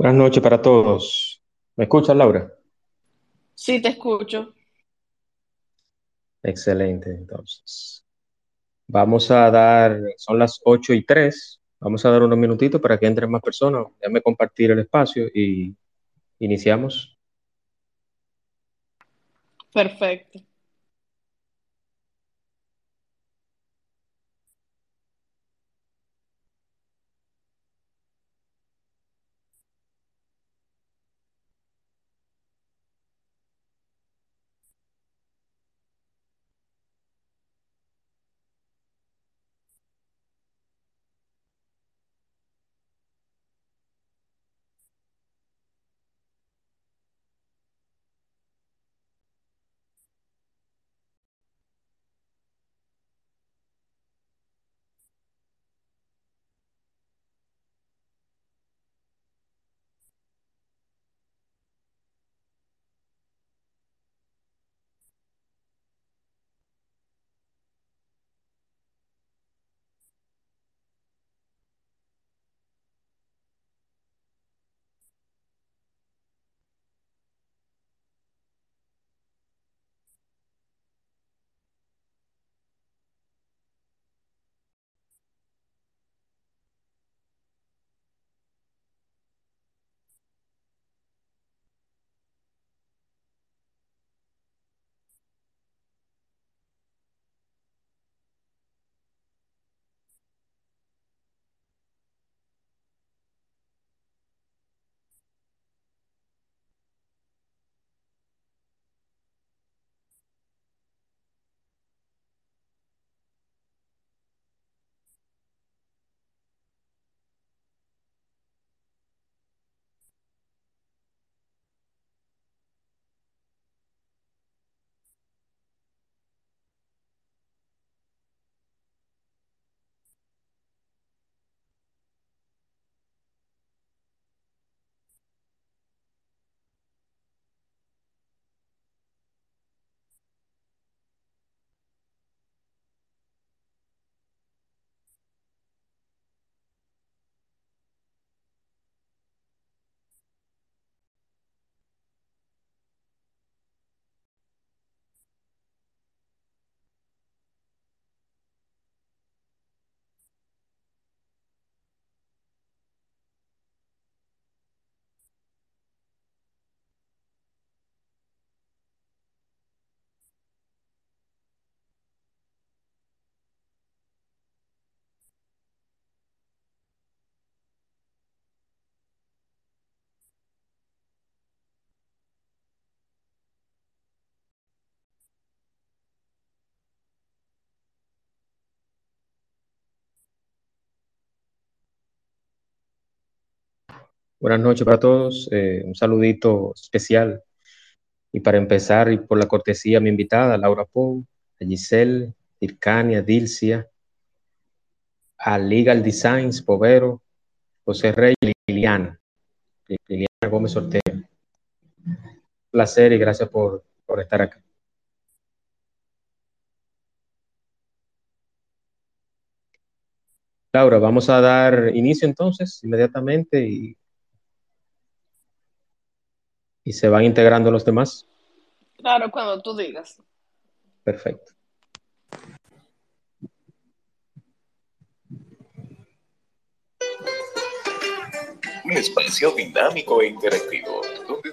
Buenas noches para todos. ¿Me escuchas, Laura? Sí, te escucho. Excelente, entonces. Vamos a dar, son las 8 y 3, vamos a dar unos minutitos para que entren más personas. Déjame compartir el espacio y iniciamos. Perfecto. Buenas noches para todos. Eh, un saludito especial. Y para empezar, y por la cortesía, mi invitada, Laura Pou, a Giselle, Ircania, Dilcia, a Legal Designs, Povero, José Rey Liliana. Liliana Gómez Ortega. placer y gracias por, por estar acá. Laura, vamos a dar inicio entonces inmediatamente y y se van integrando los demás. Claro, cuando tú digas. Perfecto. Un espacio dinámico e interactivo, donde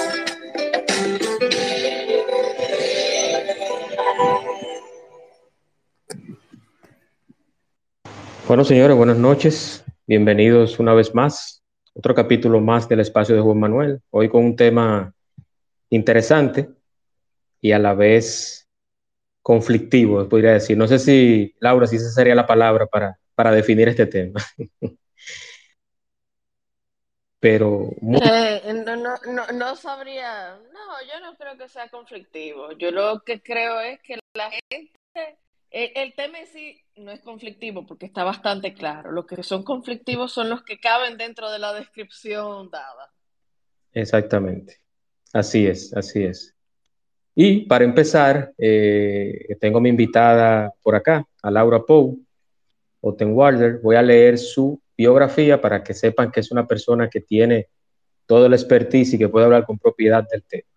Bueno, señores, buenas noches. Bienvenidos una vez más. Otro capítulo más del espacio de Juan Manuel. Hoy con un tema interesante y a la vez conflictivo, podría decir. No sé si, Laura, si esa sería la palabra para, para definir este tema. Pero eh, no, no, no, no, sabría, no, yo no creo que sea conflictivo. Yo lo que creo es que la gente, el, el, tema en sí no es conflictivo porque está bastante claro. Los que son conflictivos son los que caben dentro de la descripción dada. Exactamente. Así es, así es. Y para empezar, eh, tengo mi invitada por acá, Laura Poe, Otenwalder. Voy a leer su biografía para que sepan que es una persona que tiene todo el expertise y que puede hablar con propiedad del tema.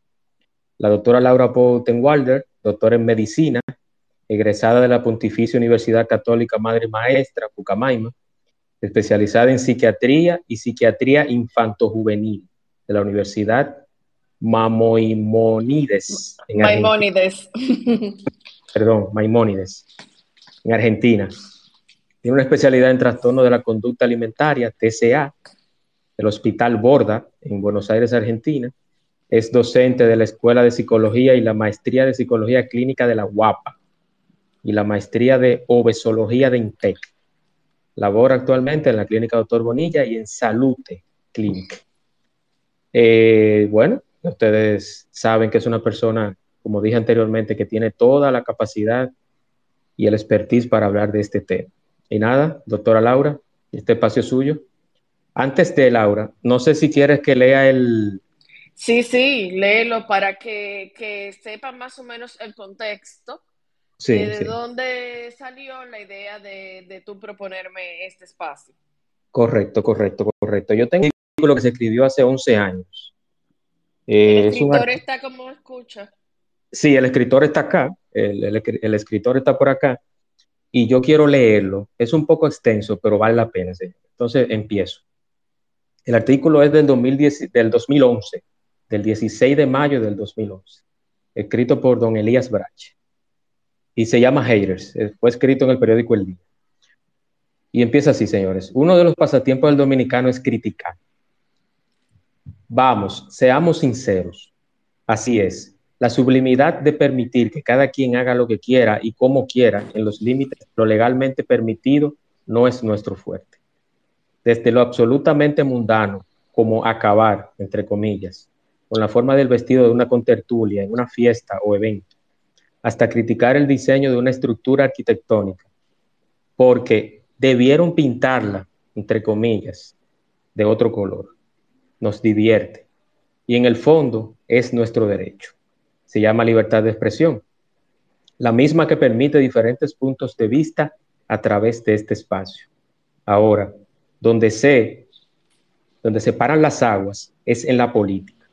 La doctora Laura Poe Otenwalder, doctora en medicina, egresada de la Pontificia Universidad Católica Madre Maestra, Pucamaima, especializada en psiquiatría y psiquiatría infanto-juvenil de la Universidad Maimonides. Maimonides. Perdón, Maimonides, en Argentina. Tiene una especialidad en trastorno de la conducta alimentaria, TCA, del Hospital Borda, en Buenos Aires, Argentina. Es docente de la Escuela de Psicología y la Maestría de Psicología Clínica de la UAPA y la Maestría de Obesología de INTEC. Labora actualmente en la Clínica Doctor Bonilla y en Salute Clinic. Eh, bueno, Ustedes saben que es una persona, como dije anteriormente, que tiene toda la capacidad y el expertise para hablar de este tema. Y nada, doctora Laura, este espacio es suyo. Antes de Laura, no sé si quieres que lea el... Sí, sí, léelo para que, que sepan más o menos el contexto sí, de, sí. dónde salió la idea de, de tú proponerme este espacio. Correcto, correcto, correcto. Yo tengo un artículo que se escribió hace 11 años eh, el escritor está como escucha. Sí, el escritor está acá, el, el, el, escritor está por acá, y yo quiero leerlo. Es un poco extenso, pero vale la pena. ¿sí? Entonces empiezo. El artículo es del, 2010, del 2011, del 16 de mayo del 2011, escrito por don Elías Brache. Y se llama Haters. Fue escrito en el periódico El Día. Y empieza así, señores. Uno de los pasatiempos del dominicano es criticar. Vamos, seamos sinceros. Así es. La sublimidad de permitir que cada quien haga lo que quiera y como quiera en los límites lo legalmente permitido no es nuestro fuerte. Desde lo absolutamente mundano, como acabar, entre comillas, con la forma del vestido de una contertulia en una fiesta o evento, hasta criticar el diseño de una estructura arquitectónica, porque debieron pintarla, entre comillas, de otro color nos divierte y en el fondo es nuestro derecho. Se llama libertad de expresión, la misma que permite diferentes puntos de vista a través de este espacio. Ahora, donde se, donde se paran las aguas es en la política.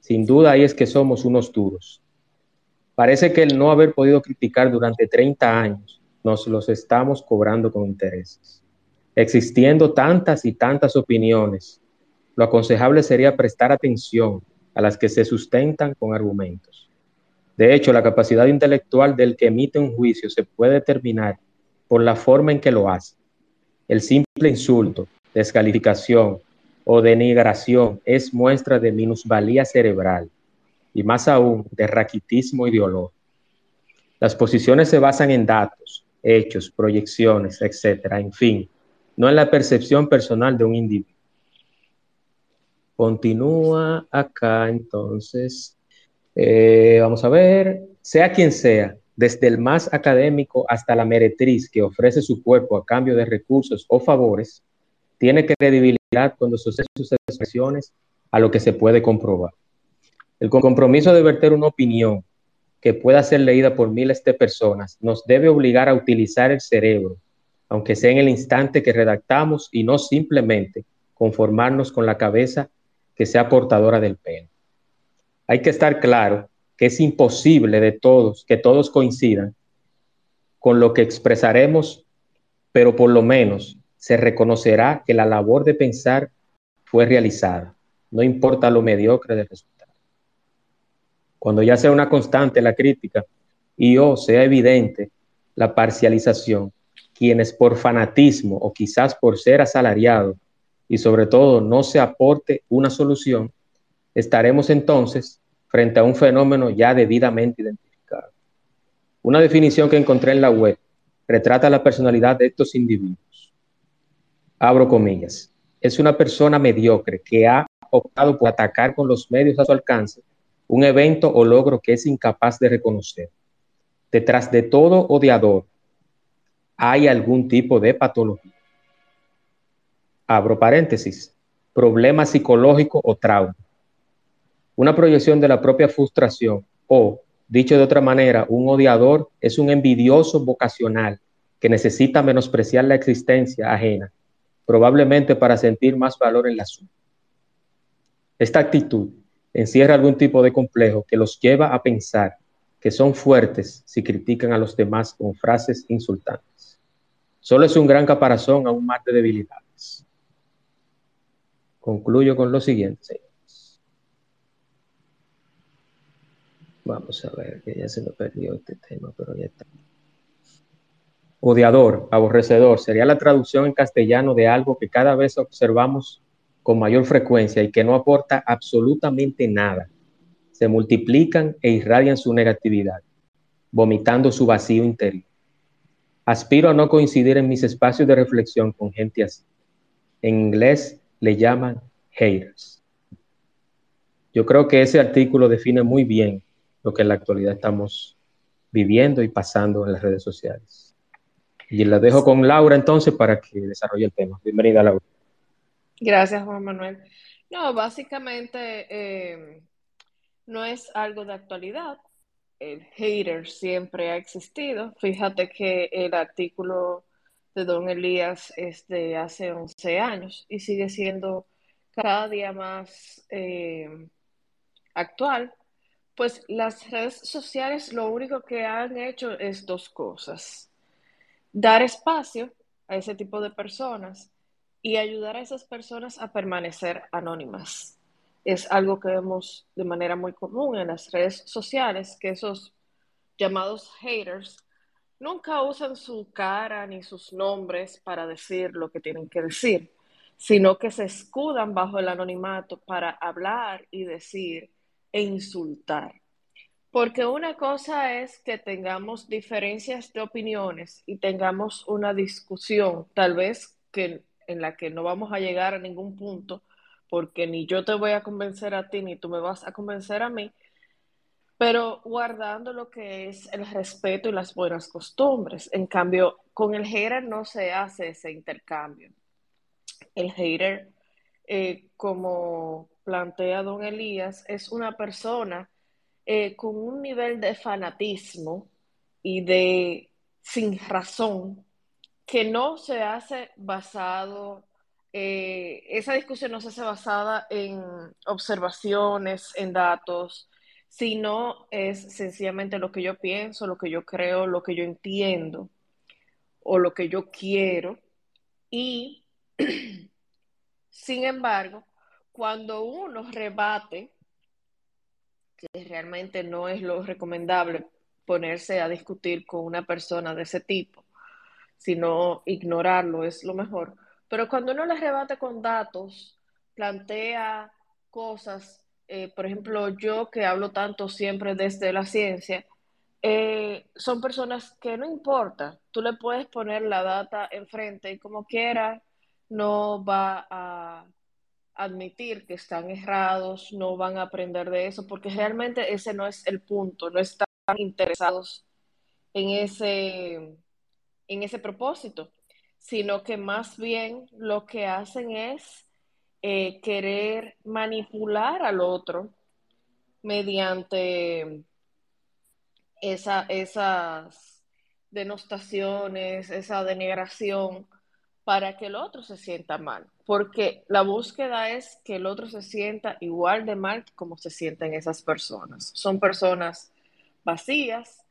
Sin duda ahí es que somos unos duros. Parece que el no haber podido criticar durante 30 años nos los estamos cobrando con intereses. Existiendo tantas y tantas opiniones lo aconsejable sería prestar atención a las que se sustentan con argumentos. De hecho, la capacidad intelectual del que emite un juicio se puede determinar por la forma en que lo hace. El simple insulto, descalificación o denigración es muestra de minusvalía cerebral y más aún de raquitismo ideológico. Las posiciones se basan en datos, hechos, proyecciones, etcétera, en fin, no en la percepción personal de un individuo. Continúa acá entonces. Eh, vamos a ver, sea quien sea, desde el más académico hasta la meretriz que ofrece su cuerpo a cambio de recursos o favores, tiene credibilidad cuando sucede sus expresiones a lo que se puede comprobar. El compromiso de verter una opinión que pueda ser leída por miles de personas nos debe obligar a utilizar el cerebro, aunque sea en el instante que redactamos y no simplemente conformarnos con la cabeza que sea portadora del pene. Hay que estar claro que es imposible de todos, que todos coincidan con lo que expresaremos, pero por lo menos se reconocerá que la labor de pensar fue realizada, no importa lo mediocre del resultado. Cuando ya sea una constante la crítica y o sea evidente la parcialización, quienes por fanatismo o quizás por ser asalariados y sobre todo no se aporte una solución, estaremos entonces frente a un fenómeno ya debidamente identificado. Una definición que encontré en la web retrata la personalidad de estos individuos. Abro comillas. Es una persona mediocre que ha optado por atacar con los medios a su alcance un evento o logro que es incapaz de reconocer. Detrás de todo odiador hay algún tipo de patología. Abro paréntesis. Problema psicológico o trauma. Una proyección de la propia frustración o, dicho de otra manera, un odiador es un envidioso vocacional que necesita menospreciar la existencia ajena, probablemente para sentir más valor en la suya. Esta actitud encierra algún tipo de complejo que los lleva a pensar que son fuertes si critican a los demás con frases insultantes. Solo es un gran caparazón a un mar de debilidades. Concluyo con lo siguiente, Vamos a ver, que ya se me perdió este tema, pero ya está. Odiador, aborrecedor, sería la traducción en castellano de algo que cada vez observamos con mayor frecuencia y que no aporta absolutamente nada. Se multiplican e irradian su negatividad, vomitando su vacío interior. Aspiro a no coincidir en mis espacios de reflexión con gente así. En inglés le llaman haters. Yo creo que ese artículo define muy bien lo que en la actualidad estamos viviendo y pasando en las redes sociales. Y la dejo con Laura entonces para que desarrolle el tema. Bienvenida, Laura. Gracias, Juan Manuel. No, básicamente eh, no es algo de actualidad. El hater siempre ha existido. Fíjate que el artículo de Don Elías es de hace 11 años y sigue siendo cada día más eh, actual. Pues las redes sociales lo único que han hecho es dos cosas. Dar espacio a ese tipo de personas y ayudar a esas personas a permanecer anónimas. Es algo que vemos de manera muy común en las redes sociales, que esos llamados haters nunca usan su cara ni sus nombres para decir lo que tienen que decir, sino que se escudan bajo el anonimato para hablar y decir e insultar. Porque una cosa es que tengamos diferencias de opiniones y tengamos una discusión, tal vez que en la que no vamos a llegar a ningún punto, porque ni yo te voy a convencer a ti, ni tú me vas a convencer a mí, pero guardando lo que es el respeto y las buenas costumbres. En cambio, con el hater no se hace ese intercambio. El hater, eh, como plantea don Elías, es una persona eh, con un nivel de fanatismo y de sin razón que no se hace basado, eh, esa discusión no se hace basada en observaciones, en datos, sino es sencillamente lo que yo pienso, lo que yo creo, lo que yo entiendo o lo que yo quiero. Y, sin embargo, cuando uno rebate, que realmente no es lo recomendable ponerse a discutir con una persona de ese tipo, sino ignorarlo es lo mejor. Pero cuando uno le rebate con datos, plantea cosas, eh, por ejemplo, yo que hablo tanto siempre desde la ciencia, eh, son personas que no importa, tú le puedes poner la data enfrente y como quiera, no va a admitir que están errados, no van a aprender de eso, porque realmente ese no es el punto, no están interesados en ese en ese propósito, sino que más bien lo que hacen es eh, querer manipular al otro mediante esa, esas denostaciones, esa denigración, para que el otro se sienta mal. Porque la búsqueda es que el otro se sienta igual de mal como se sienten esas personas. Son personas vacías,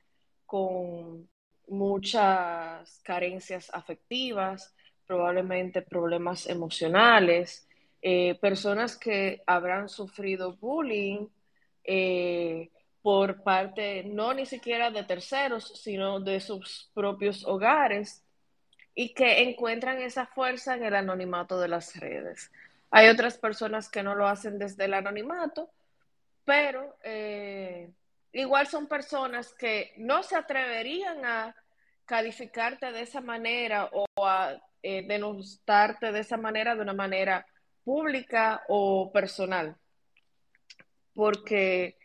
con muchas carencias afectivas, probablemente problemas emocionales, eh, personas que habrán sufrido bullying eh, por parte no ni siquiera de terceros, sino de sus propios hogares y que encuentran esa fuerza en el anonimato de las redes. Hay otras personas que no lo hacen desde el anonimato, pero eh, igual son personas que no se atreverían a calificarte de esa manera o a eh, denostarte de esa manera, de una manera pública o personal. Porque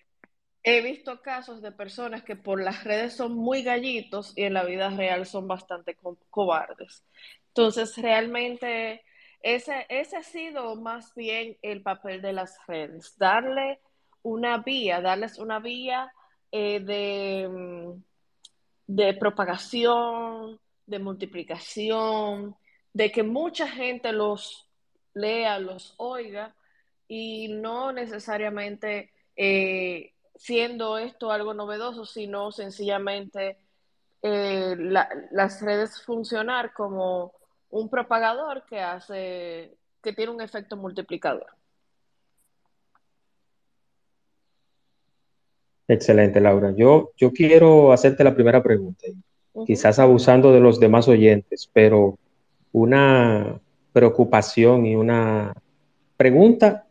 he visto casos de personas que por las redes son muy gallitos y en la vida real son bastante cobardes. Entonces, realmente ese, ese ha sido más bien el papel de las redes, darle una vía, darles una vía eh, de, mm, de propagación, de multiplicación, de que mucha gente los lea, los oiga y no necesariamente eh, siendo esto algo novedoso, sino sencillamente eh, las redes funcionar como un propagador que hace, que tiene un efecto multiplicador. Excelente, Laura. Yo, yo quiero hacerte la primera pregunta, quizás abusando de los demás oyentes, pero una preocupación y una pregunta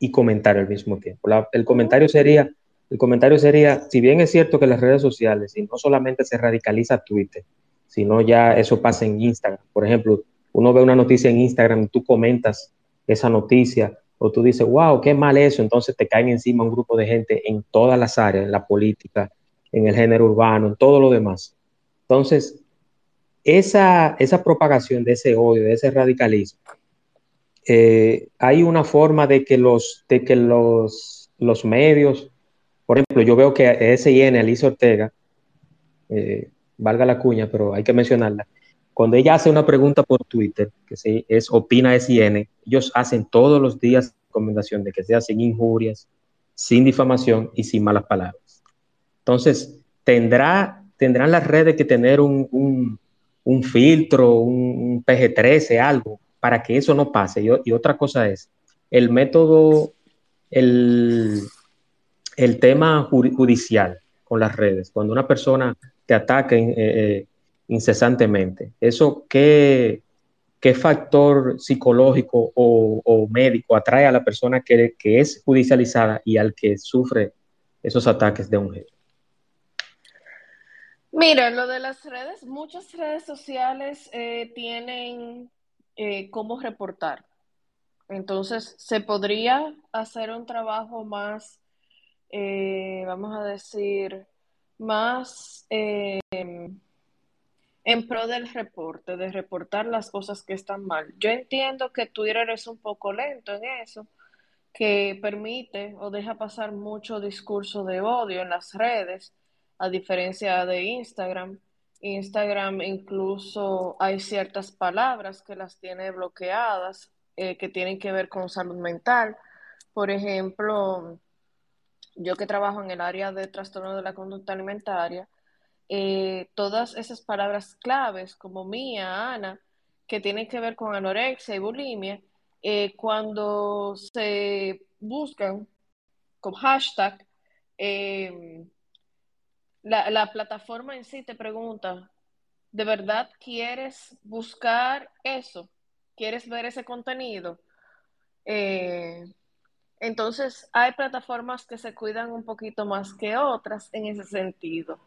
y comentario al mismo tiempo. el comentario sería, el comentario sería, si bien es cierto que las redes sociales, y no solamente se radicaliza Twitter, sino ya eso pasa en Instagram. Por ejemplo, uno ve una noticia en Instagram y tú comentas esa noticia o tú dices, wow, qué mal eso, entonces te caen encima un grupo de gente en todas las áreas, en la política, en el género urbano, en todo lo demás. Entonces, esa, esa propagación de ese odio, de ese radicalismo, eh, hay una forma de que los, de que los, los medios, por ejemplo, yo veo que SIN, Alicia Ortega, eh, valga la cuña, pero hay que mencionarla, cuando ella hace una pregunta por Twitter, que sí, es Opina SIN, ellos hacen todos los días recomendación de que sea sin injurias, sin difamación y sin malas palabras. Entonces, tendrá, tendrán las redes que tener un, filtro, un, PG-13, algo, para que eso no pase. Y, otra cosa es, el método, el, el tema judicial con las redes, cuando una persona te ataca eh, eh, incesantemente, ¿eso qué, qué factor psicológico o, médico atrae a la persona que, que, es judicializada y al que sufre esos ataques de un jefe? Mira, lo de las redes, muchas redes sociales eh, tienen eh, cómo reportar. Entonces, se podría hacer un trabajo más, eh, vamos a decir, más en pro del reporte, de reportar las cosas que están mal. Yo entiendo que Twitter es un poco lento en eso, que permite o deja pasar mucho discurso de odio en las redes, a diferencia de Instagram. Instagram incluso hay ciertas palabras que las tiene bloqueadas, eh, que tienen que ver con salud mental. Por ejemplo, yo que trabajo en el área de trastorno de la conducta alimentaria, eh, todas esas palabras claves como mía, Ana, que tienen que ver con anorexia y bulimia, eh, cuando se buscan con hashtag, em, la, la, plataforma en sí te pregunta, ¿de verdad quieres buscar eso? ¿Quieres ver ese contenido? Eh, entonces, hay plataformas que se cuidan un poquito más que otras en ese sentido.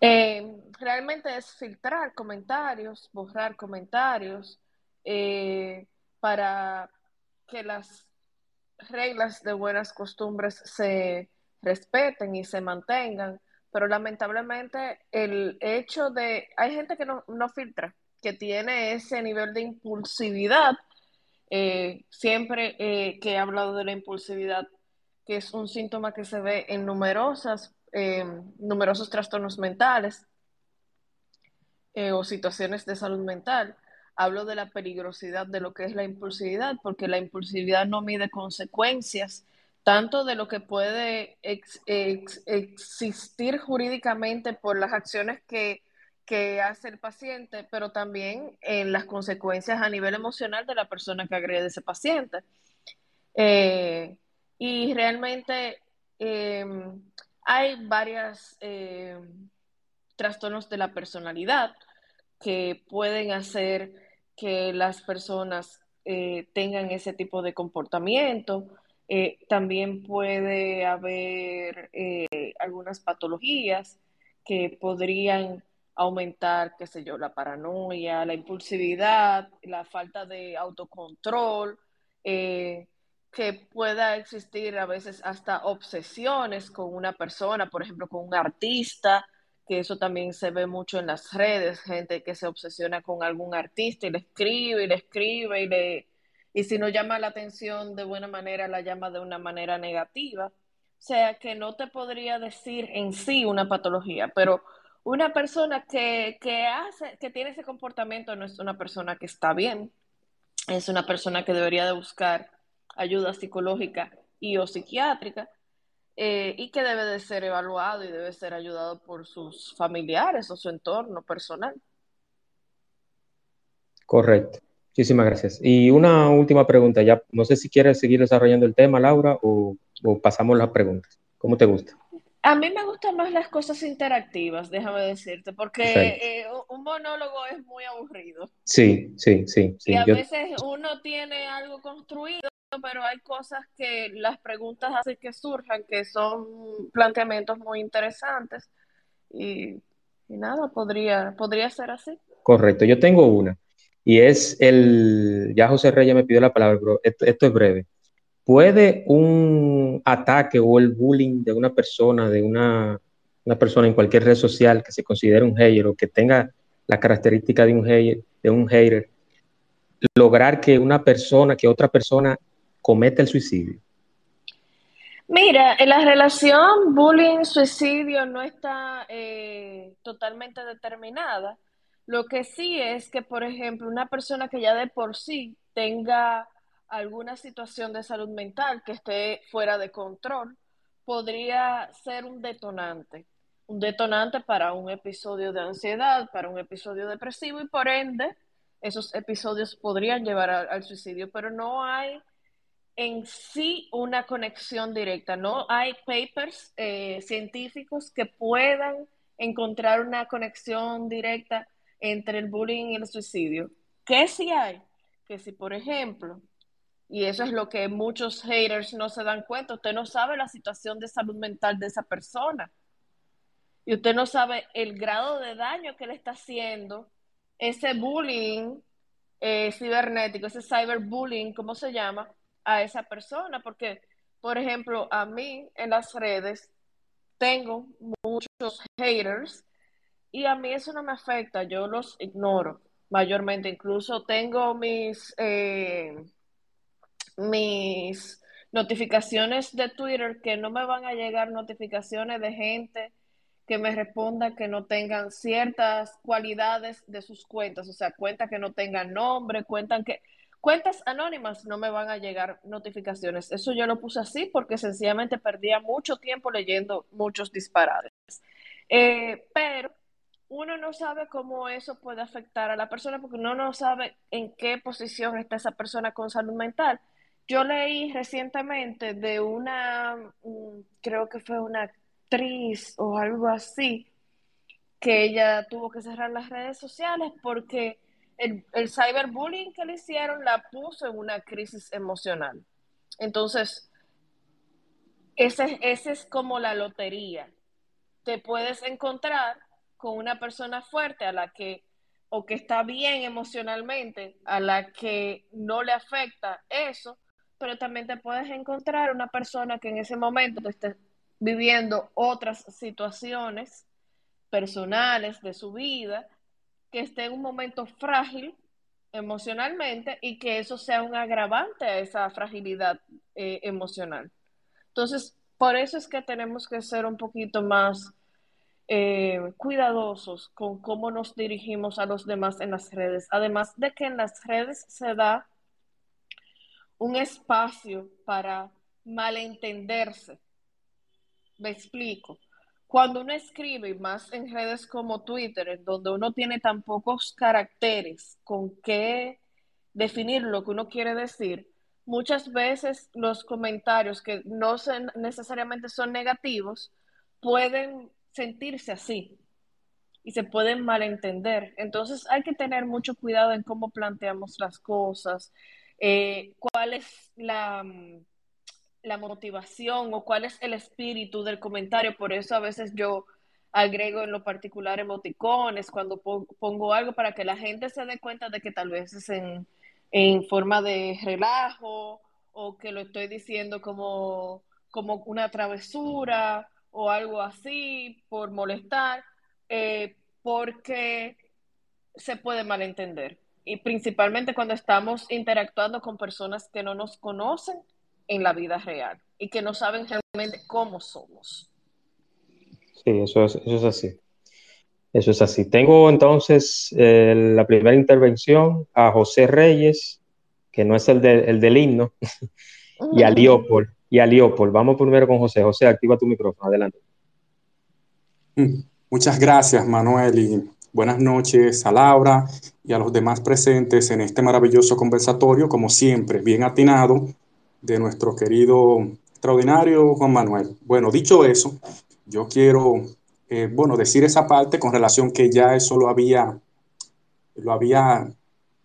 Eh, realmente es filtrar comentarios, borrar comentarios eh, para que las reglas de buenas costumbres se respeten y se mantengan. Pero lamentablemente el hecho de, hay gente que no, filtra, que tiene ese nivel de impulsividad. Eh, siempre que he hablado de la impulsividad, que es un síntoma que se ve en numerosas eh, numerosos trastornos mentales eh, o situaciones de salud mental. Hablo de la peligrosidad de lo que es la impulsividad, porque la impulsividad no mide consecuencias tanto de lo que puede existir jurídicamente por las acciones que, hace el paciente, pero también en las consecuencias a nivel emocional de la persona que agrede a ese paciente. Eh, y realmente hay varios eh, trastornos de la personalidad que pueden hacer que las personas eh, tengan ese tipo de comportamiento. Eh, también puede haber algunas patologías que podrían aumentar, qué sé yo, la paranoia, la impulsividad, la falta de autocontrol, que pueda existir a veces hasta obsesiones con una persona, por ejemplo, con un artista, que eso también se ve mucho en las redes, gente que se obsesiona con algún artista y le escribe y le escribe y le y si no llama la atención de buena manera, la llama de una manera negativa. O sea, que no te podría decir en sí una patología, pero una persona que, que hace, que tiene ese comportamiento no es una persona que está bien, es una persona que debería de buscar ayuda psicológica y o psiquiátrica eh, y que debe de ser evaluado y debe ser ayudado por sus familiares o su entorno personal. Correcto. Muchísimas gracias. Y una última pregunta, ya no sé si quieres seguir desarrollando el tema, Laura, o, pasamos las preguntas. ¿Cómo te gusta? A mí me gustan más las cosas interactivas, déjame decirte, porque eh, un monólogo es muy aburrido. Sí, sí, sí. y a veces uno tiene algo construido pero hay cosas que las preguntas hacen que surjan, que son planteamientos muy interesantes. Y, nada, podría, podría ser así. Correcto, yo tengo una. Y es el, ya José Reyes me pidió la palabra, pero esto, es breve. ¿Puede un ataque o el bullying de una persona, de una, una persona en cualquier red social que se considere un hater o que tenga la característica de un hater, de un hater lograr que una persona, que otra persona comete el suicidio? Mira, en la relación bullying-suicidio no está eh, totalmente determinada. Lo que sí es que, por ejemplo, una persona que ya de por sí tenga alguna situación de salud mental que esté fuera de control, podría ser un detonante, un detonante para un episodio de ansiedad, para un episodio depresivo y por ende esos episodios podrían llevar al suicidio, pero no hay en sí una conexión directa. No hay papers eh, científicos que puedan encontrar una conexión directa entre el bullying y el suicidio. ¿Qué sí hay? Que si, por ejemplo, y eso es lo que muchos haters no se dan cuenta, usted no sabe la situación de salud mental de esa persona. Y usted no sabe el grado de daño que le está haciendo ese bullying eh, cibernético, ese cyberbullying, ¿cómo se llama? A esa persona, porque, por ejemplo, a mí en las redes tengo muchos haters y a mí eso no me afecta, yo los ignoro mayormente, incluso tengo mis, eh, mis notificaciones de Twitter que no me van a llegar notificaciones de gente que me responda que no tengan ciertas cualidades de sus cuentas, o sea, cuentas que no tengan nombre, cuentan que Cuentas anónimas no me van a llegar notificaciones. Eso yo lo puse así porque sencillamente perdía mucho tiempo leyendo muchos disparates. Eh, pero uno no sabe cómo eso puede afectar a la persona porque uno no sabe en qué posición está esa persona con salud mental. Yo leí recientemente de una, mm, creo que fue una actriz o algo así, que ella tuvo que cerrar las redes sociales porque el, cyberbullying que le hicieron la puso en una crisis emocional. Entonces, ese, ese es como la lotería. Te puedes encontrar con una persona fuerte a la que, o que está bien emocionalmente, a la que no le afecta eso, pero también te puedes encontrar una persona que en ese momento esté viviendo otras situaciones personales de su vida que esté en un momento frágil emocionalmente y que eso sea un agravante a esa fragilidad eh, emocional. Entonces, por eso es que tenemos que ser un poquito más eh, cuidadosos con cómo nos dirigimos a los demás en las redes. Además de que en las redes se da un espacio para malentenderse. Me explico. Cuando uno escribe, más en redes como Twitter, en donde uno tiene tan pocos caracteres con qué definir lo que uno quiere decir, muchas veces los comentarios que no necesariamente son negativos pueden sentirse así y se pueden malentender. Entonces hay que tener mucho cuidado en cómo planteamos las cosas, eh, cuál es la, la motivación o cuál es el espíritu del comentario. Por eso a veces yo agrego en lo particular emoticones cuando pongo algo para que la gente se dé cuenta de que tal vez es en, en forma de relajo o que lo estoy diciendo como, como una travesura o algo así por molestar, eh, porque se puede malentender. Y principalmente cuando estamos interactuando con personas que no nos conocen en la vida real y que no saben realmente cómo somos. Sí, eso es, eso es así. Eso es así. Tengo entonces eh, la primera intervención a José Reyes, que no es el, el del himno, y a Leopold. Y a Leopold. Vamos primero con José. José, activa tu micrófono. Adelante. Mm, muchas gracias, Manuel, y buenas noches a Laura y a los demás presentes en este maravilloso conversatorio, como siempre, bien atinado de nuestro querido extraordinario Juan Manuel. Bueno, dicho eso, yo quiero, eh, bueno, decir esa parte con relación que ya eso lo había, lo había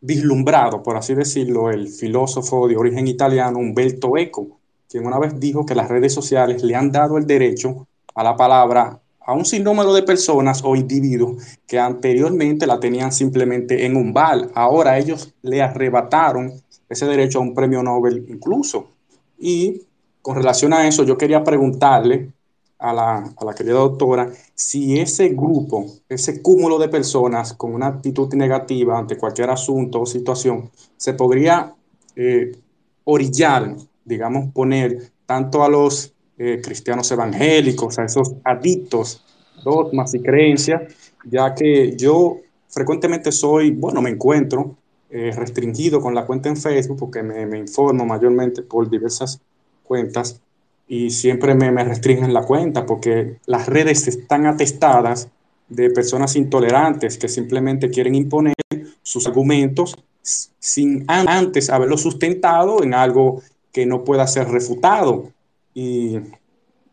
vislumbrado, por así decirlo, el filósofo de origen italiano Umberto Eco, quien una vez dijo que las redes sociales le han dado el derecho a la palabra a un sinnúmero de personas o individuos que anteriormente la tenían simplemente en un bal. Ahora ellos le arrebataron ese derecho a un premio Nobel incluso. Y con relación a eso, yo quería preguntarle a la, a la, querida doctora si ese grupo, ese cúmulo de personas con una actitud negativa ante cualquier asunto o situación, se podría eh, orillar, digamos, poner tanto a los eh, cristianos evangélicos, a esos adictos, dogmas y creencias, ya que yo frecuentemente soy, bueno, me encuentro eh, restringido con la cuenta en Facebook porque me, informo mayormente por diversas cuentas y siempre me, me, restringen la cuenta porque las redes están atestadas de personas intolerantes que simplemente quieren imponer sus argumentos sin antes haberlo sustentado en algo que no pueda ser refutado. Y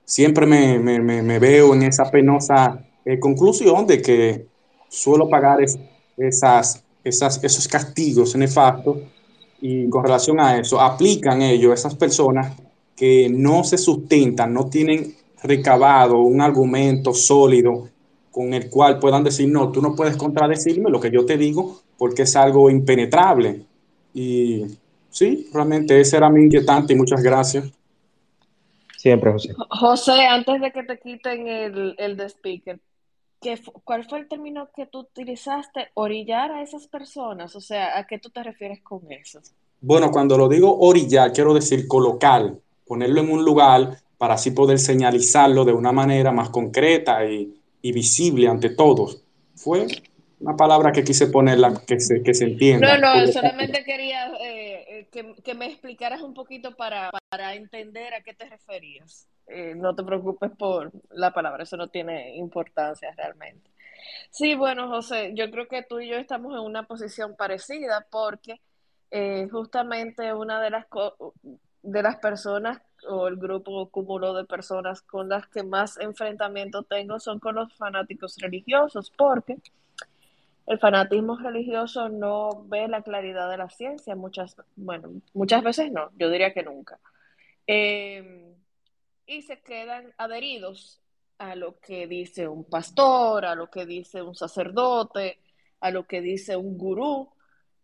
siempre me, me, me veo en esa penosa eh, conclusión de que suelo pagar es, esas, esas, esos castigos nefastos y con relación a eso aplican ellos, esas personas que no se sustentan, no tienen recabado un argumento sólido con el cual puedan decir, no, tú no puedes contradecirme lo que yo te digo porque es algo impenetrable. Y sí, realmente ese era mi inquietante y muchas gracias. Siempre, José. José, antes de que te quiten el, el de speaker, ¿qué, ¿cuál fue el término que tú utilizaste? Orillar a esas personas. O sea, ¿a qué tú te refieres con eso? Bueno, cuando lo digo orillar, quiero decir colocar ponerlo en un lugar para así poder señalizarlo de una manera más concreta y, y visible ante todos. Fue una palabra que quise ponerla que se, que se entienda. No, no, solamente quería eh, eh, que, que, me explicaras un poquito para, para entender a qué te referías. Eh, no te preocupes por la palabra, eso no tiene importancia realmente. Sí, bueno, José, yo creo que tú y yo estamos en una posición parecida porque eh, justamente una de las de las personas o el grupo o cúmulo de personas con las que más enfrentamiento tengo son con los fanáticos religiosos, porque el fanatismo religioso no ve la claridad de la ciencia, muchas, bueno, muchas veces no, yo diría que nunca. Eh, y se quedan adheridos a lo que dice un pastor, a lo que dice un sacerdote, a lo que dice un gurú,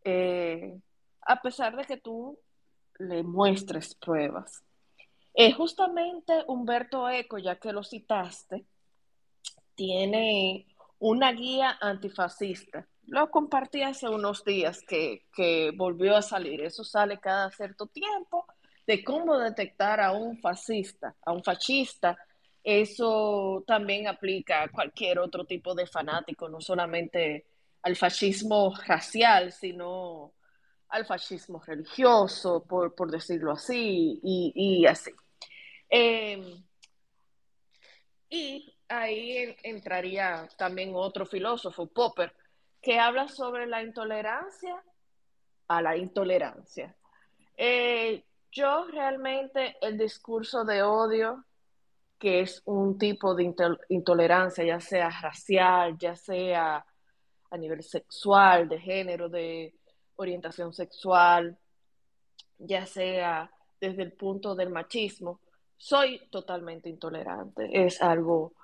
eh, a pesar de que tú le muestres pruebas. Eh, justamente Humberto Eco, ya que lo citaste, tiene una guía antifascista. Lo compartí hace unos días que, que volvió a salir. Eso sale cada cierto tiempo de cómo detectar a un fascista, a un fascista. Eso también aplica a cualquier otro tipo de fanático, no solamente al fascismo racial, sino al fascismo religioso, por, por decirlo así, y, y así. Eh, y ahí entraría también otro filósofo, Popper, que habla sobre la intolerancia a la intolerancia. Eh, yo realmente el discurso de odio, que es un tipo de intolerancia, ya sea racial, ya sea a nivel sexual, de género, de orientación sexual, ya sea desde el punto del machismo, soy totalmente intolerante. Es algo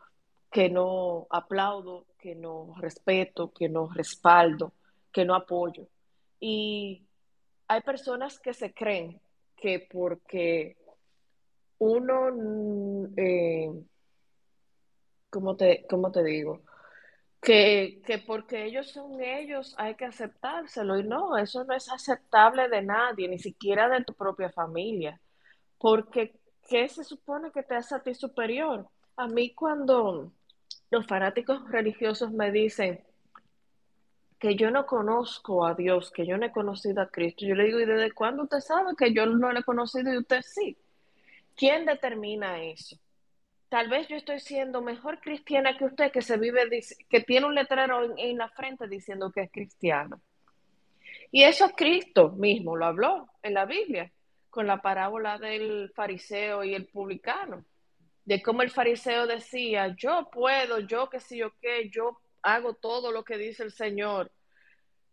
que no aplaudo, que no respeto, que no respaldo, que no apoyo. Y hay personas que se creen que porque uno, mm, eh, ¿cómo, te, ¿cómo te digo? Que, que, porque ellos son ellos hay que aceptárselo. Y no, eso no es aceptable de nadie, ni siquiera de tu propia familia. Porque, ¿qué se supone que te hace a ti superior? A mí cuando los fanáticos religiosos me dicen que yo no conozco a Dios, que yo no he conocido a Cristo, yo le digo, ¿y desde cuándo usted sabe que yo no lo he conocido y usted sí? ¿Quién determina eso? Tal vez yo estoy siendo mejor cristiana que usted, que se vive, que tiene un letrero en, en la frente diciendo que es cristiano. Y eso Cristo mismo lo habló en la Biblia, con la parábola del fariseo y el publicano de cómo el fariseo decía, yo puedo, yo qué sé yo qué, yo hago todo lo que dice el Señor.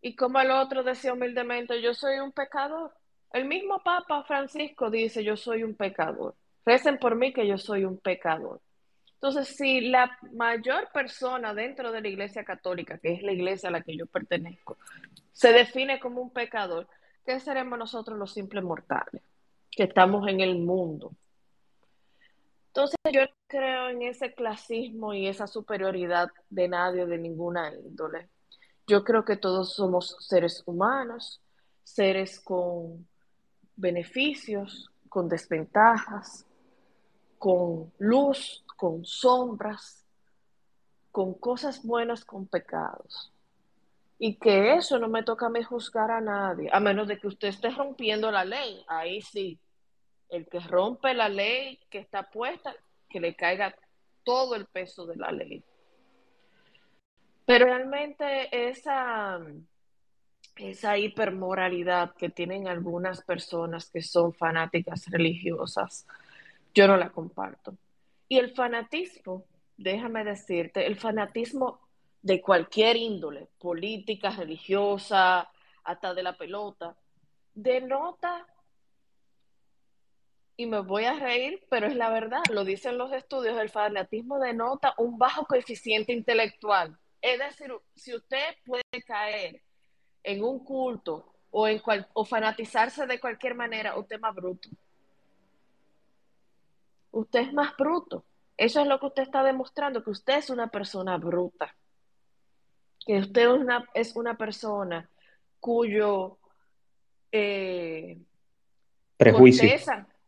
Y como el otro decía humildemente, yo soy un pecador. El mismo Papa Francisco dice, yo soy un pecador. Recen por mí que yo soy un pecador. Entonces, si la mayor persona dentro de la Iglesia Católica, que es la iglesia a la que yo pertenezco, se define como un pecador, ¿qué seremos nosotros los simples mortales que estamos en el mundo? Entonces yo creo en ese clasismo y esa superioridad de nadie, de ninguna índole. Yo creo que todos somos seres humanos, seres con beneficios, con desventajas, con luz, con sombras, con cosas buenas, con pecados. Y que eso no me toca a mí juzgar a nadie, a menos de que usted esté rompiendo la ley. Ahí sí, el que rompe la ley que está puesta, que le caiga todo el peso de la ley. Pero realmente esa, esa hipermoralidad que tienen algunas personas que son fanáticas religiosas, yo no la comparto. Y el fanatismo, déjame decirte, el fanatismo de cualquier índole, política, religiosa, hasta de la pelota, denota y me voy a reír, pero es la verdad, lo dicen los estudios, el fanatismo denota un bajo coeficiente intelectual. Es decir, si usted puede caer en un culto o, en cual, o fanatizarse de cualquier manera, usted es más bruto. Usted es más bruto. Eso es lo que usted está demostrando, que usted es una persona bruta. Que usted es una, es una persona cuyo eh, prejuicio.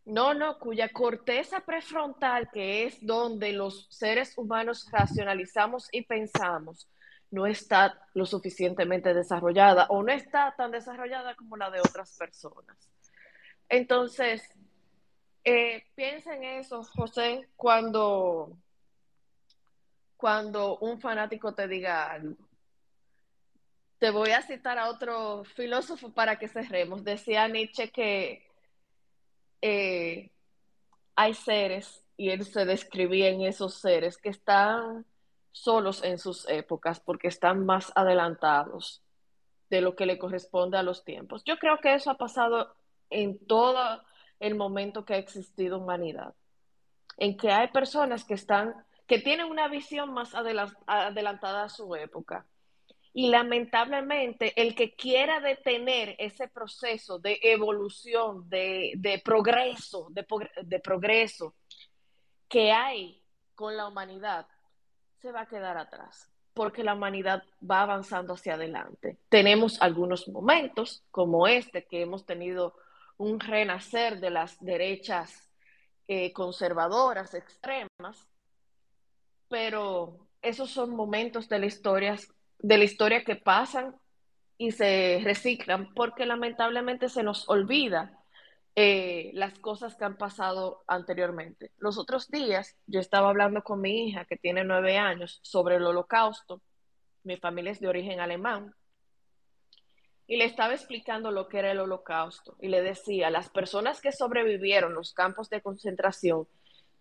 No, no, cuya corteza prefrontal, que es donde los seres humanos racionalizamos y pensamos, no está lo suficientemente desarrollada o no está tan desarrollada como la de otras personas. Entonces, eh, piensa en eso, José, cuando, cuando un fanático te diga algo. Te voy a citar a otro filósofo para que cerremos. Decía Nietzsche que eh, hay seres, y él se describía en esos seres, que están solos en sus épocas porque están más adelantados de lo que le corresponde a los tiempos. Yo creo que eso ha pasado en todo el momento que ha existido humanidad, en que hay personas que están, que tienen una visión más adelantada a su época y lamentablemente, el que quiera detener ese proceso de evolución, de, progreso, de, de progreso que hay con la humanidad, se va a quedar atrás, porque la humanidad va avanzando hacia adelante. Tenemos algunos momentos como este, que hemos tenido un renacer de las derechas eh, conservadoras extremas, pero esos son momentos de la historia de la historia que pasan y se reciclan, porque lamentablemente se nos olvida eh, las cosas que han pasado anteriormente. Los otros días yo estaba hablando con mi hija, que tiene nueve años, sobre el holocausto. Mi familia es de origen alemán. Y le estaba explicando lo que era el holocausto. Y le decía, las personas que sobrevivieron los campos de concentración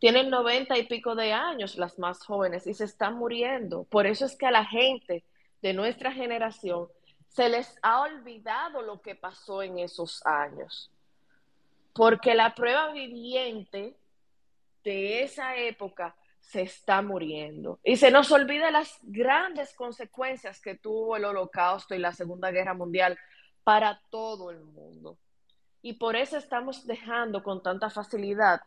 tienen noventa y pico de años, las más jóvenes, y se están muriendo. Por eso es que a la gente de nuestra generación, se les ha olvidado lo que pasó en esos años. porque la prueba viviente de esa época se está muriendo. Y se nos olvida las grandes consecuencias que tuvo el holocausto y la Segunda Guerra Mundial para todo el mundo. Y por eso estamos dejando con tanta facilidad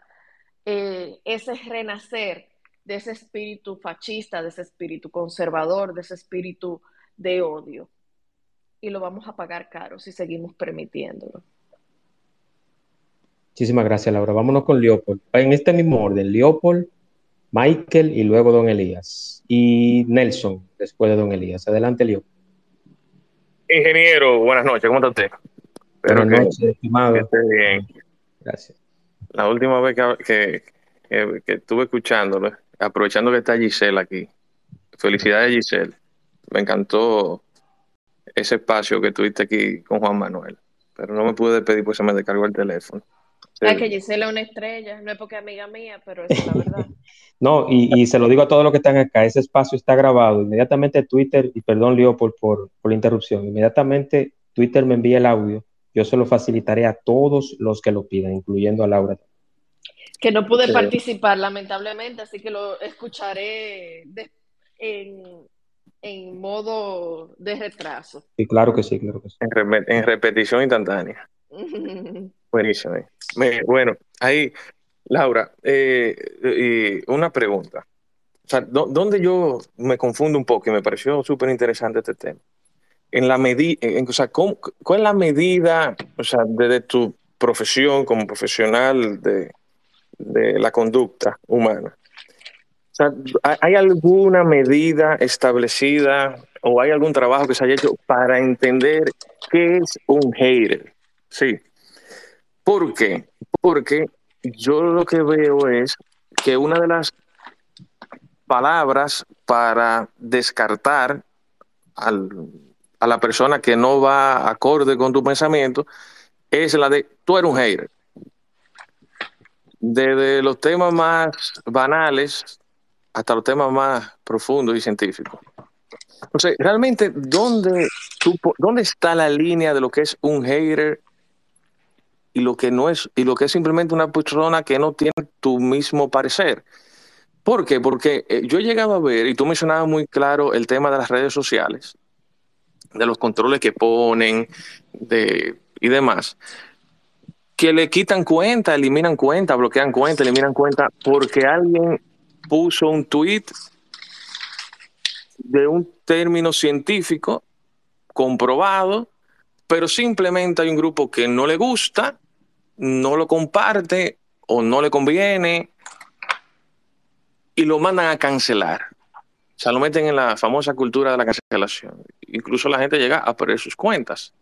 eh, ese renacer de ese espíritu fascista, de ese espíritu conservador, de ese espíritu de odio. Y lo vamos a pagar caro si seguimos permitiéndolo. Muchísimas gracias, Laura. Vámonos con Leopold. En este mismo orden, Leopold, Michael y luego Don Elías. Y Nelson, después de Don Elías. Adelante, Leopold. Ingeniero, buenas noches. ¿Cómo está usted? buenas noches, estimado. bien. Gracias. La última vez que, que, estuve escuchándolo, aprovechando que está Giselle aquí. Felicidades, Giselle. Me encantó ese espacio que tuviste aquí con Juan Manuel. Pero no me pude despedir porque se me descargó el teléfono. Es que Gisela es una estrella, no es porque es amiga mía, pero es la verdad. no, y, se lo digo a todos los que están acá, ese espacio está grabado. Inmediatamente Twitter, y perdón Leopold por, por la interrupción, inmediatamente Twitter me envía el audio, yo se lo facilitaré a todos los que lo pidan, incluyendo a Laura. Que no pude participar, lamentablemente, así que lo escucharé en, en modo de retraso. Sí, claro que sí, claro que sí. En, repetición instantánea. Buenísimo. Bueno, ahí, Laura, eh, y una pregunta. O sea, ¿dónde yo me confundo un poco y me pareció súper interesante este tema? En la medida, o sea, ¿cuál es la medida, o sea, desde tu profesión como profesional de, de la conducta humana? O sea, ¿hay alguna medida establecida o hay algún trabajo que se haya hecho para entender qué es un hater? Sí. ¿Por qué? Porque yo lo que veo es que una de las palabras para descartar a la persona que no va acorde con tu pensamiento es la de tú eres un hater. Desde los temas más banales hasta los temas más profundos y científicos. Entonces, realmente, ¿dónde, ¿dónde está la línea de lo que es un hater y lo que no es, y lo que es simplemente una persona que no tiene tu mismo parecer. ¿Por qué? Porque eh, yo he llegado a ver, y tú mencionabas muy claro el tema de las redes sociales, de los controles que ponen de, y demás, que le quitan cuenta, eliminan cuenta, bloquean cuenta, eliminan cuenta, porque alguien puso un tweet de un término científico comprobado, pero simplemente hay un grupo que no le gusta no lo comparte o no le conviene y lo mandan a cancelar. O sea, lo meten en la famosa cultura de la cancelación. Incluso la gente llega a perder sus cuentas.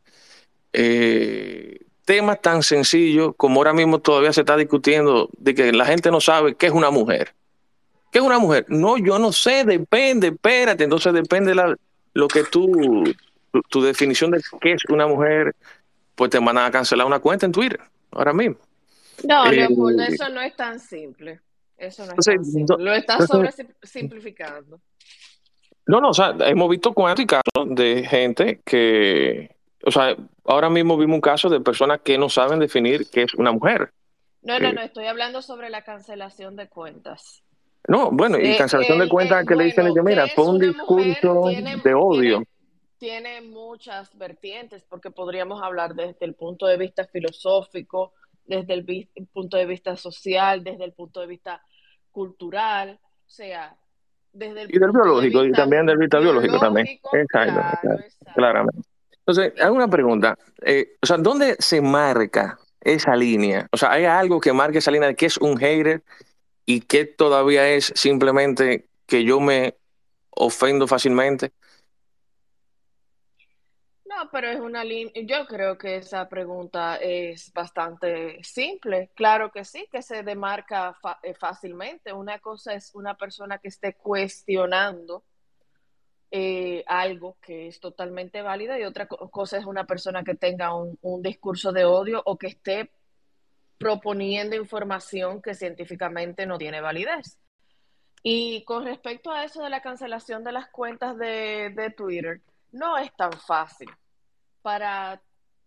Eh, temas tan sencillos como ahora mismo todavía se está discutiendo de que la gente no sabe qué es una mujer. ¿Qué es una mujer? No, yo no sé, depende, espérate. Entonces depende la, lo que tú, tu, definición de qué es una mujer, pues te mandan a cancelar una cuenta en Twitter ahora mismo. No, eh, Leopoldo, eso no es tan simple. Eso no es tan simple. Lo estás sobre simplificando. No, no, o sea, hemos visto cuántos casos de gente que, o sea, ahora mismo vimos un caso de personas que no saben definir qué es una mujer. No, no, no, estoy hablando sobre la cancelación de cuentas. No, bueno, y eh, cancelación de cuentas que le dicen, mira, fue un discurso de odio tiene muchas vertientes porque podríamos hablar desde el punto de vista filosófico, desde el, punto de vista social, desde el punto de vista cultural, o sea, desde el y del biológico, y también del vista biológico, también. Exacto, claramente. Entonces, hago una pregunta. Eh, o sea, ¿dónde se marca esa línea? O sea, ¿hay algo que marque esa línea de qué es un hater y qué todavía es simplemente que yo me ofendo fácilmente? No, pero es una línea, yo creo que esa pregunta es bastante simple. Claro que sí, que se demarca eh, fácilmente. Una cosa es una persona que esté cuestionando eh, algo que es totalmente válida y otra cosa es una persona que tenga un, discurso de odio o que esté proponiendo información que científicamente no tiene validez. Y con respecto a eso de la cancelación de las cuentas de Twitter, no es tan fácil para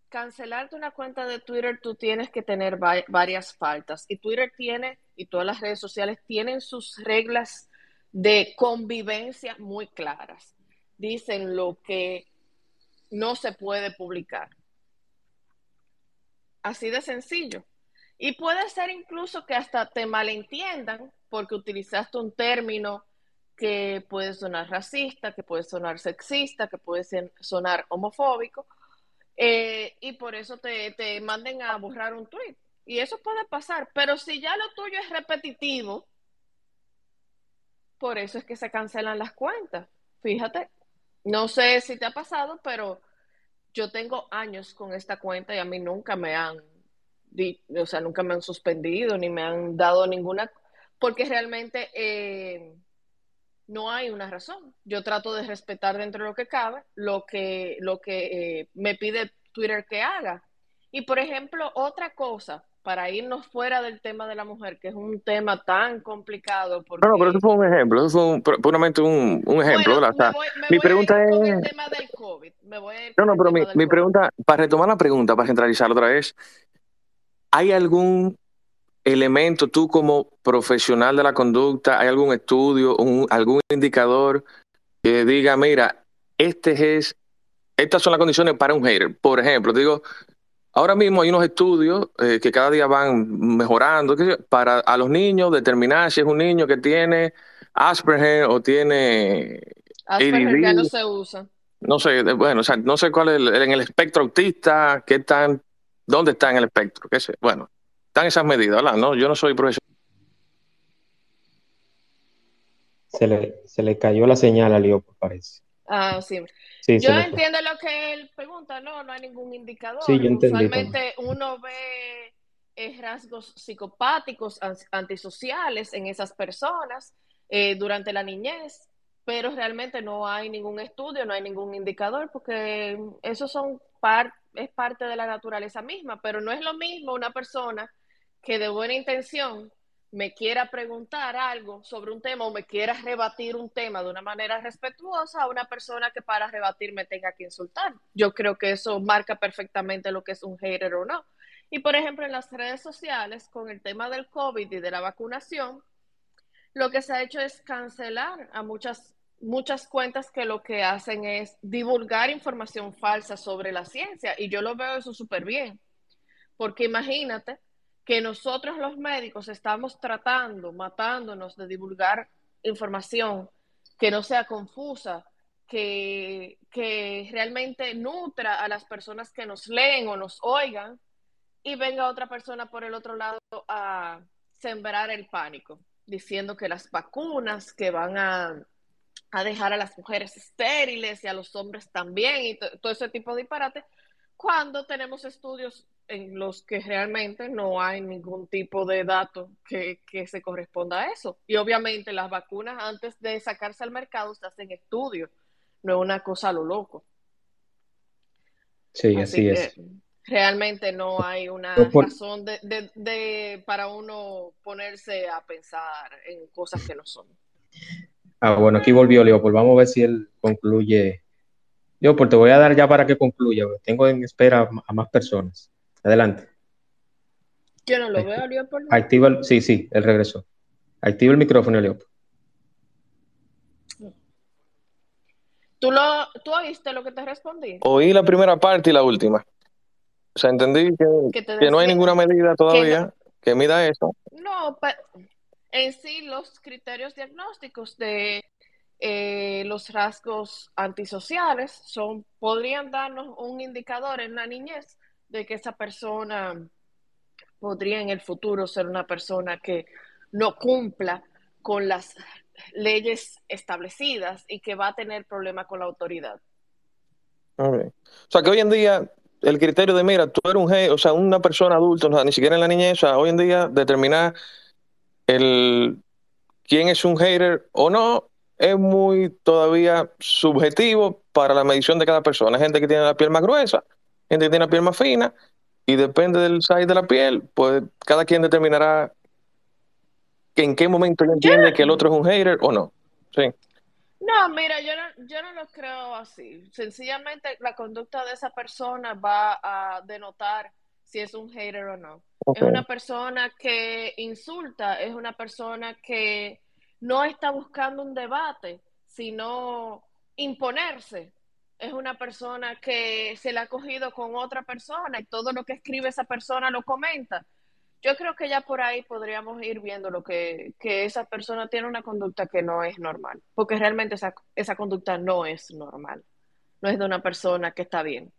cancelarte una cuenta de Twitter, tú tienes que tener varias faltas. Y Twitter tiene, y todas las redes sociales tienen sus reglas de convivencia muy claras. Dicen lo que no se puede publicar. Así de sencillo. Y puede ser incluso que hasta te malentiendan porque utilizaste un término que puede sonar racista, que puede sonar sexista, que puede sonar homofóbico, eh, y por eso te, te manden a borrar un tweet. Y eso puede pasar, pero si ya lo tuyo es repetitivo, por eso es que se cancelan las cuentas. Fíjate, no sé si te ha pasado, pero yo tengo años con esta cuenta y a mí nunca me han, o sea, nunca me han suspendido ni me han dado ninguna, porque realmente eh, no hay una razón. Yo trato de respetar dentro de lo que cabe lo que, lo que eh, me pide Twitter que haga. Y por ejemplo, otra cosa, para irnos fuera del tema de la mujer, que es un tema tan complicado. No, no, pero eso fue un ejemplo, eso fue puramente un, un ejemplo. mi pregunta es... el tema del COVID. no, no, pero mi, mi pregunta, para retomar la pregunta, para centralizar otra vez, ¿hay algún elemento, tú como profesional de la conducta, hay algún estudio, algún indicador que diga, mira, este es, estas son las condiciones para un hater? Por ejemplo, digo, ahora mismo hay unos estudios eh, que cada día van mejorando para a los niños determinar si es un niño que tiene Asperger o tiene Asperger ya no se usa. No sé, bueno, o sea, no sé cuál es en el espectro autista, qué tan, dónde está en el espectro, qué sé, bueno, están esas medidas, ¿verdad? No, yo no soy profesor. Se le, se le cayó la señal a Leo, parece. Ah, sí. yo entiendo lo que él pregunta, no, no hay ningún indicador. Sí, yo Usualmente uno ve eh, rasgos psicopáticos, antisociales en esas personas eh, durante la niñez, pero realmente no hay ningún estudio, no hay ningún indicador, porque eso son es parte de la naturaleza misma, pero no es lo mismo una persona que de buena intención me quiera preguntar algo sobre un tema o me quiera rebatir un tema de una manera respetuosa a una persona que para rebatirme tenga que insultar. Yo creo que eso marca perfectamente lo que es un hater o no. Y por ejemplo, en las redes sociales, con el tema del COVID y de la vacunación, lo que se ha hecho es cancelar a muchas, muchas cuentas que lo que hacen es divulgar información falsa sobre la ciencia. Y yo lo veo eso súper bien. Porque imagínate que nosotros los médicos estamos tratando, matándonos de divulgar información que no sea confusa, que, que realmente nutra a las personas que nos leen o nos oigan, y venga otra persona por el otro lado a sembrar el pánico, diciendo que las vacunas que van a, a dejar a las mujeres estériles y a los hombres también, y todo ese tipo de disparate, cuando tenemos estudios en los que realmente no hay ningún tipo de dato que, se corresponda a eso. Y obviamente las vacunas antes de sacarse al mercado se hacen estudios, no es una cosa a lo loco. Sí, así, es. Realmente no hay una razón de, de, para uno ponerse a pensar en cosas que no son. Ah, bueno, aquí volvió Leopold. Vamos a ver si él concluye. Leopold, te voy a dar ya para que concluya. Tengo en espera a más personas. Adelante. Yo no lo veo, Leopold. Activa el, sí, sí, él regresó. Activa el micrófono, Leopold. ¿Tú, lo, ¿Tú oíste lo que te respondí? Oí la primera parte y la última. O sea, entendí que, que, no hay ninguna medida todavía que, mida eso. No, en sí los criterios diagnósticos de eh, los rasgos antisociales son, podrían darnos un indicador en la niñez de que esa persona podría en el futuro ser una persona que no cumpla con las leyes establecidas y que va a tener problemas con la autoridad. O sea, que hoy en día el criterio de, mira, tú eres un, o sea, una persona adulta, ni siquiera en la niñez, o sea, hoy en día determinar el quién es un hater o no es muy todavía subjetivo para la medición de cada persona. Hay gente que tiene la piel más gruesa, gente que tiene la piel más fina, y depende del size de la piel, pues cada quien determinará en qué momento entiende que el otro es un hater o no. Sí. No, mira, yo no, yo no lo creo así. Sencillamente la conducta de esa persona va a denotar si es un hater o no. Es una persona que insulta, es una persona que no está buscando un debate, sino imponerse. Es una persona que se la ha cogido con otra persona y todo lo que escribe esa persona lo comenta. Yo creo que ya por ahí podríamos ir viendo lo que, que esa persona tiene una conducta que no es normal, porque realmente esa, esa conducta no es normal, no es de una persona que está bien.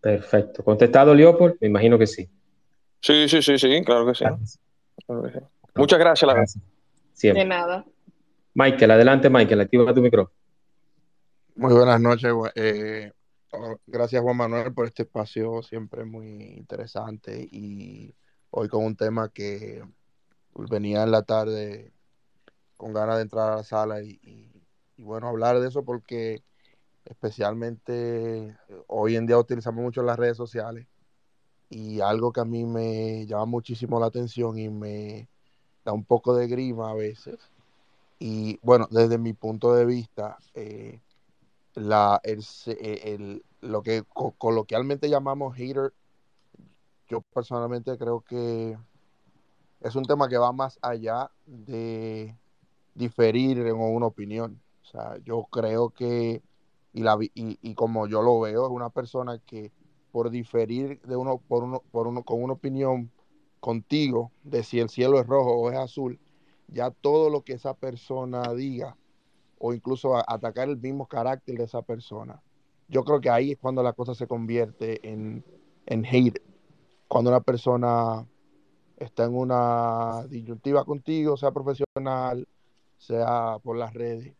Perfecto. ¿Contestado, Leopold? Me imagino que sí. Sí, sí, sí, sí, claro que sí. Muchas gracias, la gracias. Siempre. De nada. Michael, adelante, Michael, activa tu micrófono. Muy buenas noches. Eh, oh, gracias, Juan Manuel, por este espacio siempre muy interesante y hoy con un tema que venía en la tarde con ganas de entrar a la sala y, y bueno, hablar de eso porque especialmente hoy en día utilizamos mucho las redes sociales y algo que a mí me llama muchísimo la atención y me da un poco de grima a veces. Y bueno, desde mi punto de vista, eh, la, el, lo que coloquialmente llamamos hater, yo personalmente creo que es un tema que va más allá de diferir en una opinión. O sea, yo creo que y, la, y, y, como yo lo veo, es una persona que por diferir de uno, por uno, por uno, con una opinión contigo de si el cielo es rojo o es azul, ya todo lo que esa persona diga o incluso atacar el mismo carácter de esa persona, yo creo que ahí es cuando la cosa se convierte en, en hate. Cuando una persona está en una disyuntiva contigo, sea profesional, sea por las redes,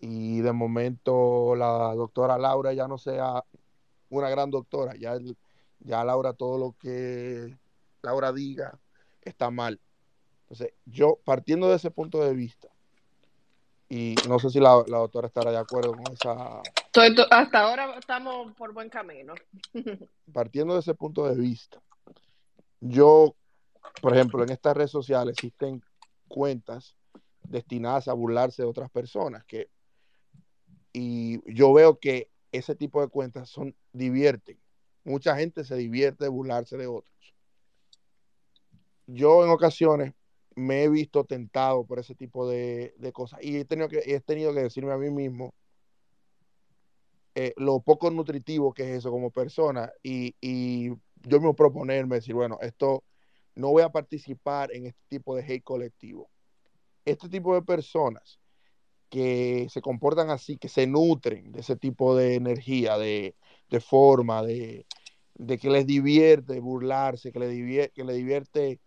y de momento la doctora Laura ya no sea una gran doctora, ya, ya Laura todo lo que Laura diga está mal. Entonces, yo partiendo de ese punto de vista, y no sé si la, doctora estará de acuerdo con esa... hasta ahora estamos por buen camino. partiendo de ese punto de vista, yo, por ejemplo, en estas redes sociales existen cuentas destinadas a burlarse de otras personas, que y yo veo que ese tipo de cuentas son divierten. Mucha gente se divierte de burlarse de otros. Yo en ocasiones me he visto tentado por ese tipo de, cosas y he tenido, que, he tenido que decirme a mí mismo eh, lo poco nutritivo que es eso como persona y, y yo me proponerme decir, bueno, esto no voy a participar en este tipo de hate colectivo. Este tipo de personas que se comportan así, que se nutren de ese tipo de energía, de, forma, de, que les divierte burlarse, que les divierte, que les divierte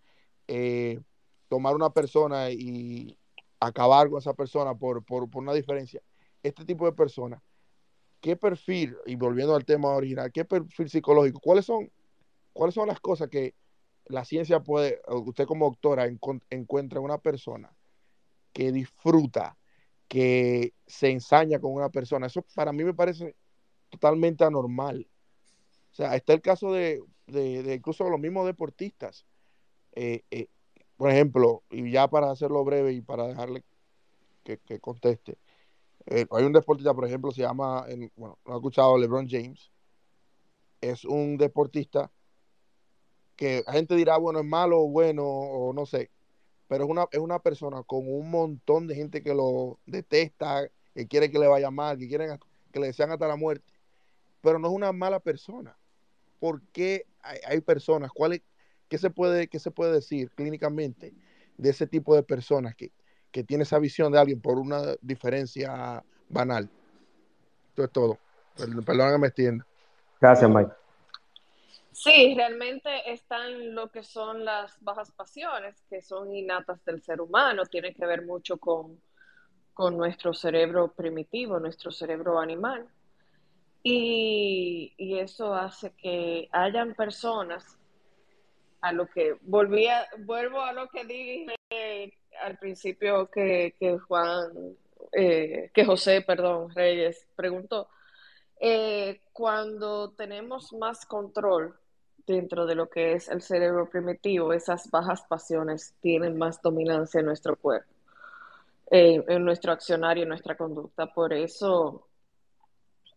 eh, tomar una persona y acabar con esa persona por, por, una diferencia. Este tipo de personas, ¿qué perfil, y volviendo al tema original, qué perfil psicológico, cuáles son, cuáles son las cosas que la ciencia puede, usted como doctora encuentra en una persona que disfruta que se ensaña con una persona. Eso para mí me parece totalmente anormal. O sea, está el caso de, de, incluso los mismos deportistas. Eh, eh, por ejemplo, y ya para hacerlo breve y para dejarle que, conteste, eh, hay un deportista, por ejemplo, se llama, bueno, no ha escuchado LeBron James. Es un deportista que la gente dirá, bueno, es malo o bueno, o no sé pero es una, es una persona con un montón de gente que lo detesta, que quiere que le vaya mal, que quieren que le desean hasta la muerte, pero no es una mala persona. ¿Por qué hay, personas? ¿Cuál qué, se puede, ¿Qué se puede decir clínicamente de ese tipo de personas que, que tiene esa visión de alguien por una diferencia banal? Esto es todo. Perdón que me extienda. Gracias, Mike. Sí, realmente están lo que son las bajas pasiones, que son innatas del ser humano, tienen que ver mucho con, con nuestro cerebro primitivo, nuestro cerebro animal. Y, y, eso hace que hayan personas a lo que volvía, vuelvo a lo que dije al principio que, que Juan, eh, que José, perdón, Reyes preguntó. Eh, cuando tenemos más control dentro de lo que es el cerebro primitivo, esas bajas pasiones tienen más dominancia en nuestro cuerpo. en nuestro accionario, en nuestra conducta. Por eso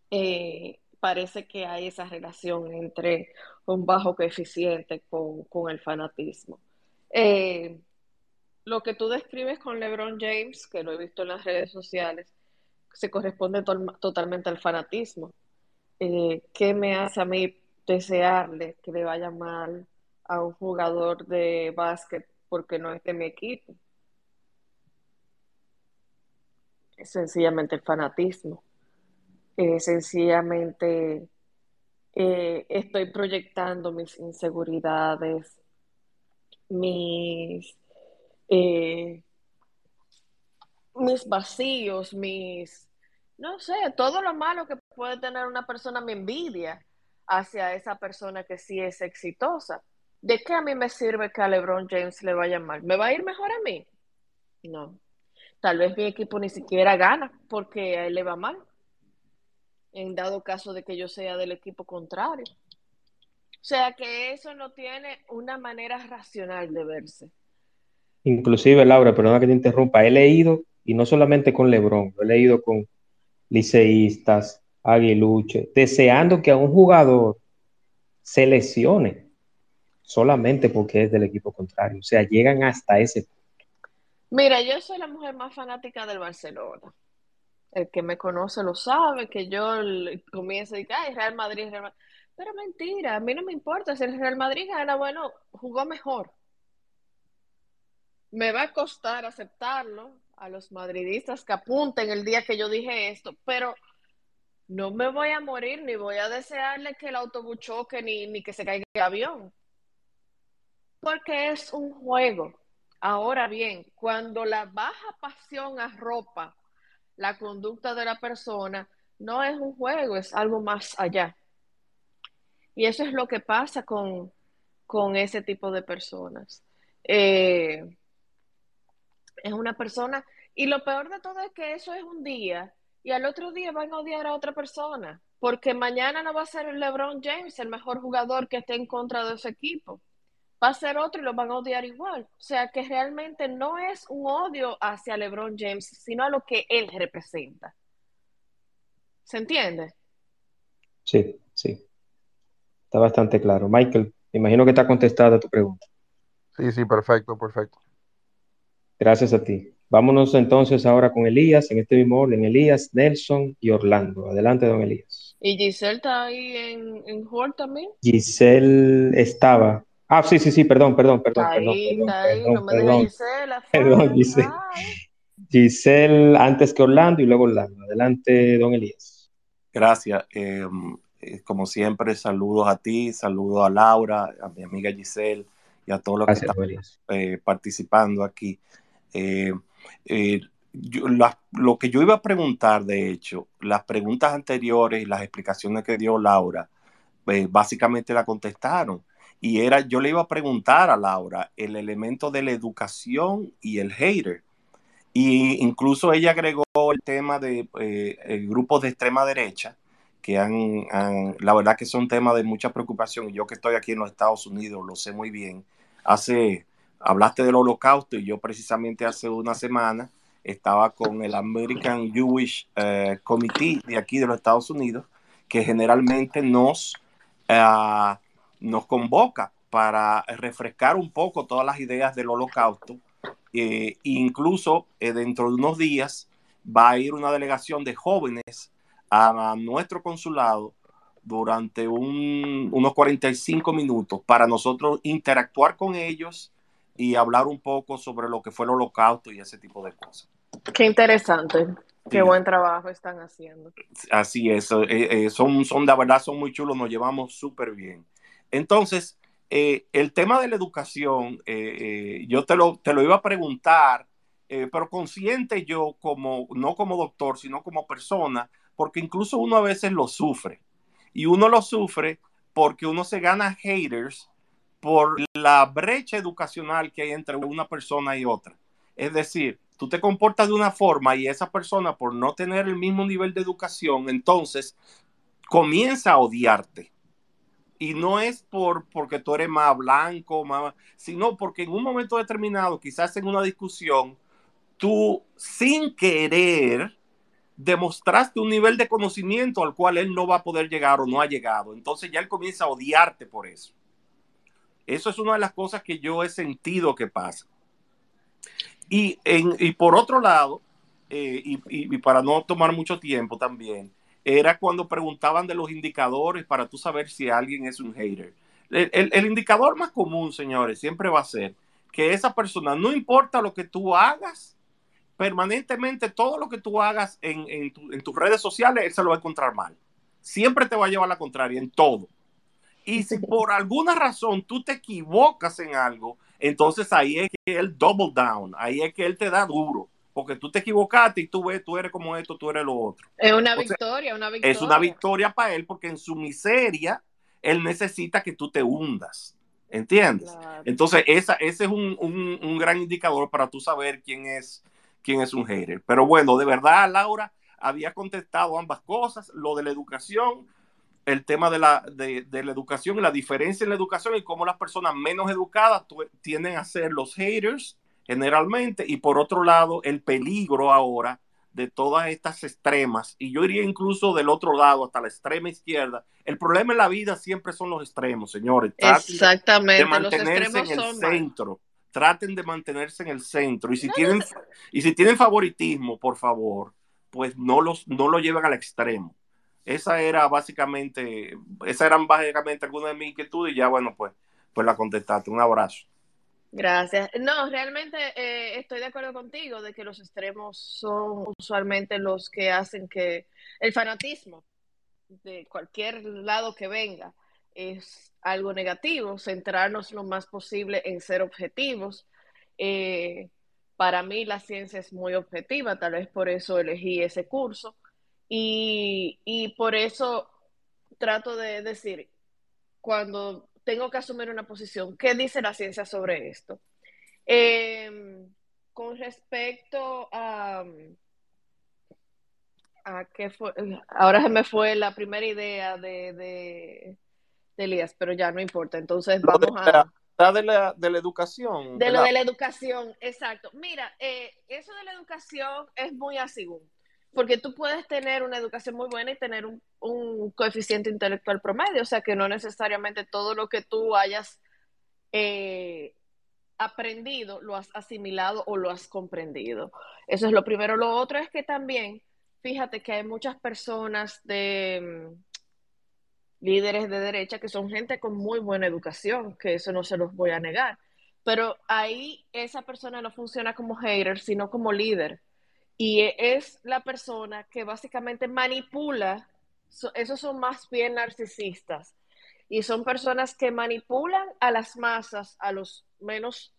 eh, parece que hay esa relación entre un bajo coeficiente con, con el fanatismo. Eh, lo que tú describes con LeBron James, que lo he visto en las redes sociales, se corresponde to totalmente al fanatismo. Eh, ¿Qué me hace a mí desearle que le vaya mal a un jugador de básquet porque no es de mi equipo? Es sencillamente el fanatismo. Sencillamente eh, estoy proyectando mis inseguridades, mis, eh, mis vacíos, mis, no sé, todo lo malo que puede tener una persona, mi envidia hacia esa persona que sí es exitosa. ¿De qué a mí me sirve que a LeBron James le vaya mal? ¿Me va a ir mejor a mí? No. Tal vez mi equipo ni siquiera gana porque a él le va mal. En dado caso de que yo sea del equipo contrario. O sea que eso no tiene una manera racional de verse. Inclusive, Laura, perdona que te interrumpa, he leído, y no solamente con Lebron, he leído con liceístas, aguiluche, deseando que a un jugador se lesione solamente porque es del equipo contrario. O sea, llegan hasta ese punto. Mira, yo soy la mujer más fanática del Barcelona. El que me conoce lo sabe, que yo comienzo a decir, ay, Real Madrid, Real Madrid. Pero mentira, a mí no me importa si el Real Madrid gana, bueno, jugó mejor. Me va a costar aceptarlo a los madridistas que apunten el día que yo dije esto, pero no me voy a morir ni voy a desearle que el autobús choque ni, ni que se caiga el avión. Porque es un juego. Ahora bien, cuando la baja pasión arropa la conducta de la persona, no es un juego, es algo más allá. Y eso es lo que pasa con, con ese tipo de personas. Eh, es una persona, y lo peor de todo es que eso es un día, y al otro día van a odiar a otra persona, porque mañana no va a ser LeBron James el mejor jugador que esté en contra de ese equipo. Va a ser otro y lo van a odiar igual. O sea que realmente no es un odio hacia LeBron James, sino a lo que él representa. ¿Se entiende? Sí, sí. Está bastante claro. Michael, imagino que está contestada tu pregunta. Sí, sí, perfecto, perfecto. Gracias a ti. Vámonos entonces ahora con Elías, en este mismo orden, Elías, Nelson y Orlando. Adelante, don Elías. ¿Y Giselle está ahí en, en Hall también? Giselle estaba. Ah, sí, sí, sí, perdón, perdón, perdón. Está perdón, ahí, perdón, está ahí, perdón, no me perdón. Giselle. Perdón, Giselle. Giselle antes que Orlando y luego Orlando. Adelante, don Elías. Gracias. Eh, eh, como siempre, saludos a ti, saludos a Laura, a mi amiga Giselle y a todos los Gracias, que están eh, participando aquí. Eh, eh, yo- la- lo que yo iba a preguntar, de hecho, las preguntas anteriores y las explicaciones que dio Laura, eh, básicamente la contestaron. Y era, yo le iba a preguntar a Laura el elemento de la educación y el hater. Y incluso ella agregó el tema de eh, grupos de extrema derecha, que han, han- la verdad que son temas de mucha preocupación. Yo que estoy aquí en los Estados Unidos lo sé muy bien. Hace, hablaste del holocausto y yo precisamente hace una semana estaba con el American Jewish eh, Committee de aquí de los Estados Unidos, que generalmente nos, ah, nos convoca para refrescar un poco todas las ideas del holocausto. Eh, incluso eh, dentro de unos días va a ir una delegación de jóvenes a, nuestro consulado durante un- unos 45 minutos para nosotros interactuar con ellos y hablar un poco sobre lo que fue el holocausto y ese tipo de cosas. Qué interesante. Qué Sí. buen trabajo están haciendo. Así es, eh, son, son, la verdad, son muy chulos, nos llevamos súper bien. Entonces, eh, el tema de la educación, eh, eh, yo te lo, te lo iba a preguntar, pero consciente yo como, no como doctor, sino como persona, porque incluso uno a veces lo sufre. Y uno lo sufre porque uno se gana haters por la brecha educacional que hay entre una persona y otra. Es decir, tú te comportas de una forma y esa persona por no tener el mismo nivel de educación, entonces comienza a odiarte. Y no es por porque tú eres más blanco, más, sino porque en un momento determinado, quizás en una discusión, tú sin querer demostraste un nivel de conocimiento al cual él no va a poder llegar o no ha llegado. Entonces ya él comienza a odiarte por eso. Eso es una de las cosas que yo he sentido que pasa. Y, en, y por otro lado, eh, y, y, para no tomar mucho tiempo también, era cuando preguntaban de los indicadores para tú saber si alguien es un hater. El, el, el, indicador más común, señores, siempre va a ser que esa persona, no importa lo que tú hagas, permanentemente todo lo que tú hagas en, en, tu, en tus redes sociales, él se lo va a encontrar mal. Siempre te va a llevar la contraria en todo. Y si por alguna razón tú te equivocas en algo, entonces ahí es que él double down, ahí es que él te da duro, porque tú te equivocaste y tú ves, tú eres como esto, tú eres lo otro. Es una Entonces, victoria, una victoria. Es una victoria para él porque en su miseria él necesita que tú te hundas. ¿Entiendes? Claro. Entonces, esa, ese es un, un, un, gran indicador para tú saber quién es, quién es un hater. Pero bueno, de verdad, Laura había contestado ambas cosas, lo de la educación, el tema de la, de, de la educación y la diferencia en la educación y cómo las personas menos educadas tienden a ser los haters generalmente, y por otro lado, el peligro ahora de todas estas extremas, y yo iría incluso del otro lado, hasta la extrema izquierda. El problema en la vida siempre son los extremos, señores. Traten Exactamente. De mantenerse en el centro. Mal. Traten de mantenerse en el centro. Y si, no, tienen, no. y si tienen favoritismo, por favor, pues no, los, no lo lleven al extremo. Esa era básicamente, esas eran básicamente algunas de mis inquietudes y ya, bueno, pues, pues la contestaste. Un abrazo. Gracias. No, realmente eh, estoy de acuerdo contigo de que los extremos son usualmente los que hacen que el fanatismo de cualquier lado que venga es algo negativo, centrarnos lo más posible en ser objetivos. Eh, para mí la ciencia es muy objetiva, tal vez por eso elegí ese curso y, y por eso trato de decir, cuando tengo que asumir una posición. ¿Qué dice la ciencia sobre esto? Eh, con respecto a, a qué fue, ahora se me fue la primera idea de, de, de Elías, pero ya no importa. Entonces vamos a... De la, de la educación. De lo de la educación, exacto. Mira, eh, eso de la educación es muy así porque tú puedes tener una educación muy buena y tener un, coeficiente intelectual promedio, o sea que no necesariamente todo lo que tú hayas eh, aprendido lo has asimilado o lo has comprendido. Eso es lo primero. Lo otro es que también, fíjate que hay muchas personas de um, líderes de derecha que son gente con muy buena educación, que eso no se los voy a negar, pero ahí esa persona no funciona como hater, sino como líder y es la persona que básicamente manipula, esos son más bien narcisistas, y son personas que manipulan a las masas, a los menos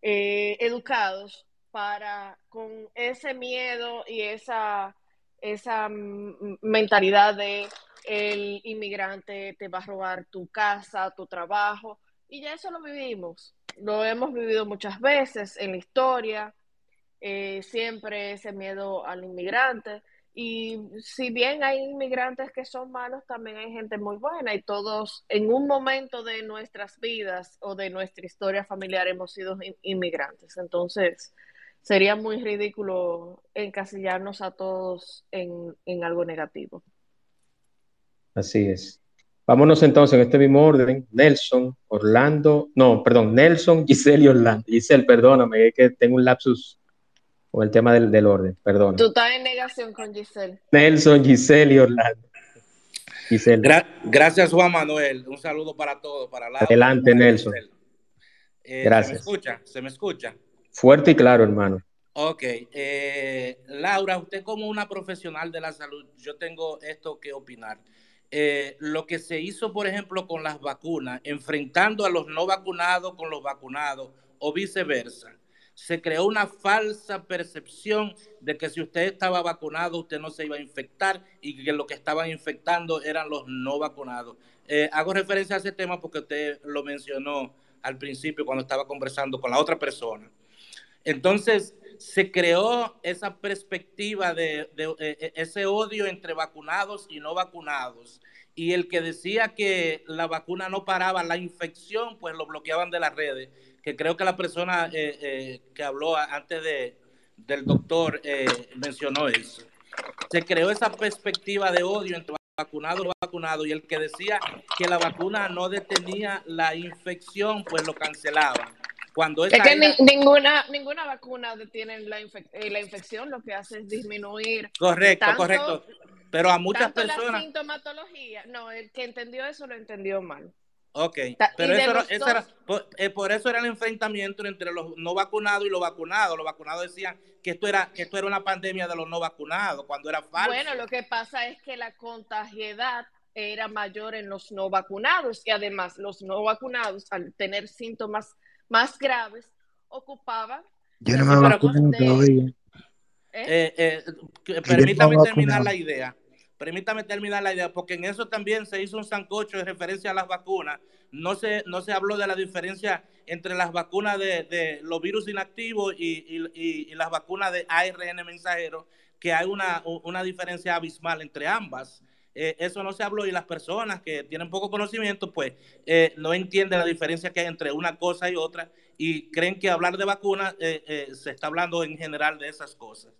eh, educados, para con ese miedo y esa, esa mentalidad de el inmigrante te va a robar tu casa, tu trabajo, y ya eso lo vivimos, lo hemos vivido muchas veces en la historia, eh, siempre ese miedo al inmigrante. Y si bien hay inmigrantes que son malos, también hay gente muy buena y todos en un momento de nuestras vidas o de nuestra historia familiar hemos sido inmigrantes. Entonces, sería muy ridículo encasillarnos a todos en, en algo negativo. Así es. Vámonos entonces en este mismo orden. Nelson, Orlando, no, perdón, Nelson, Giselle y Orlando. Giselle, perdóname, es que tengo un lapsus con el tema del, del, orden, perdón. Tú estás en negación con Giselle. Nelson, Giselle y Orlando. Giselle. Gra gracias, Juan Manuel. Un saludo para todos. Para la, Adelante, para Nelson. Eh, gracias. ¿Se me escucha? ¿Se me escucha? Fuerte y claro, hermano. Ok. Eh, Laura, usted como una profesional de la salud, yo tengo esto que opinar. Eh, lo que se hizo, por ejemplo, con las vacunas, enfrentando a los no vacunados con los vacunados o viceversa se creó una falsa percepción de que si usted estaba vacunado, usted no se iba a infectar y que lo que estaban infectando eran los no vacunados. Eh, hago referencia a ese tema porque usted lo mencionó al principio cuando estaba conversando con la otra persona. Entonces, se creó esa perspectiva de, de, de, e, ese odio entre vacunados y no vacunados. Y el que decía que la vacuna no paraba la infección, pues lo bloqueaban de las redes que creo que la persona eh, eh, que habló antes de, del doctor eh, mencionó eso. Se creó esa perspectiva de odio entre vacunado y vacunado y el que decía que la vacuna no detenía la infección, pues lo cancelaban. Cuando es que ninguna, ninguna vacuna detiene la, eh, la, infección, lo que hace es disminuir. Correcto, correcto. Pero a muchas personas. La sintomatología, no, el que entendió eso lo entendió mal. Ok, pero eso, era, eh, por, eso era el enfrentamiento entre los no vacunados y los vacunados. Los vacunados decían que esto era que esto era una pandemia de los no vacunados, cuando era falso. Bueno, lo que pasa es que la contagiedad era mayor en los no vacunados y además los no vacunados al tener síntomas más graves ocupaban. Yo no me vacuno todavía. ¿Eh? Eh, permítame terminar la idea. Permítame terminar la idea, porque en eso también se hizo un sancocho de referencia a las vacunas. No se, no se habló de la diferencia entre las vacunas de, los virus inactivos y, las vacunas de ARN mensajero, que hay una, una diferencia abismal entre ambas. Eh, eso no se habló y las personas que tienen poco conocimiento, pues eh, no entienden la diferencia que hay entre una cosa y otra y creen que hablar de vacunas eh, se está hablando en general de esas cosas.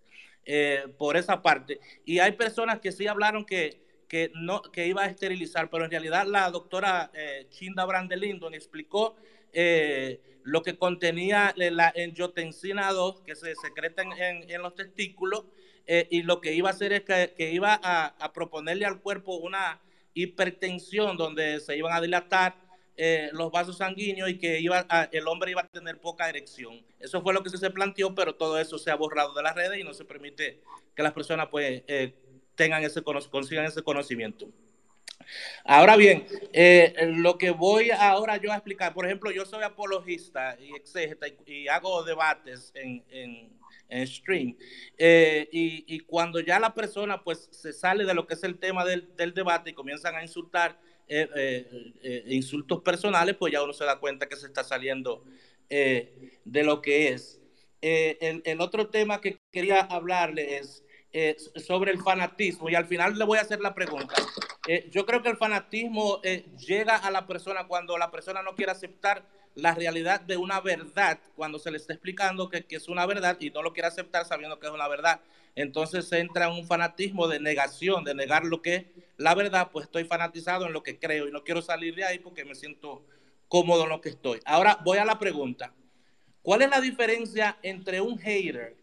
Eh, por esa parte. Y hay personas que sí hablaron que, que, no, que iba a esterilizar, pero en realidad la doctora eh, Chinda Brandelindon explicó eh, lo que contenía la angiotensina 2 que se secreta en, en, los testículos y lo que iba a hacer es que, que iba a, a, proponerle al cuerpo una hipertensión donde se iban a dilatar eh, los vasos sanguíneos y que iba el hombre iba a tener poca erección. Eso fue lo que se planteó, pero todo eso se ha borrado de las redes y no se permite que las personas pues, eh, tengan ese, consigan ese conocimiento. Ahora bien, eh, lo que voy ahora yo a explicar, por ejemplo, yo soy apologista y exégeta y, hago debates en, en, stream. y, y, cuando ya la persona pues se sale de lo que es el tema del debate y comienzan a insultar, eh, eh, eh, insultos personales, pues ya uno se da cuenta que se está saliendo de lo que es. El, otro tema que quería hablarle es sobre el fanatismo y al final le voy a hacer la pregunta. yo creo que el fanatismo llega a la persona cuando la persona no quiere aceptar la realidad de una verdad, cuando se le está explicando que, que es una verdad y no lo quiere aceptar sabiendo que es una verdad entonces entra en un fanatismo de negación, de negar lo que es la verdad, pues estoy fanatizado en lo que creo y no quiero salir de ahí porque me siento cómodo en lo que estoy. Ahora voy a la pregunta. ¿Cuál es la diferencia entre un hater,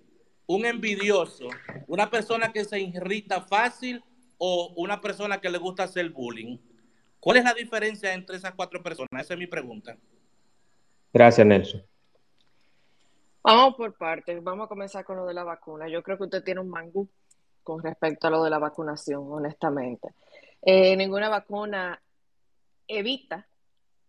un envidioso, una persona que se irrita fácil o una persona que le gusta hacer bullying? ¿Cuál es la diferencia entre esas cuatro personas? Esa es mi pregunta. Gracias, Nelson. Vamos por partes, vamos a comenzar con lo de la vacuna. Yo creo que usted tiene un mangú con respecto a lo de la vacunación, honestamente. Eh, ninguna vacuna evita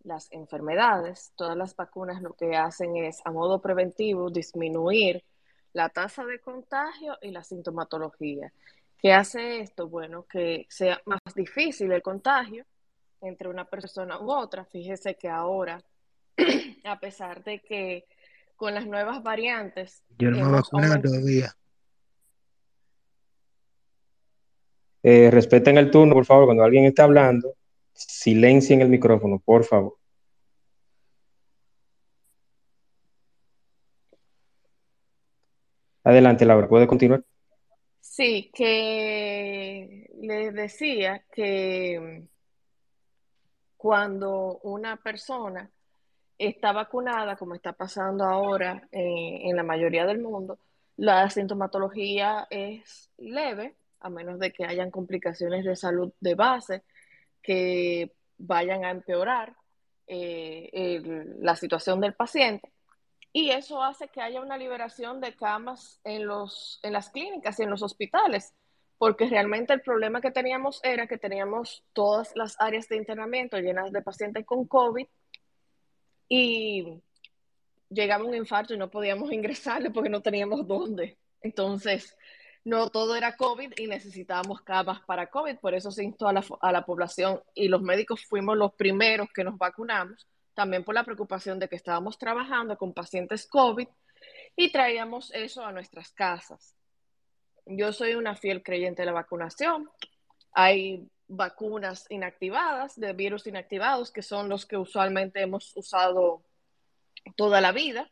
las enfermedades. Todas las vacunas lo que hacen es, a modo preventivo, disminuir la tasa de contagio y la sintomatología. ¿Qué hace esto? Bueno, que sea más difícil el contagio entre una persona u otra. Fíjese que ahora, a pesar de que con las nuevas variantes. Yo no me vacunado todavía. Eh, respeten el turno, por favor, cuando alguien está hablando, silencien el micrófono, por favor. Adelante, Laura, ¿puede continuar? Sí, que les decía que cuando una persona está vacunada, como está pasando ahora eh, en la mayoría del mundo, la sintomatología es leve, a menos de que hayan complicaciones de salud de base que vayan a empeorar eh, la situación del paciente. Y eso hace que haya una liberación de camas en, los, en las clínicas y en los hospitales, porque realmente el problema que teníamos era que teníamos todas las áreas de internamiento llenas de pacientes con COVID y llegaba un infarto y no podíamos ingresarle porque no teníamos dónde. Entonces, no todo era COVID y necesitábamos camas para COVID, por eso se instó a la, a la población y los médicos fuimos los primeros que nos vacunamos, también por la preocupación de que estábamos trabajando con pacientes COVID y traíamos eso a nuestras casas. Yo soy una fiel creyente de la vacunación. Hay vacunas inactivadas, de virus inactivados, que son los que usualmente hemos usado toda la vida.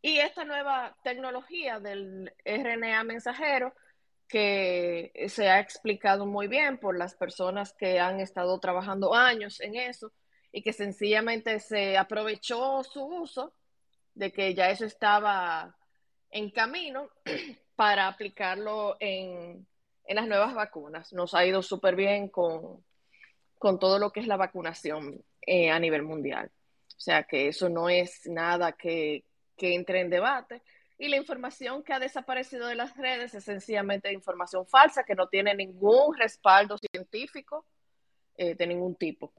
Y esta nueva tecnología del RNA mensajero que se ha explicado muy bien por las personas que han estado trabajando años en eso y que sencillamente se aprovechó su uso de que ya eso estaba en camino para aplicarlo en, las nuevas vacunas. Nos ha ido súper bien con, todo lo que es la vacunación eh, a nivel mundial. O sea que eso no es nada que, que entre en debate. Y la información que ha desaparecido de las redes es sencillamente información falsa que no tiene ningún respaldo científico eh, de ningún tipo.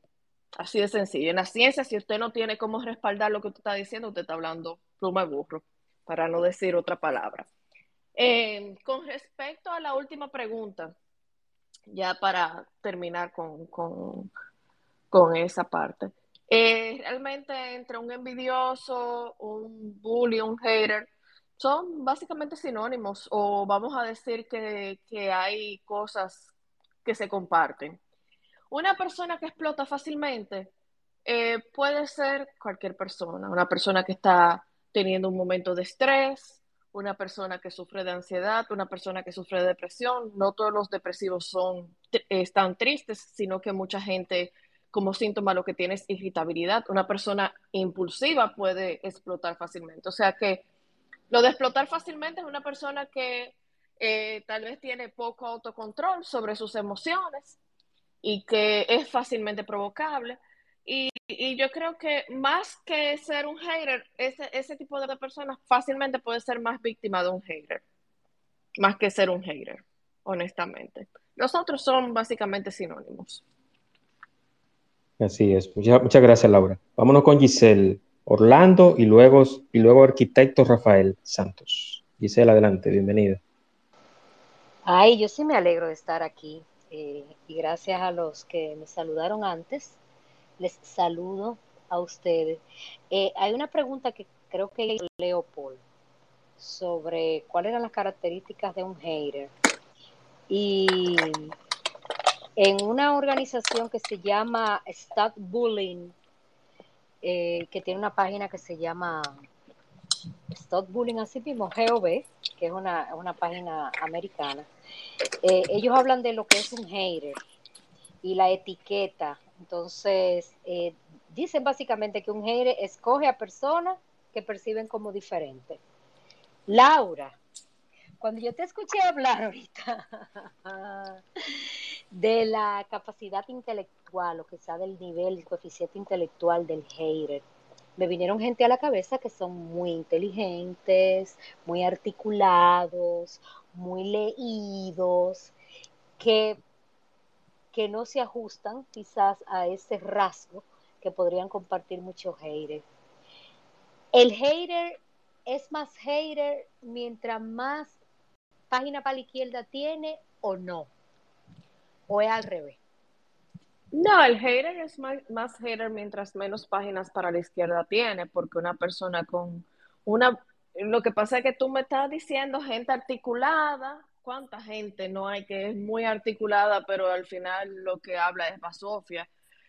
Así de sencillo. En la ciencia, si usted no tiene cómo respaldar lo que usted está diciendo, usted está hablando pluma burro, para no decir otra palabra. Eh, con respecto a la última pregunta, ya para terminar con, con, esa parte. Eh, realmente entre un envidioso, un bully, un hater, son básicamente sinónimos o vamos a decir que, hay cosas que se comparten. Una persona que explota fácilmente eh, puede ser cualquier persona, una persona que está teniendo un momento de estrés, una persona que sufre de ansiedad, una persona que sufre de depresión. No todos los depresivos son, están tristes, sino que mucha gente como síntoma lo que tiene es irritabilidad. Una persona impulsiva puede explotar fácilmente. O sea que lo de explotar fácilmente es una persona que eh, tal vez tiene poco autocontrol sobre sus emociones y que es fácilmente provocable. Y, yo creo que más que ser un hater, ese, ese tipo de personas fácilmente puede ser más víctima de un hater, más que ser un hater, honestamente. Los otros son básicamente sinónimos. Así es. Muchas, muchas gracias, Laura. Vámonos con Giselle. Orlando y luego, y luego arquitecto Rafael Santos. Gisela, adelante, bienvenida. Ay, yo sí me alegro de estar aquí eh, y gracias a los que me saludaron antes, les saludo a ustedes. Eh, hay una pregunta que creo que Leopold sobre cuáles eran las características de un hater. Y en una organización que se llama Stop Bullying, eh, que tiene una página que se llama Stop Bullying, así mismo, GOV, que es una, página americana. Eh, ellos hablan de lo que es un hater y la etiqueta. Entonces, eh, dicen básicamente que un hater escoge a personas que perciben como diferentes. Laura, cuando yo te escuché hablar ahorita de la capacidad intelectual, o quizá del nivel, el coeficiente intelectual del hater, me vinieron gente a la cabeza que son muy inteligentes, muy articulados, muy leídos, que, que no se ajustan quizás a ese rasgo que podrían compartir muchos haters. El hater es más hater mientras más página para la izquierda tiene o no? ¿O es al revés? No, el hater es más, hater mientras menos páginas para la izquierda tiene, porque una persona con una... Lo que pasa es que tú me estás diciendo gente articulada, ¿cuánta gente no hay que es muy articulada, pero al final lo que habla es basofia?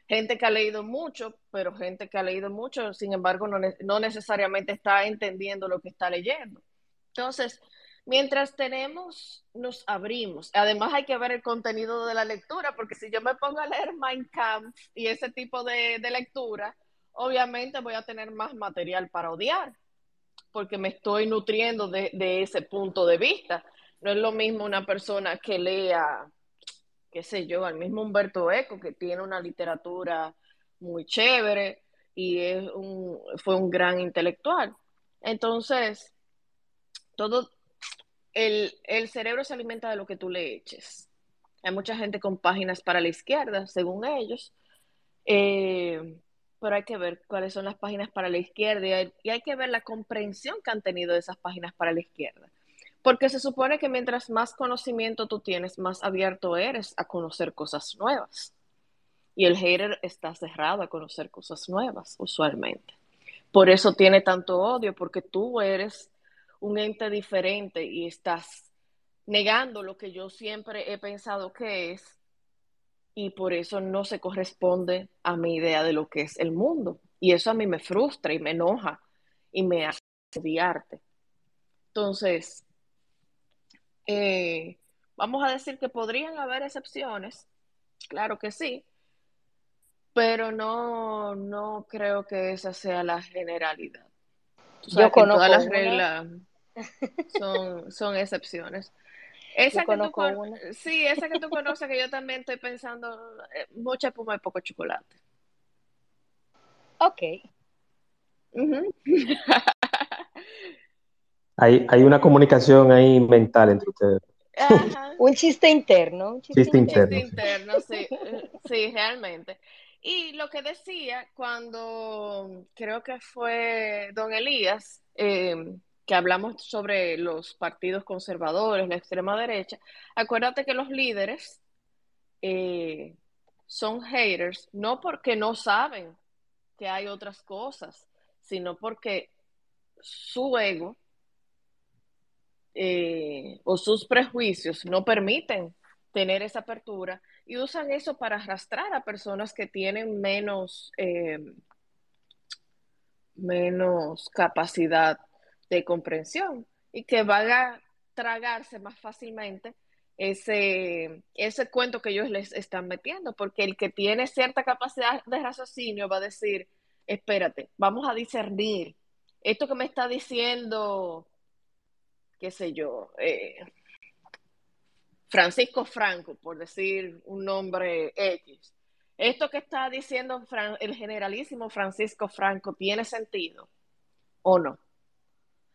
Gente que ha leído mucho, pero gente que ha leído mucho, sin embargo, no, no necesariamente está entendiendo lo que está leyendo. Entonces, mientras tenemos, nos abrimos. Además hay que ver el contenido de la lectura, porque si yo me pongo a leer Mein Kampf y ese tipo de, lectura, obviamente voy a tener más material para odiar, porque me estoy nutriendo de, ese punto de vista. No es lo mismo una persona que lea, qué sé yo, al mismo Humberto Eco, que tiene una literatura muy chévere y es un, fue un gran intelectual. Entonces, todo, el, cerebro se alimenta de lo que tú le eches. Hay mucha gente con páginas para la izquierda, según ellos, eh, pero hay que ver cuáles son las páginas para la izquierda y hay, y hay, que ver la comprensión que han tenido de esas páginas para la izquierda. Porque se supone que mientras más conocimiento tú tienes, más abierto eres a conocer cosas nuevas. Y el hater está cerrado a conocer cosas nuevas, usualmente. Por eso tiene tanto odio, porque tú eres un ente diferente y estás negando lo que yo siempre he pensado que es y por eso no se corresponde a mi idea de lo que es el mundo. Y eso a mí me frustra y me enoja y me hace arte. Entonces, eh, vamos a decir que podrían haber excepciones, claro que sí, pero no, no creo que esa sea la generalidad. Yo conozco todas las reglas son, son excepciones. Esa que tú Sí, esa que tú conoces, que yo también estoy pensando, eh, mucha espuma y poco chocolate. Ok. hay, hay una comunicación ahí mental entre ustedes. un chiste interno. Un chiste, interno. Chiste interno, sí, sí, realmente. Y lo que decía cuando creo que fue don Elías, eh, que hablamos sobre los partidos conservadores, la extrema derecha, acuérdate que los líderes eh, son haters, no porque no saben que hay otras cosas, sino porque su ego eh, o sus prejuicios no permiten tener esa apertura y usan eso para arrastrar a personas que tienen menos, eh, menos capacidad de comprensión y que van a tragarse más fácilmente ese, ese cuento que ellos les están metiendo, porque el que tiene cierta capacidad de raciocinio va a decir, espérate, vamos a discernir. Esto que me está diciendo, qué sé yo, eh, Francisco Franco, por decir un nombre X. Esto que está diciendo el generalísimo Francisco Franco tiene sentido o no.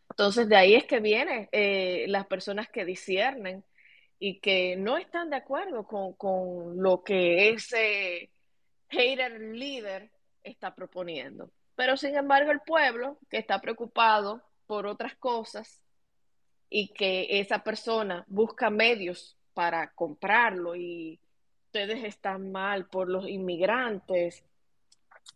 Entonces, de ahí es que vienen eh, las personas que disciernen y que no están de acuerdo con, lo que ese hater líder está proponiendo. Pero sin embargo, el pueblo que está preocupado por otras cosas y que esa persona busca medios para comprarlo y ustedes están mal por los inmigrantes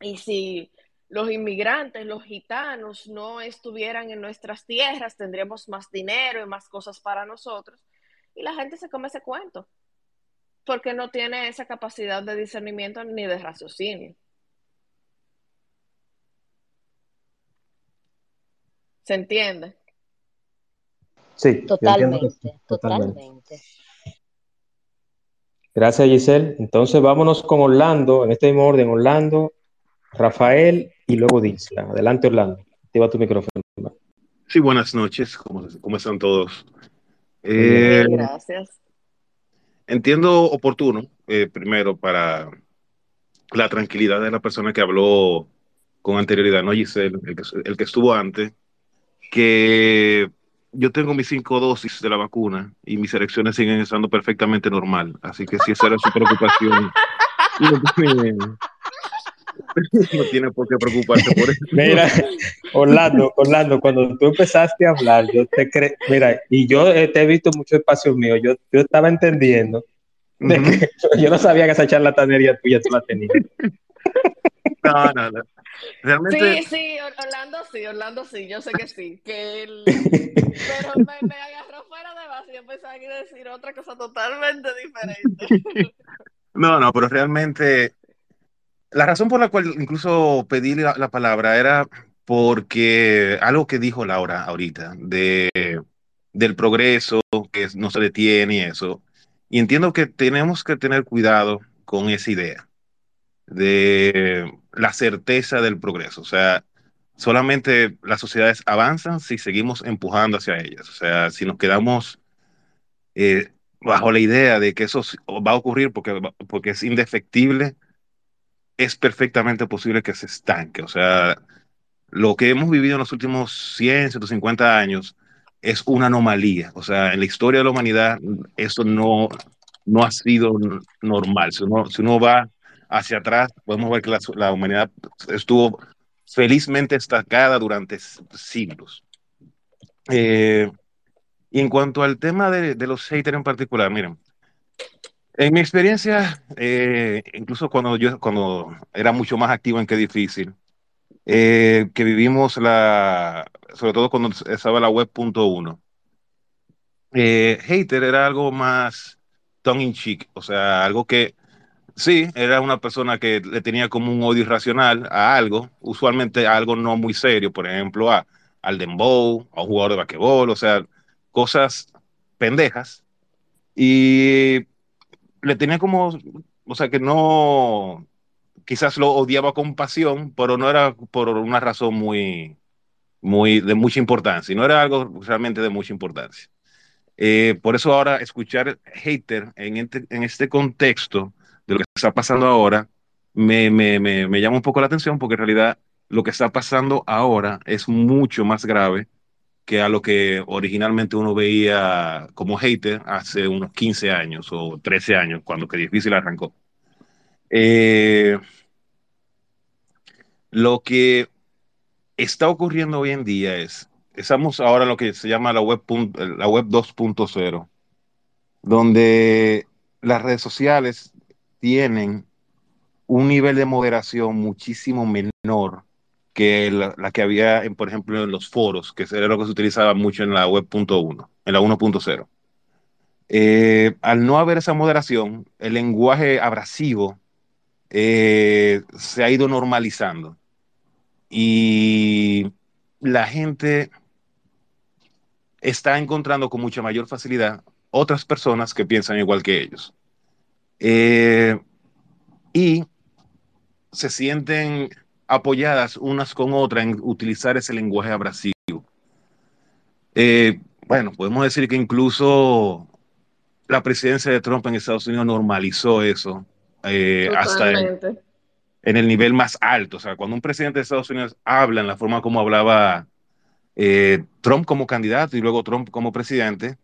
y si los inmigrantes, los gitanos, no estuvieran en nuestras tierras, tendríamos más dinero y más cosas para nosotros. Y la gente se come ese cuento, porque no tiene esa capacidad de discernimiento ni de raciocinio. ¿Se entiende? Sí. Totalmente, totalmente. Gracias, Giselle. Entonces vámonos con Orlando, en este mismo orden, Orlando, Rafael y luego Disla. Adelante, Orlando. Activa tu micrófono. Sí, buenas noches. ¿Cómo, cómo están todos? Eh, gracias. Entiendo oportuno, eh, primero, para la tranquilidad de la persona que habló con anterioridad, no Giselle, el que, el que estuvo antes, que yo tengo mis cinco dosis de la vacuna y mis elecciones siguen estando perfectamente normal. Así que si esa era su preocupación, no tiene por qué preocuparse por eso. Mira, Orlando, Orlando, cuando tú empezaste a hablar, yo te creo, mira, y yo te he visto muchos espacios míos, yo, yo estaba entendiendo yo no sabía que esa charlatanería tuya tú la tenías. No, no, no. Realmente... Sí, sí, Orlando sí, Orlando sí, yo sé que sí, que él... pero me, me, agarró fuera de base, yo pensaba que iba a decir otra cosa totalmente diferente. No, no, pero realmente la razón por la cual incluso pedí la, palabra era porque algo que dijo Laura ahorita, de, del progreso que no se detiene y eso. Y entiendo que tenemos que tener cuidado con esa idea de la certeza del progreso. O sea, solamente las sociedades avanzan si seguimos empujando hacia ellas. O sea, si nos quedamos eh, bajo la idea de que eso va a ocurrir porque, porque es indefectible, es perfectamente posible que se estanque. O sea, lo que hemos vivido en los últimos 100, 150 años es una anomalía. O sea, en la historia de la humanidad eso no, no ha sido normal. Si uno, si uno va hacia atrás, podemos ver que la, humanidad estuvo felizmente estancada durante siglos. Eh, y en cuanto al tema de, los haters en particular, miren, en mi experiencia, eh, incluso cuando yo cuando era mucho más activo en qué difícil, eh, que vivimos la, sobre todo cuando estaba la web.1, eh, hater era algo más tongue in cheek, o sea, algo que sí, era una persona que le tenía como un odio irracional a algo, usualmente a algo no muy serio, por ejemplo, a, al dembow, a un jugador de basquetbol, o sea, cosas pendejas. Y le tenía como, o sea, que no, quizás lo odiaba con pasión, pero no era por una razón muy, muy de mucha importancia, no era algo realmente de mucha importancia. Eh, por eso ahora escuchar hater en este, en este contexto de lo que está pasando ahora me, me, me, me, llama un poco la atención porque en realidad lo que está pasando ahora es mucho más grave que a lo que originalmente uno veía como hater hace unos 15 años o 13 años, cuando que difícil arrancó. Eh, lo que está ocurriendo hoy en día es, estamos ahora en lo que se llama la web, la web 2.0, donde las redes sociales tienen un nivel de moderación muchísimo menor que la, que había, por ejemplo, en los foros, que era lo que se utilizaba mucho en la web.1, en la 1.0. Eh, al no haber esa moderación, el lenguaje abrasivo eh, se ha ido normalizando y la gente está encontrando con mucha mayor facilidad otras personas que piensan igual que ellos. Eh, y se sienten apoyadas unas con otras en utilizar ese lenguaje abrasivo. Eh, bueno, podemos decir que incluso la presidencia de Trump en Estados Unidos normalizó eso eh, hasta en, en, el nivel más alto. O sea, cuando un presidente de Estados Unidos habla en la forma como hablaba eh, Trump como candidato y luego Trump como presidente,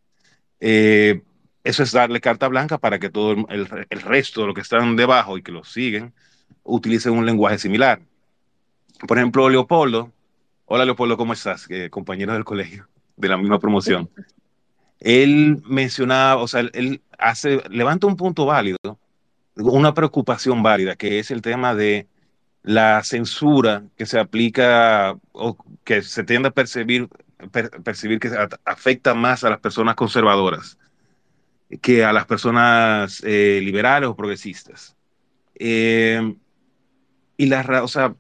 eh, eso es darle carta blanca para que todo el, resto de los que están debajo y que lo siguen utilicen un lenguaje similar. Por ejemplo, Leopoldo. Hola, Leopoldo, ¿cómo estás? Eh, compañero del colegio, de la misma promoción. él mencionaba, o sea, él hace, levanta un punto válido, una preocupación válida, que es el tema de la censura que se aplica o que se tiende a percibir, per, percibir que afecta más a las personas conservadoras que a las personas eh, liberales o progresistas. Eh, y la, o sea,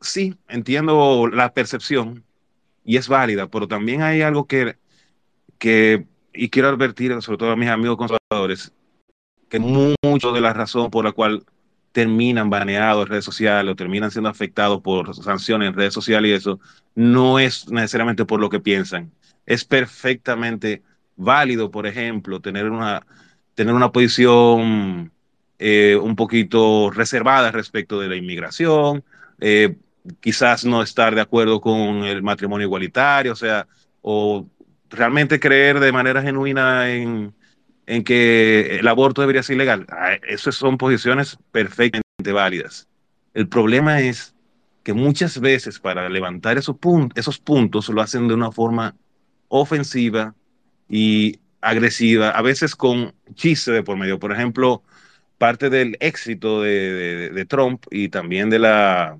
sí, entiendo la percepción y es válida, pero también hay algo que, que y quiero advertir, sobre todo a mis amigos conservadores, que mucho de la razón por la cual terminan baneados en redes sociales o terminan siendo afectados por sanciones en redes sociales y eso, no es necesariamente por lo que piensan. Es perfectamente válido, por ejemplo, tener una, tener una posición eh, un poquito reservada respecto de la inmigración, eh, quizás no estar de acuerdo con el matrimonio igualitario, o sea, o realmente creer de manera genuina en, en que el aborto debería ser ilegal. Ah, Esas son posiciones perfectamente válidas. El problema es que muchas veces para levantar esos, punt esos puntos lo hacen de una forma ofensiva y agresiva, a veces con chiste de por medio. Por ejemplo, parte del éxito de, de, de Trump y también de la,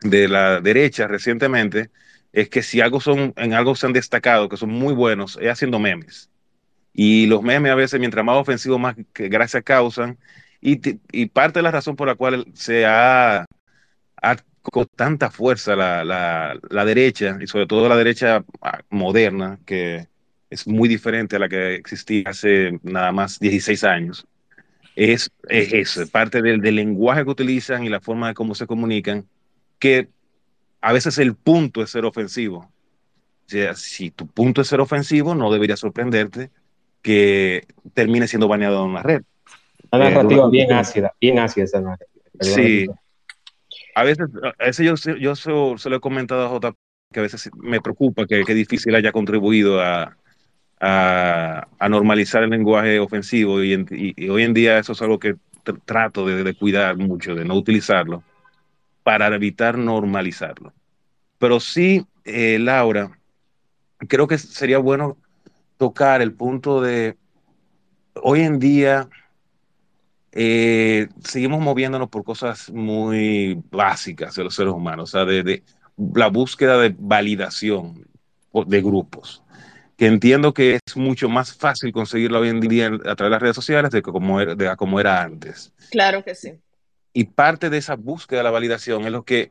de la derecha recientemente es que si algo son, en algo se han destacado, que son muy buenos, es haciendo memes. Y los memes a veces, mientras más ofensivos, más gracia causan. Y, y, parte de la razón por la cual se ha, ha con tanta fuerza la, la, la, derecha, y sobre todo la derecha ah, moderna, que es muy diferente a la que existía hace nada más 16 años, es, es eso, parte del, del lenguaje que utilizan y la forma de cómo se comunican, que a veces el punto es ser ofensivo. O sea, si tu punto es ser ofensivo, no debería sorprenderte que termine siendo baneado en una red. Una narrativa eh, bien ácida, bien ácida esa narrativa. Sí. A veces, a veces yo, yo se, se, lo he comentado a J que a veces me preocupa que, que difícil haya contribuido a, a, normalizar el lenguaje ofensivo y, hoy en día eso es algo que trato de, de cuidar mucho, de no utilizarlo para evitar normalizarlo. Pero sí, eh, Laura, creo que sería bueno tocar el punto de hoy en día eh, seguimos moviéndonos por cosas muy básicas de los seres humanos, o sea, de, de la búsqueda de validación de grupos, que entiendo que es mucho más fácil conseguirlo hoy en día a través de las redes sociales de como era, de como era antes. Claro que sí. Y parte de esa búsqueda de la validación es lo que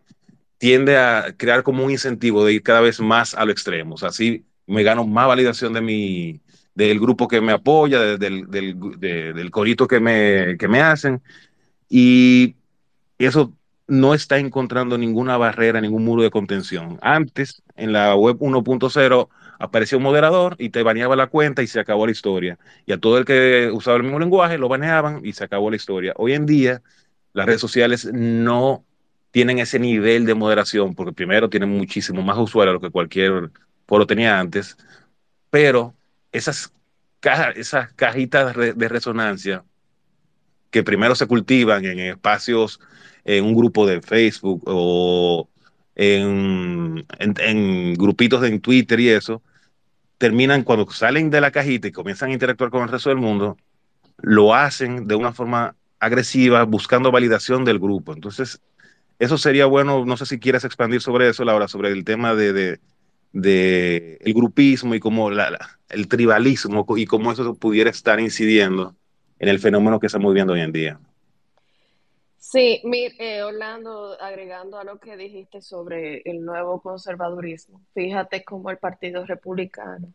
tiende a crear como un incentivo de ir cada vez más a los extremos. Así me gano más validación de mi, del grupo que me apoya, del, del, del corito que me, que me hacen. Y eso no está encontrando ninguna barrera, ningún muro de contención. Antes, en la web 1.0, apareció un moderador y te baneaba la cuenta y se acabó la historia. Y a todo el que usaba el mismo lenguaje lo baneaban y se acabó la historia. Hoy en día, las redes sociales no tienen ese nivel de moderación, porque primero tienen muchísimo más usuarios lo que cualquier foro tenía antes, pero esas, cajas, esas cajitas de resonancia que primero se cultivan en espacios, en un grupo de Facebook o en, en, grupitos en Twitter y eso, terminan cuando salen de la cajita y comienzan a interactuar con el resto del mundo, lo hacen de una forma agresiva, buscando validación del grupo. Entonces, eso sería bueno, no sé si quieres expandir sobre eso, Laura, sobre el tema de, de, de el grupismo y cómo la, el tribalismo y cómo eso pudiera estar incidiendo en el fenómeno que estamos viendo hoy en día. Sí, eh, Orlando, agregando a lo que dijiste sobre el nuevo conservadurismo, fíjate cómo el Partido Republicano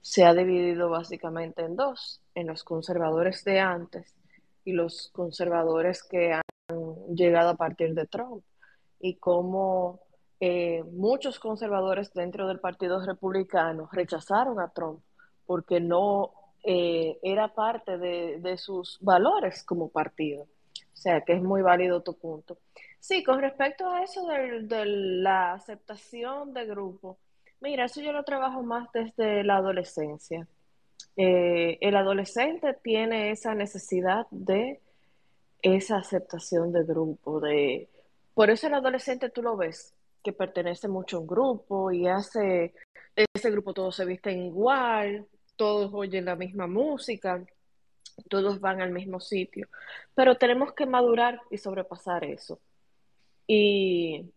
se ha dividido básicamente en dos, en los conservadores de antes y los conservadores que han llegado a partir de Trump, y cómo eh, muchos conservadores dentro del Partido Republicano rechazaron a Trump porque no eh, era parte de, sus valores como partido. O sea, que es muy válido tu punto. Sí, con respecto a eso de, la aceptación de grupo, mira, eso yo lo trabajo más desde la adolescencia. Eh, el adolescente tiene esa necesidad de esa aceptación de grupo, de... Por eso el adolescente tú lo ves, que pertenece mucho a un grupo y hace, ese grupo todos se visten igual, todos oyen la misma música, todos van al mismo sitio, pero tenemos que madurar y sobrepasar eso. Y,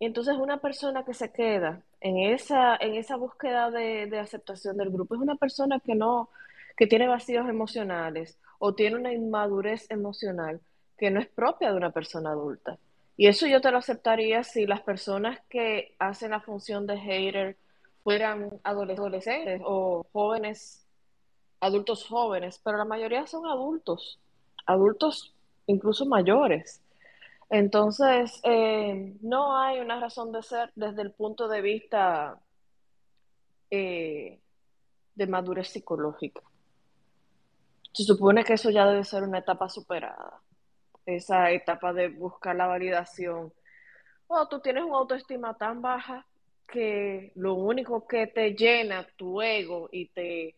entonces una persona que se queda en esa, en esa búsqueda de, aceptación del grupo es una persona que no, que tiene vacíos emocionales o tiene una inmadurez emocional que no es propia de una persona adulta. Y eso yo te lo aceptaría si las personas que hacen la función de hater fueran adolescentes o jóvenes, adultos jóvenes, pero la mayoría son adultos, adultos incluso mayores. Entonces, eh, no hay una razón de ser desde el punto de vista eh, de madurez psicológica. Se supone que eso ya debe ser una etapa superada, esa etapa de buscar la validación. O oh, tú tienes una autoestima tan baja que lo único que te llena tu ego y te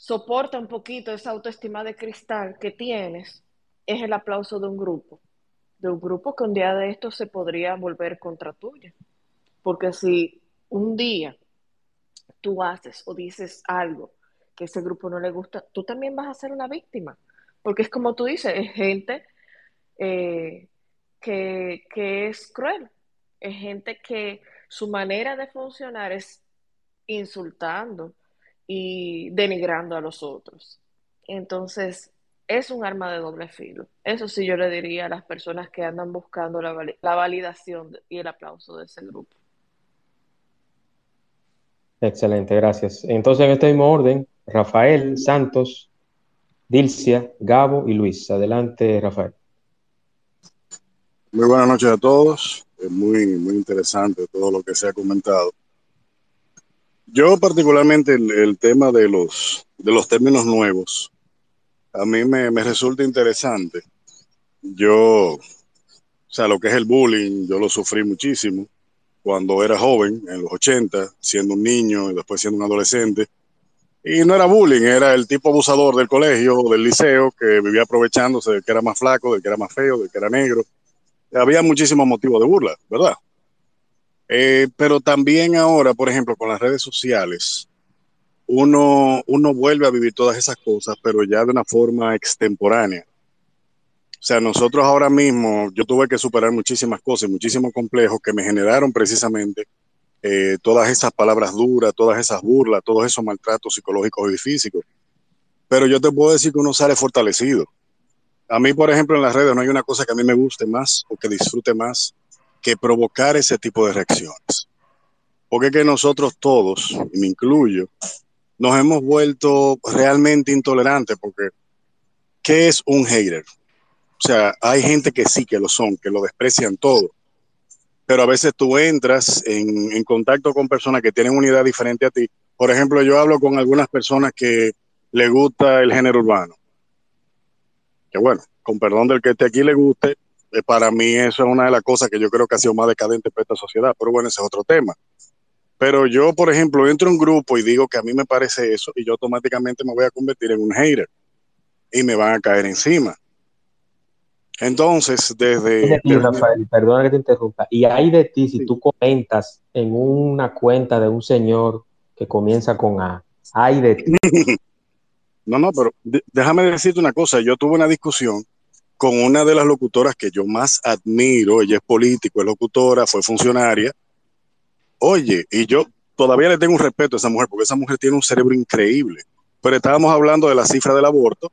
soporta un poquito esa autoestima de cristal que tienes es el aplauso de un grupo, de un grupo que un día de esto se podría volver contra tuya. Porque si un día tú haces o dices algo que ese grupo no le gusta, tú también vas a ser una víctima. Porque es como tú dices, es gente eh, que, que es cruel, es gente que su manera de funcionar es insultando y denigrando a los otros. Entonces, es un arma de doble filo. Eso sí yo le diría a las personas que andan buscando la, validación y el aplauso de ese grupo. Excelente, gracias. Entonces, en este mismo orden, Rafael, Santos, Dilcia, Gabo y Luis. Adelante, Rafael. Muy buenas noches a todos. Es muy, muy interesante todo lo que se ha comentado. Yo particularmente el, tema de los, de los términos nuevos, a mí me, me, resulta interesante. Yo, o sea, lo que es el bullying, yo lo sufrí muchísimo cuando era joven, en los 80, siendo un niño y después siendo un adolescente. Y no era bullying, era el tipo abusador del colegio, del liceo, que vivía aprovechándose de que era más flaco, de que era más feo, de que era negro había muchísimos motivos de burla, ¿verdad? Eh, pero también ahora, por ejemplo, con las redes sociales, uno, uno vuelve a vivir todas esas cosas, pero ya de una forma extemporánea. O sea, nosotros ahora mismo, yo tuve que superar muchísimas cosas, muchísimos complejos que me generaron precisamente eh, todas esas palabras duras, todas esas burlas, todos esos maltratos psicológicos y físicos. Pero yo te puedo decir que uno sale fortalecido a mí, por ejemplo, en las redes no hay una cosa que a mí me guste más o que disfrute más que provocar ese tipo de reacciones. Porque es que nosotros todos, me incluyo, nos hemos vuelto realmente intolerantes porque ¿qué es un hater? O sea, hay gente que sí que lo son, que lo desprecian todo, pero a veces tú entras en, en contacto con personas que tienen una idea diferente a ti. Por ejemplo, yo hablo con algunas personas que le gusta el género urbano. Que bueno, con perdón del que esté aquí le guste, eh, para mí eso es una de las cosas que yo creo que ha sido más decadente para esta sociedad, pero bueno, ese es otro tema. Pero yo, por ejemplo, entro en un grupo y digo que a mí me parece eso y yo automáticamente me voy a convertir en un hater y me van a caer encima. Entonces, desde... ti, Rafael, perdona que te interrumpa. Y hay de ti si tú comentas en una cuenta de un señor que comienza con A. Hay de ti. No, no, pero déjame decirte una cosa. Yo tuve una discusión con una de las locutoras que yo más admiro. Ella es político, es locutora, fue funcionaria. Oye, y yo todavía le tengo un respeto a esa mujer porque esa mujer tiene un cerebro increíble. Pero estábamos hablando de la cifra del aborto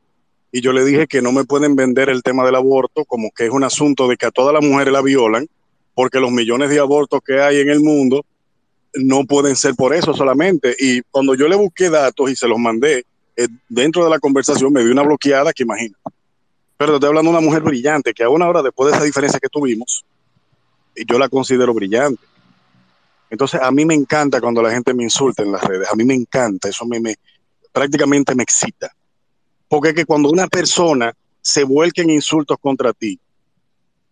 y yo le dije que no me pueden vender el tema del aborto como que es un asunto de que a todas las mujeres la violan porque los millones de abortos que hay en el mundo no pueden ser por eso solamente. Y cuando yo le busqué datos y se los mandé, eh, dentro de la conversación me dio una bloqueada que imagino. Pero estoy hablando de una mujer brillante que a una hora después de esa diferencia que tuvimos, yo la considero brillante. Entonces, a mí me encanta cuando la gente me insulta en las redes. A mí me encanta, eso me, me prácticamente me excita. Porque es que cuando una persona se vuelca en insultos contra ti,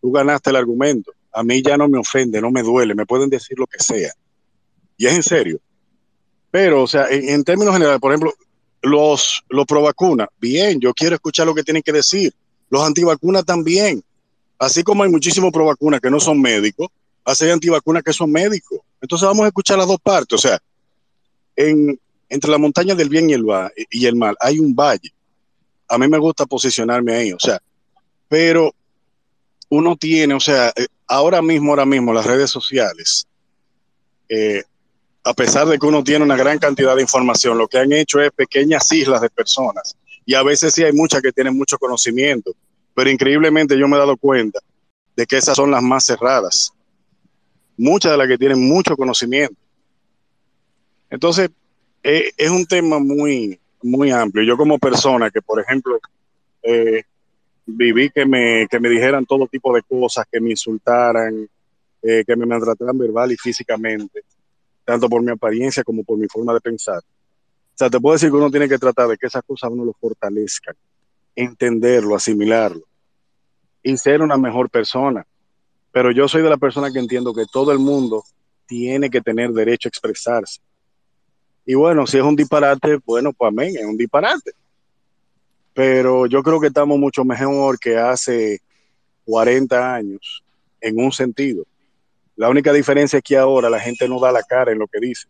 tú ganaste el argumento. A mí ya no me ofende, no me duele, me pueden decir lo que sea. Y es en serio. Pero, o sea, en, en términos generales, por ejemplo, los, los pro vacunas, bien, yo quiero escuchar lo que tienen que decir. Los antivacunas también. Así como hay muchísimos pro vacunas que no son médicos, así hay antivacunas que son médicos. Entonces vamos a escuchar las dos partes. O sea, en, entre la montaña del bien y el, y el mal hay un valle. A mí me gusta posicionarme ahí, o sea, pero uno tiene, o sea, eh, ahora mismo, ahora mismo las redes sociales, eh, a pesar de que uno tiene una gran cantidad de información, lo que han hecho es pequeñas islas de personas. Y a veces sí hay muchas que tienen mucho conocimiento, pero increíblemente yo me he dado cuenta de que esas son las más cerradas. Muchas de las que tienen mucho conocimiento. Entonces, eh, es un tema muy, muy amplio. Yo como persona que, por ejemplo, eh, viví que me, que me dijeran todo tipo de cosas, que me insultaran, eh, que me maltrataran verbal y físicamente tanto por mi apariencia como por mi forma de pensar. O sea, te puedo decir que uno tiene que tratar de que esas cosas uno lo fortalezcan, entenderlo, asimilarlo y ser una mejor persona. Pero yo soy de la persona que entiendo que todo el mundo tiene que tener derecho a expresarse. Y bueno, si es un disparate, bueno, pues amén, es un disparate. Pero yo creo que estamos mucho mejor que hace 40 años en un sentido. La única diferencia es que ahora la gente no da la cara en lo que dice.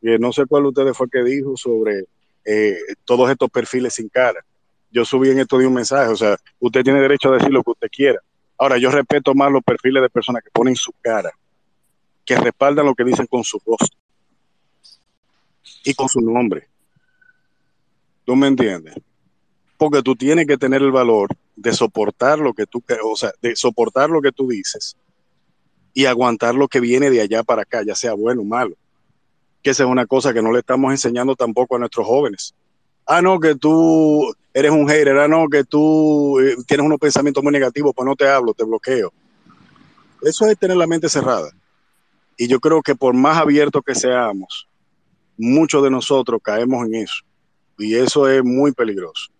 No sé cuál de ustedes fue que dijo sobre eh, todos estos perfiles sin cara. Yo subí en esto de un mensaje, o sea, usted tiene derecho a decir lo que usted quiera. Ahora, yo respeto más los perfiles de personas que ponen su cara, que respaldan lo que dicen con su rostro y con su nombre. ¿Tú me entiendes? Porque tú tienes que tener el valor de soportar lo que tú, o sea, de soportar lo que tú dices y aguantar lo que viene de allá para acá, ya sea bueno o malo. Que esa es una cosa que no le estamos enseñando tampoco a nuestros jóvenes. Ah, no, que tú eres un hater, ah, no, que tú eh, tienes unos pensamientos muy negativos, pues no te hablo, te bloqueo. Eso es tener la mente cerrada. Y yo creo que por más abiertos que seamos, muchos de nosotros caemos en eso. Y eso es muy peligroso,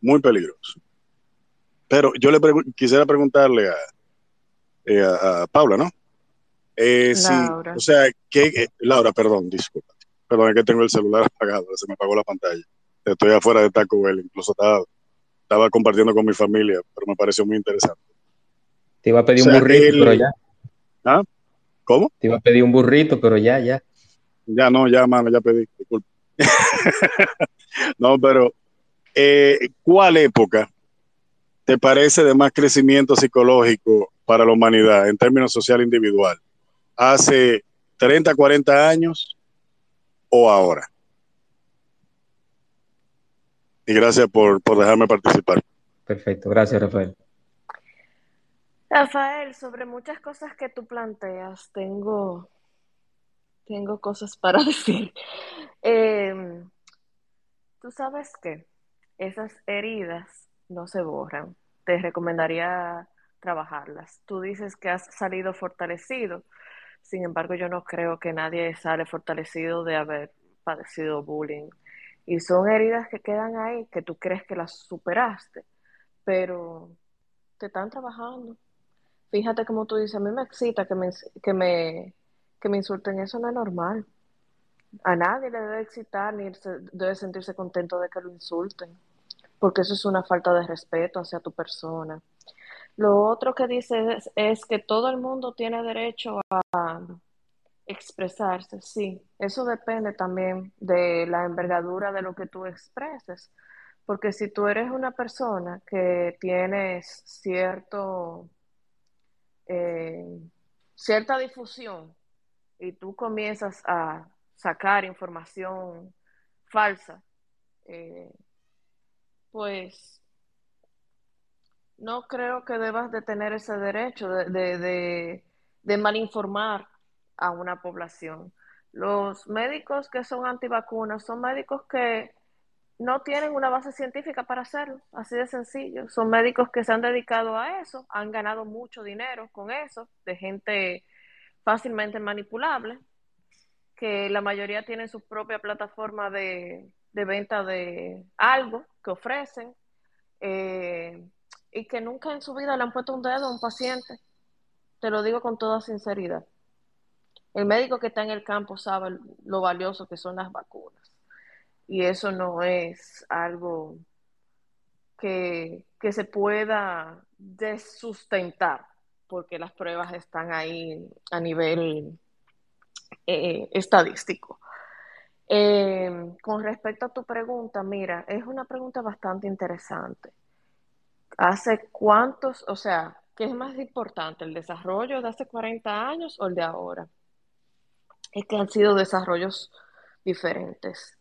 muy peligroso. Pero yo le quisiera preguntarle a, eh, a, Paula, ¿no? Eh, sí, o sea, que eh, Laura, perdón, disculpa. Perdón, es que tengo el celular apagado, se me apagó la pantalla. Estoy afuera de Taco Bell, incluso estaba, estaba compartiendo con mi familia, pero me pareció muy interesante. Te iba a pedir un burrito, pero ya. ¿Ah? ¿Cómo? Te iba a pedir un burrito, pero ya, ya. Ya no, ya, mano, ya pedí, disculpa. no, pero ¿cuál época te parece de más crecimiento psicológico para la humanidad en términos social individual? ¿Hace 30, 40 años o ahora? Y gracias por, dejarme participar. Perfecto, gracias Rafael. Rafael, sobre muchas cosas que tú planteas, tengo, tengo cosas para decir. Em, tú sabes que esas heridas no se borran. Te recomendaría trabajarlas. Tú dices que has salido fortalecido. Sin embargo, yo no creo que nadie sale fortalecido de haber padecido bullying. Y son heridas que quedan ahí, que tú crees que las superaste, pero te están trabajando. Fíjate como tú dices, a mí me excita que me, que me, que me insulten, eso no es normal. A nadie le debe excitar ni debe sentirse contento de que lo insulten, porque eso es una falta de respeto hacia tu persona. Lo otro que dice es, que todo el mundo tiene derecho a expresarse, sí, eso depende también de la envergadura de lo que tú expreses, porque si tú eres una persona que tienes cierto, eh, cierta difusión y tú comienzas a sacar información falsa, eh, pues no creo que debas de tener ese derecho de, de, de, malinformar a una población. Los médicos que son antivacunas son médicos que no tienen una base científica para hacerlo, así de sencillo. Son médicos que se han dedicado a eso, han ganado mucho dinero con eso, de gente fácilmente manipulable, que la mayoría tienen su propia plataforma de, de venta de algo que ofrecen. Eh, y que nunca en su vida le han puesto un dedo a un paciente. Te lo digo con toda sinceridad. El médico que está en el campo sabe lo valioso que son las vacunas. Y eso no es algo que, se pueda desustentar, porque las pruebas están ahí a nivel eh, estadístico. Eh, con respecto a tu pregunta, mira, es una pregunta bastante interesante. ¿Hace cuántos, o sea, qué es más importante, el desarrollo de hace 40 años o el de ahora? Es que han sido desarrollos diferentes.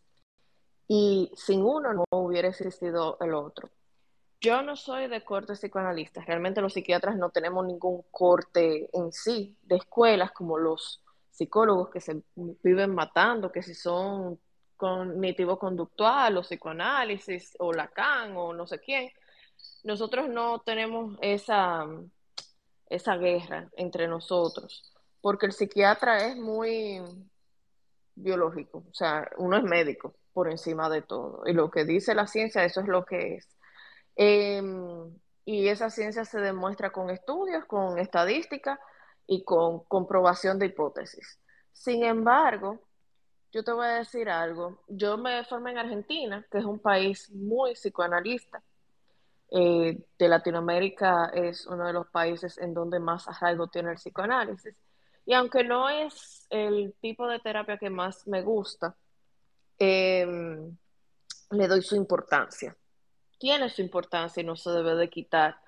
Y sin uno no hubiera existido el otro. Yo no soy de corte psicoanalista. Realmente los psiquiatras no tenemos ningún corte en sí de escuelas como los psicólogos que se viven matando, que si son cognitivo-conductual o psicoanálisis o Lacan o no sé quién nosotros no tenemos esa, esa guerra entre nosotros, porque el psiquiatra es muy biológico, o sea, uno es médico por encima de todo, y lo que dice la ciencia, eso es lo que es. Em, y esa ciencia se demuestra con estudios, con estadística y con comprobación de hipótesis. Sin embargo, yo te voy a decir algo, yo me formé en Argentina, que es un país muy psicoanalista, eh, de Latinoamérica es uno de los países en donde más arraigo tiene el psicoanálisis. Y aunque no es el tipo de terapia que más me gusta, em, le doy su importancia. Tiene su importancia y no se debe de quitar,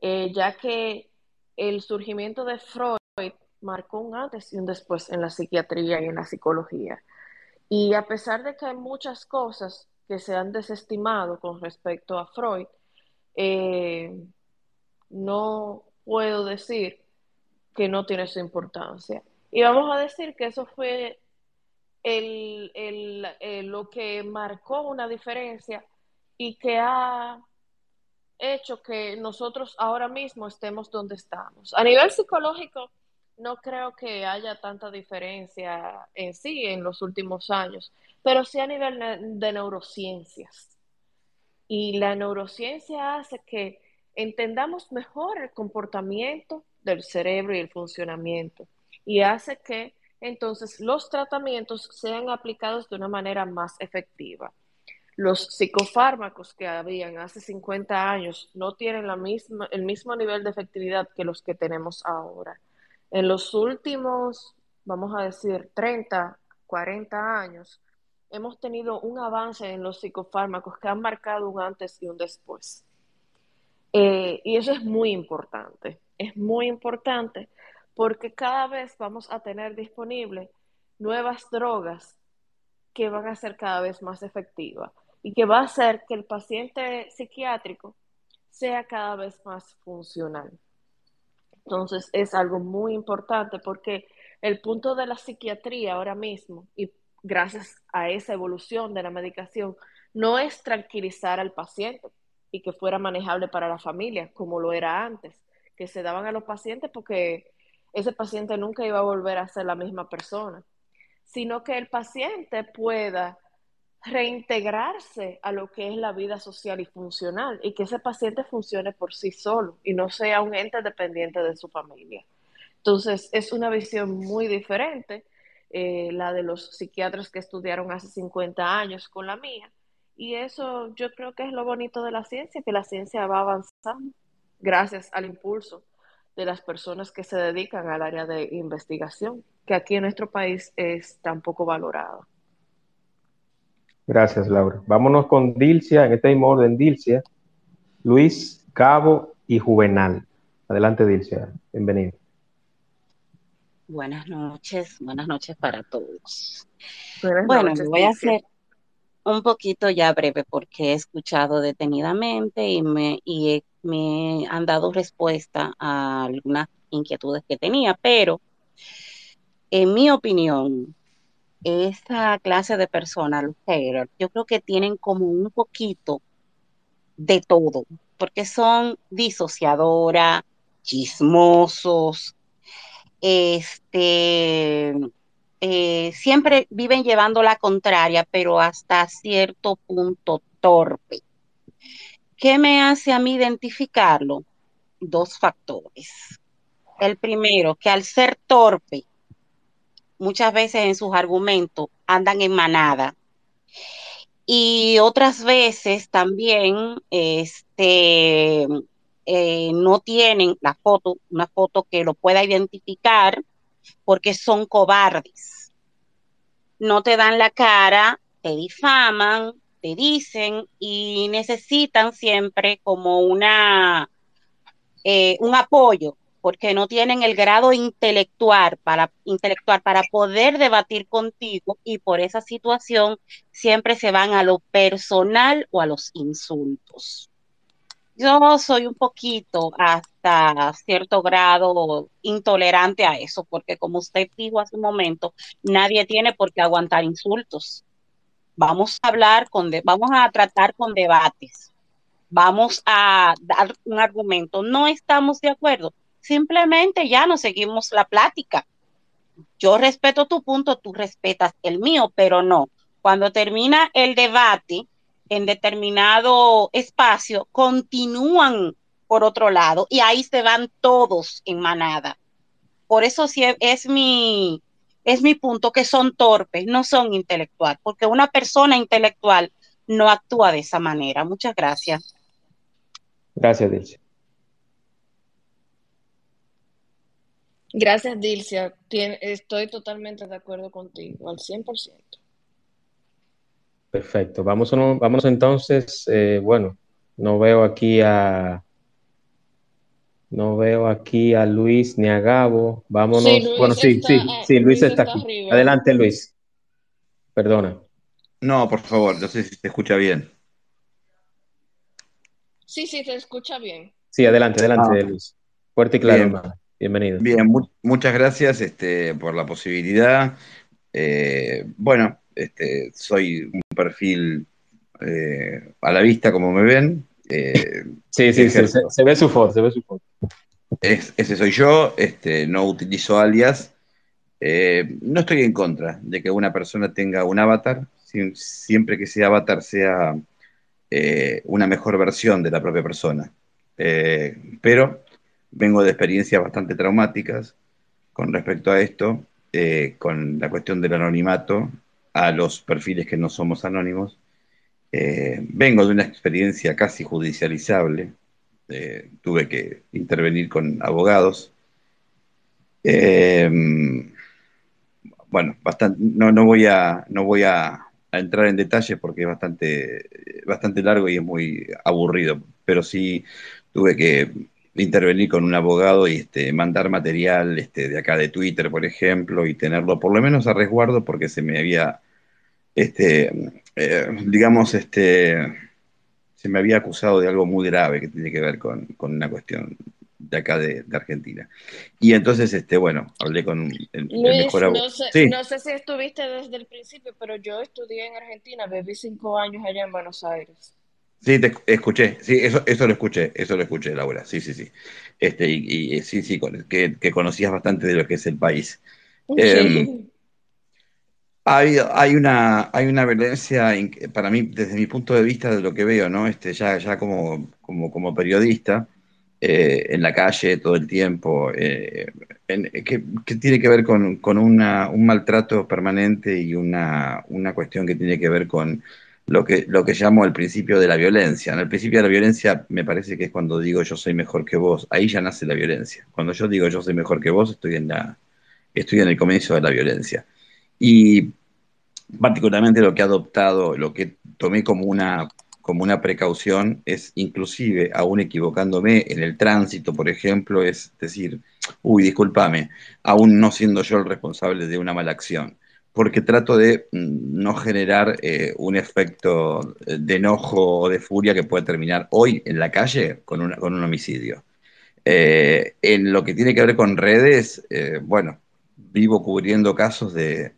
eh, ya que el surgimiento de Freud marcó un antes y un después en la psiquiatría y en la psicología. Y a pesar de que hay muchas cosas que se han desestimado con respecto a Freud, eh, no puedo decir que no tiene su importancia. Y vamos a decir que eso fue lo que marcó una diferencia y que ha hecho que nosotros ahora mismo estemos donde estamos. A nivel psicológico, no creo que haya tanta diferencia en sí en los últimos años, pero sí a nivel de neurociencias. Y la neurociencia hace que entendamos mejor el comportamiento del cerebro y el funcionamiento. Y hace que entonces los tratamientos sean aplicados de una manera más efectiva. Los psicofármacos que habían hace 50 años no tienen la misma, el mismo nivel de efectividad que los que tenemos ahora. En los últimos, vamos a decir, 30, 40 años, hemos tenido un avance en los psicofármacos que han marcado un antes y un después. Eh, y eso es muy importante, es muy importante porque cada vez vamos a tener disponibles nuevas drogas que van a ser cada vez más efectivas y que va a hacer que el paciente psiquiátrico sea cada vez más funcional. Entonces es algo muy importante porque el punto de la psiquiatría ahora mismo, y gracias a esa evolución de la medicación, no es tranquilizar al paciente y que fuera manejable para la familia, como lo era antes, que se daban a los pacientes porque ese paciente nunca iba a volver a ser la misma persona, sino que el paciente pueda reintegrarse a lo que es la vida social y funcional y que ese paciente funcione por sí solo y no sea un ente dependiente de su familia. Entonces, es una visión muy diferente, eh, la de los psiquiatras que estudiaron hace 50 años con la mía. Y eso yo creo que es lo bonito de la ciencia, que la ciencia va avanzando gracias al impulso de las personas que se dedican al área de investigación, que aquí en nuestro país es tan poco valorado. Gracias, Laura. Vámonos con Dilcia, en este mismo orden, Dilcia, Luis, Cabo y Juvenal. Adelante, Dilcia. Bienvenido. Buenas noches, buenas noches para todos. bueno, me voy a hacer un poquito ya breve porque he escuchado detenidamente y me, y me han dado respuesta a algunas inquietudes que tenía, pero en mi opinión, esa clase de personas, los haters, yo creo que tienen como un poquito de todo, porque son disociadoras, chismosos, este, eh, siempre viven llevando la contraria, pero hasta cierto punto torpe. ¿Qué me hace a mí identificarlo? Dos factores. El primero, que al ser torpe, muchas veces en sus argumentos andan en manada. Y otras veces también este, eh, no tienen la foto, una foto que lo pueda identificar porque son cobardes. No te dan la cara, te difaman, te dicen y necesitan siempre como una, eh, un apoyo porque no tienen el grado intelectual para, intelectual para poder debatir contigo y por esa situación siempre se van a lo personal o a los insultos. Yo soy un poquito hasta cierto grado intolerante a eso, porque como usted dijo hace un momento, nadie tiene por qué aguantar insultos. Vamos a hablar con, vamos a tratar con debates. Vamos a dar un argumento. No estamos de acuerdo simplemente ya no seguimos la plática. Yo respeto tu punto, tú respetas el mío, pero no. Cuando termina el debate en determinado espacio, continúan por otro lado y ahí se van todos en manada. Por eso sí es mi, es mi punto, que son torpes, no son intelectuales, porque una persona intelectual no actúa de esa manera. Muchas gracias. Gracias, Dilce. Gracias, Dilcia. estoy totalmente de acuerdo contigo, al 100%. Perfecto. Vamos, vamos entonces, eh, bueno, no veo aquí a... No veo aquí a Luis ni a Gabo. Vámonos. bueno, sí, sí, sí, Luis, está, aquí. Adelante, Luis. Perdona. No, por favor, no sé si se escucha bien. Sí, sí, se escucha bien. Sí, adelante, adelante, ah. Luis. Fuerte y claro, Bienvenido. Bien, muchas gracias este, por la posibilidad. Eh, bueno, este, soy un perfil eh, a la vista, como me ven. Eh, sí, sí, se, ve su foto, se ve su foto. ese soy yo, este, no utilizo alias. no estoy en contra de que una persona tenga un avatar, siempre que ese avatar sea una mejor versión de la propia persona. pero vengo de experiencias bastante traumáticas con respecto a esto, eh, con la cuestión del anonimato a los perfiles que no somos anónimos. Eh, vengo de una experiencia casi judicializable, eh, tuve que intervenir con abogados. bueno, bastante, no, no, voy, a, no voy a, entrar en detalles porque es bastante, bastante largo y es muy aburrido, pero sí tuve que intervenir con un abogado y este, mandar material este, de acá de Twitter, por ejemplo, y tenerlo por lo menos a resguardo porque se me había, este, eh, digamos, este, se me había acusado de algo muy grave que tiene que ver con, una cuestión de acá de, de Argentina. Y entonces, este, bueno, hablé con el, el Luis, mejor abogado. no sé, Sí, no sé si estuviste desde el principio, pero yo estudié en Argentina, viví cinco años allá en Buenos Aires. sí, te escuché, sí, eso, eso lo escuché, eso lo escuché, Laura, sí, sí, sí. Este, y, y sí, sí, con- que, que conocías bastante de lo que es el país. Sí. Hay, hay una, hay una violencia, para mí, desde mi punto de vista, de lo que veo, ¿no? Este, ya, como, como, como periodista, eh, en la calle todo el tiempo, eh, en- que, tiene que ver con, con una, un maltrato permanente y una, una cuestión que tiene que ver con lo que, lo que llamo el principio de la violencia. ¿no? El principio de la violencia me parece que es cuando digo yo soy mejor que vos, ahí ya nace la violencia. Cuando yo digo yo soy mejor que vos, estoy en la, estoy en el comienzo de la violencia. Y particularmente lo que he adoptado, lo que tomé como una, como una precaución es inclusive, aún equivocándome en el tránsito, por ejemplo, es decir, uy, discúlpame, aún no siendo yo el responsable de una mala acción, porque trato de mm, no generar eh, un efecto de enojo o de furia que pueda terminar hoy en la calle con, una- con un homicidio. Eh, en lo que tiene que ver con redes, eh, bueno, vivo cubriendo casos de,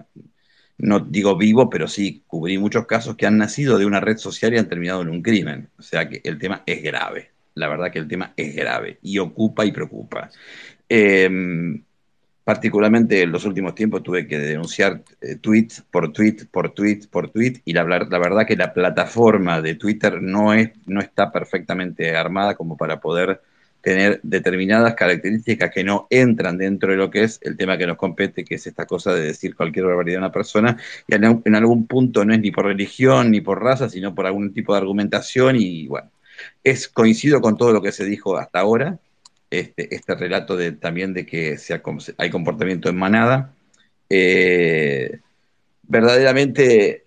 no digo vivo, pero sí cubrí muchos casos que han nacido de una red social y han terminado en un crimen. O sea que el tema es grave. La verdad que el tema es grave y ocupa y preocupa. Eh, particularmente en los últimos tiempos tuve que denunciar eh, tweets por tweet por tweet por tweet y la, la verdad que la plataforma de Twitter no, es, no está perfectamente armada como para poder tener determinadas características que no entran dentro de lo que es el tema que nos compete, que es esta cosa de decir cualquier barbaridad a una persona, y en, algún punto no es ni por religión ni por raza, sino por algún tipo de argumentación, y bueno, es coincido con todo lo que se dijo hasta ahora, este, este relato de, también de que sea, hay comportamiento en manada. Eh, verdaderamente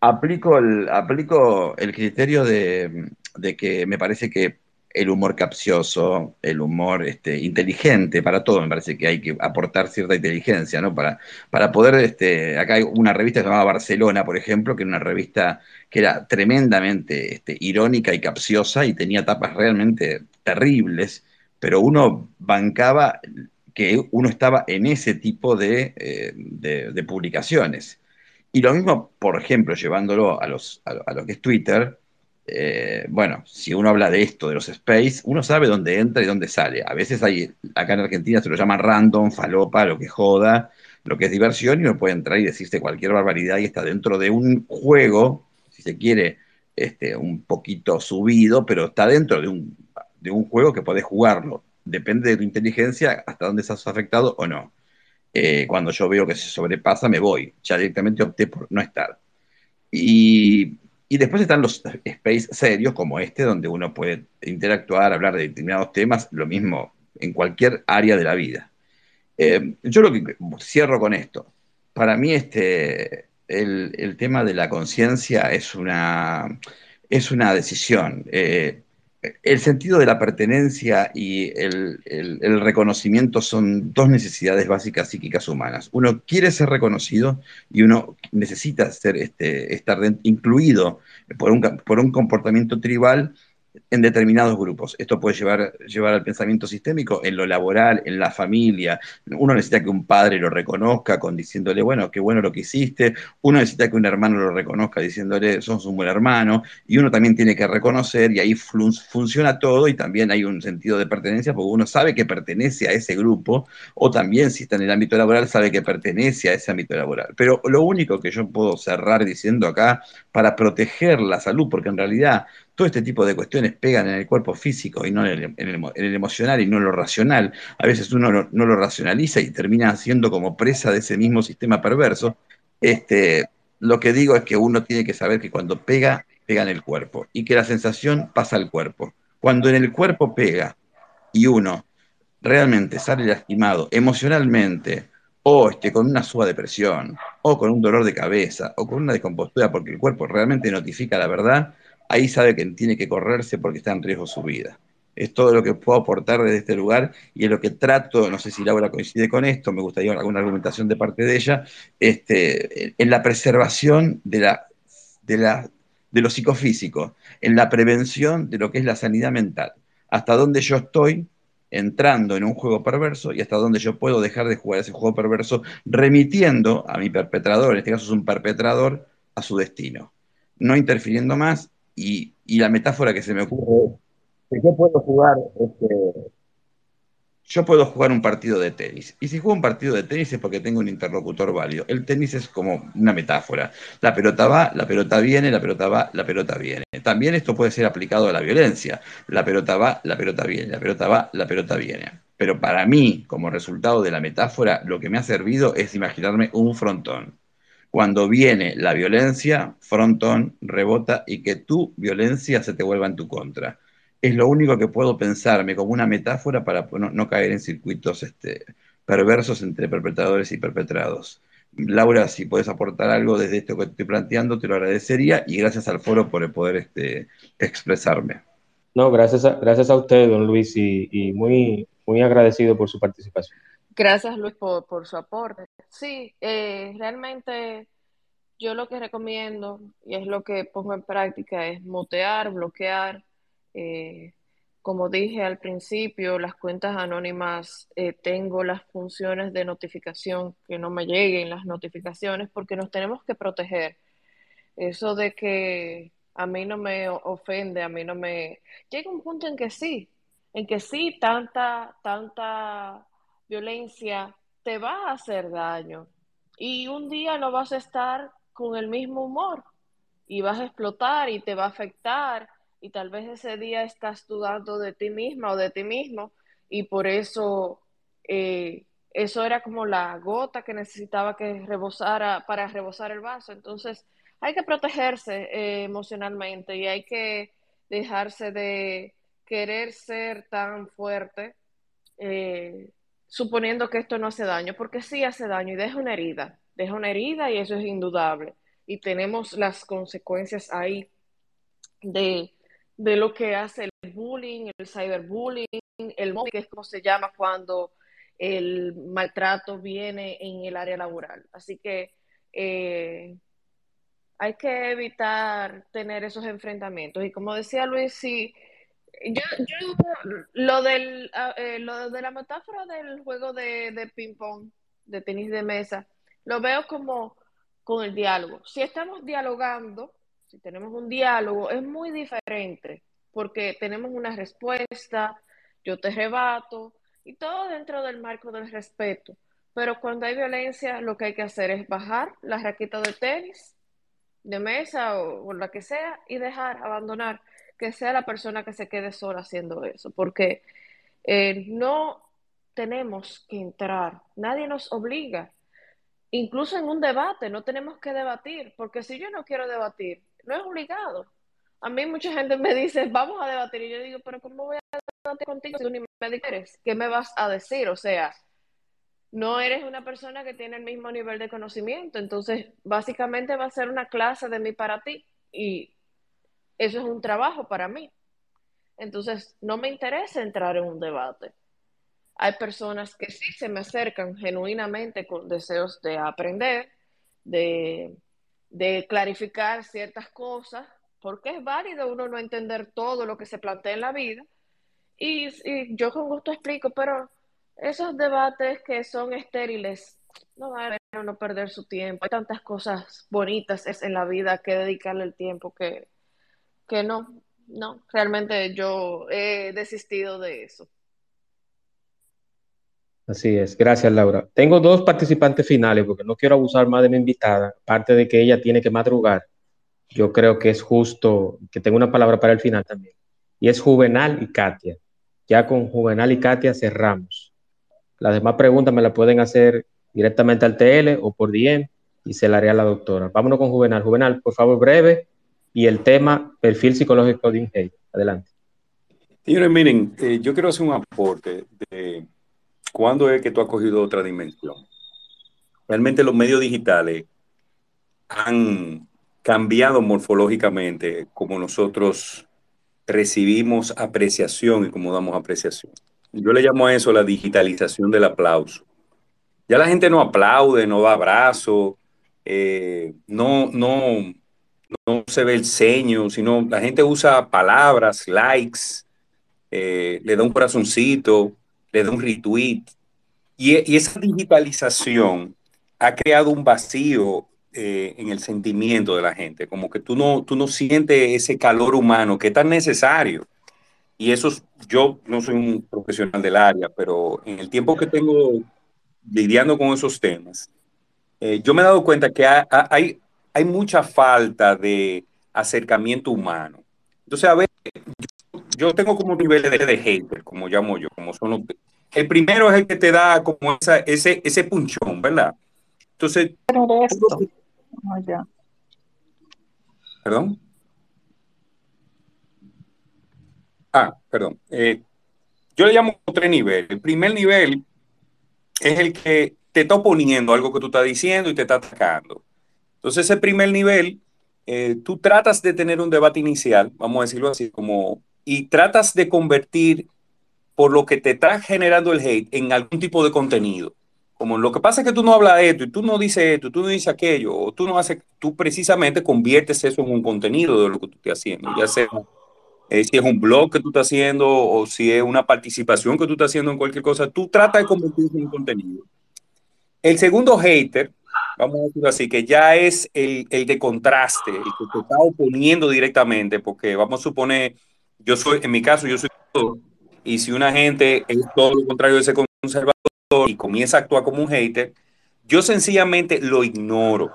aplico el, aplico el criterio de, de que me parece que el humor capcioso, el humor este, inteligente, para todo me parece que hay que aportar cierta inteligencia, ¿no? Para, para poder, este, acá hay una revista llamaba Barcelona, por ejemplo, que era una revista que era tremendamente este, irónica y capciosa y tenía tapas realmente terribles, pero uno bancaba que uno estaba en ese tipo de, eh, publicaciones. Y lo mismo, por ejemplo, llevándolo a, los, a, a lo que es Twitter, eh, bueno, si uno habla de esto, de los space, uno sabe dónde entra y dónde sale. A veces hay, acá en Argentina se lo llama random, falopa, lo que joda, lo que es diversión, y uno puede entrar y decirse cualquier barbaridad y está dentro de un juego, si se quiere, este, un poquito subido, pero está dentro de un, de un juego que podés jugarlo. Depende de tu inteligencia hasta dónde estás afectado o no. Eh, cuando yo veo que se sobrepasa, me voy. Ya directamente opté por no estar. Y y después están los space serios como este, donde uno puede interactuar, hablar de determinados temas, lo mismo en cualquier área de la vida. Eh, yo lo que cierro con esto. Para mí este, el, el tema de la conciencia es una, es una decisión. Eh, el sentido de la pertenencia y el, reconocimiento son dos necesidades básicas psíquicas humanas. Uno quiere ser reconocido y uno necesita ser, este, estar incluido por un, por un comportamiento tribal en determinados grupos. Esto puede llevar, llevar al pensamiento sistémico en lo laboral, en la familia. Uno necesita que un padre lo reconozca con diciéndole, bueno, qué bueno lo que hiciste. Uno necesita que un hermano lo reconozca diciéndole, sos un buen hermano. Y uno también tiene que reconocer y ahí fun funciona todo y también hay un sentido de pertenencia porque uno sabe que pertenece a ese grupo o también si está en el ámbito laboral sabe que pertenece a ese ámbito laboral. Pero lo único que yo puedo cerrar diciendo acá para proteger la salud, porque en realidad todo este tipo de cuestiones pegan en el cuerpo físico y no en el, emocional y no en lo racional. A veces uno no, lo racionaliza y termina siendo como presa de ese mismo sistema perverso. Este, lo que digo es que uno tiene que saber que cuando pega, pega en el cuerpo y que la sensación pasa al cuerpo. Cuando en el cuerpo pega y uno realmente sale lastimado emocionalmente o este, con una suba de presión o con un dolor de cabeza o con una descompostura porque el cuerpo realmente notifica la verdad, ahí sabe que tiene que correrse porque está en riesgo su vida. Es todo lo que puedo aportar desde este lugar y es lo que trato, no sé si Laura coincide con esto, me gustaría alguna argumentación de parte de ella, este, en la preservación de, la, de, la, de lo psicofísico, en la prevención de lo que es la sanidad mental. Hasta donde yo estoy, entrando en un juego perverso y hasta dónde yo puedo dejar de jugar ese juego perverso, remitiendo a mi perpetrador, en este caso es un perpetrador, a su destino, no interfiriendo más y, y la metáfora que se me ocurre es que yo puedo jugar este, yo puedo jugar un partido de tenis. Y si juego un partido de tenis es porque tengo un interlocutor válido. El tenis es como una metáfora. La pelota va, la pelota viene, la pelota va, la pelota viene. También esto puede ser aplicado a la violencia. La pelota va, la pelota viene, la pelota va, la pelota viene. Pero para mí, como resultado de la metáfora, lo que me ha servido es imaginarme un frontón. Cuando viene la violencia, frontón rebota y que tu violencia se te vuelva en tu contra es lo único que puedo pensarme como una metáfora para no, caer en circuitos este, perversos entre perpetradores y perpetrados. Laura, si puedes aportar algo desde esto que estoy planteando, te lo agradecería y gracias al foro por poder este, expresarme. No, gracias a, gracias a usted, don Luis, y, muy, muy agradecido por su participación. Gracias, Luis, por, su aporte. Sí, eh, realmente yo lo que recomiendo y es lo que pongo en práctica es mutear, bloquear, eh, como dije al principio, las cuentas anónimas eh, tengo las funciones de notificación, que no me lleguen las notificaciones porque nos tenemos que proteger. Eso de que a mí no me ofende, a mí no me... Llega un punto en que sí, en que sí, tanta, tanta violencia te va a hacer daño y un día no vas a estar con el mismo humor y vas a explotar y te va a afectar y tal vez ese día estás dudando de ti misma o de ti mismo y por eso eh, eso era como la gota que necesitaba que rebosara para rebosar el vaso. Entonces hay que protegerse eh, emocionalmente y hay que dejarse de querer ser tan fuerte eh, suponiendo que esto no hace daño, porque sí hace daño y deja una herida, deja una herida y eso es indudable. Y tenemos las consecuencias ahí de de lo que hace el bullying, el cyberbullying, el mobbing, que es como se llama cuando el maltrato viene en el área laboral. Así que eh, hay que evitar tener esos enfrentamientos. Y como decía Luis, sí, yo, lo, del, ah, eh, lo de la metáfora del juego de, de ping-pong, de tenis de mesa, lo veo como con el diálogo. Si estamos dialogando, si tenemos un diálogo, es muy diferente, porque tenemos una respuesta, yo te rebato, y todo dentro del marco del respeto. Pero cuando hay violencia, lo que hay que hacer es bajar la raqueta de tenis, de mesa o, la que sea, y dejar, abandonar, que sea la persona que se quede sola haciendo eso, porque eh, no tenemos que entrar, nadie nos obliga. Incluso en un debate, no tenemos que debatir, porque si yo no quiero debatir, no es obligado. A mí mucha gente me dice, vamos a debatir, y yo digo, pero ¿cómo voy a debatir contigo si tú ni me dices? ¿Qué me vas a decir? O sea, no eres una persona que tiene el mismo nivel de conocimiento, entonces básicamente va a ser una clase de mí para ti y eso es un trabajo para mí. Entonces, no me interesa entrar en un debate. Hay personas que sí se me acercan genuinamente con deseos de aprender, de de clarificar ciertas cosas, porque es válido uno no entender todo lo que se plantea en la vida. Y, yo con gusto explico, pero esos debates que son estériles, no van a no perder su tiempo. Hay tantas cosas bonitas en la vida que dedicarle el tiempo que, que no, no, realmente yo he desistido de eso. Así es, gracias Laura. Tengo dos participantes finales porque no quiero abusar más de mi invitada, aparte de que ella tiene que madrugar. Yo creo que es justo que tenga una palabra para el final también. Y es Juvenal y Katia. Ya con Juvenal y Katia cerramos. Las demás preguntas me las pueden hacer directamente al TL o por DM y se la haré a la doctora. Vámonos con Juvenal. Juvenal, por favor, breve. Y el tema, perfil psicológico de Ingey. Adelante. Señores, miren, eh, yo quiero hacer un aporte de ¿Cuándo es que tú has cogido otra dimensión? Realmente los medios digitales han cambiado morfológicamente como nosotros recibimos apreciación y cómo damos apreciación. Yo le llamo a eso la digitalización del aplauso. Ya la gente no aplaude, no da abrazo, eh, no, no, no se ve el ceño, sino la gente usa palabras, likes, eh, le da un corazoncito, le da un retweet. Y, y esa digitalización ha creado un vacío eh, en el sentimiento de la gente, como que tú no, tú no sientes ese calor humano que es tan necesario. Y eso, yo no soy un profesional del área, pero en el tiempo que tengo lidiando con esos temas, eh, yo me he dado cuenta que hay, hay mucha falta de acercamiento humano. Entonces, a ver, yo, tengo como niveles de, de hater, como llamo yo, como son los, el primero es el que te da como esa, ese, ese punchón, ¿verdad? Entonces, ¿Perdón? Ah, perdón. Eh, yo le llamo tres niveles. El primer nivel es el que te está oponiendo algo que tú estás diciendo y te está atacando. Entonces, ese primer nivel, eh, tú tratas de tener un debate inicial, vamos a decirlo así, como, y tratas de convertir por lo que te está generando el hate en algún tipo de contenido. Como lo que pasa es que tú no hablas de esto y tú no dices esto, tú no dices aquello, o tú no haces, tú precisamente conviertes eso en un contenido de lo que tú estás haciendo, ya sea eh, si es un blog que tú estás haciendo o si es una participación que tú estás haciendo en cualquier cosa, tú tratas de convertirse en un contenido. El segundo hater, vamos a decirlo así, que ya es el, el de contraste, el que te está oponiendo directamente, porque vamos a suponer, yo soy, en mi caso, yo soy y si una gente es todo lo contrario de ese conservador, y comienza a actuar como un hater, yo sencillamente lo ignoro.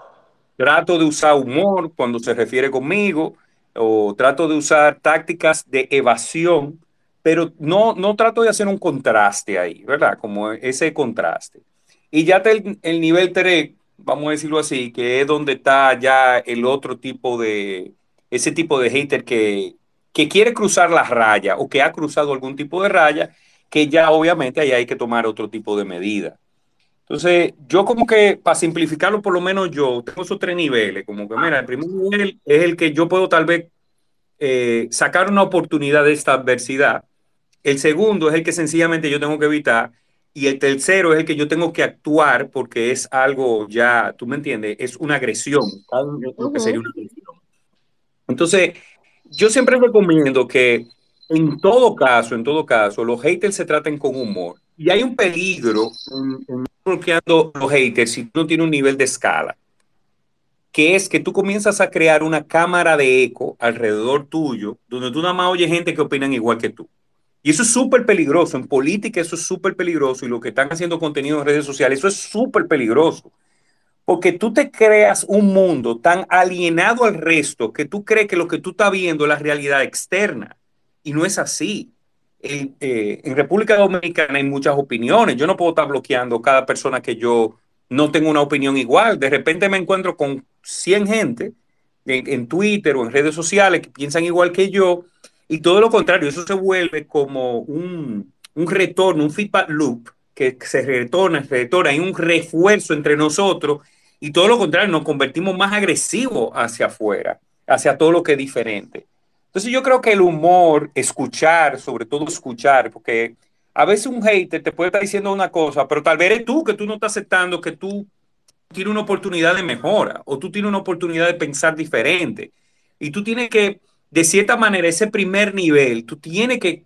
Trato de usar humor cuando se refiere conmigo o trato de usar tácticas de evasión, pero no, no trato de hacer un contraste ahí, ¿verdad? Como ese contraste. Y ya el, el nivel 3, vamos a decirlo así, que es donde está ya el otro tipo de, ese tipo de hater que, que quiere cruzar la raya o que ha cruzado algún tipo de raya que ya obviamente ahí hay que tomar otro tipo de medida. Entonces, yo como que, para simplificarlo, por lo menos yo tengo esos tres niveles, como que, mira, el primer nivel es el que yo puedo tal vez eh, sacar una oportunidad de esta adversidad. El segundo es el que sencillamente yo tengo que evitar. Y el tercero es el que yo tengo que actuar porque es algo ya, tú me entiendes, es una agresión. que sería una agresión. Entonces, yo siempre recomiendo que en todo caso, en todo caso, los haters se traten con humor. Y hay un peligro en, bloqueando los haters si tú no tienes un nivel de escala, que es que tú comienzas a crear una cámara de eco alrededor tuyo, donde tú nada más oyes gente que opinan igual que tú. Y eso es súper peligroso. En política eso es súper peligroso. Y lo que están haciendo contenido en redes sociales, eso es súper peligroso. Porque tú te creas un mundo tan alienado al resto que tú crees que lo que tú estás viendo es la realidad externa y no es así. Eh, en República Dominicana hay muchas opiniones. Yo no puedo estar bloqueando cada persona que yo no tengo una opinión igual. De repente me encuentro con 100 gente en, Twitter o en redes sociales que piensan igual que yo y todo lo contrario. Eso se vuelve como un, un retorno, un feedback loop que se retorna, se retorna, hay un refuerzo entre nosotros y todo lo contrario, nos convertimos más agresivos hacia afuera, hacia todo lo que es diferente. Entonces yo creo que el humor, escuchar, sobre todo escuchar, porque a veces un hater te puede estar diciendo una cosa, pero tal vez eres tú que tú no estás aceptando que tú tienes una oportunidad de mejora o tú tienes una oportunidad de pensar diferente. Y tú tienes que, de cierta manera, ese primer nivel, tú tienes que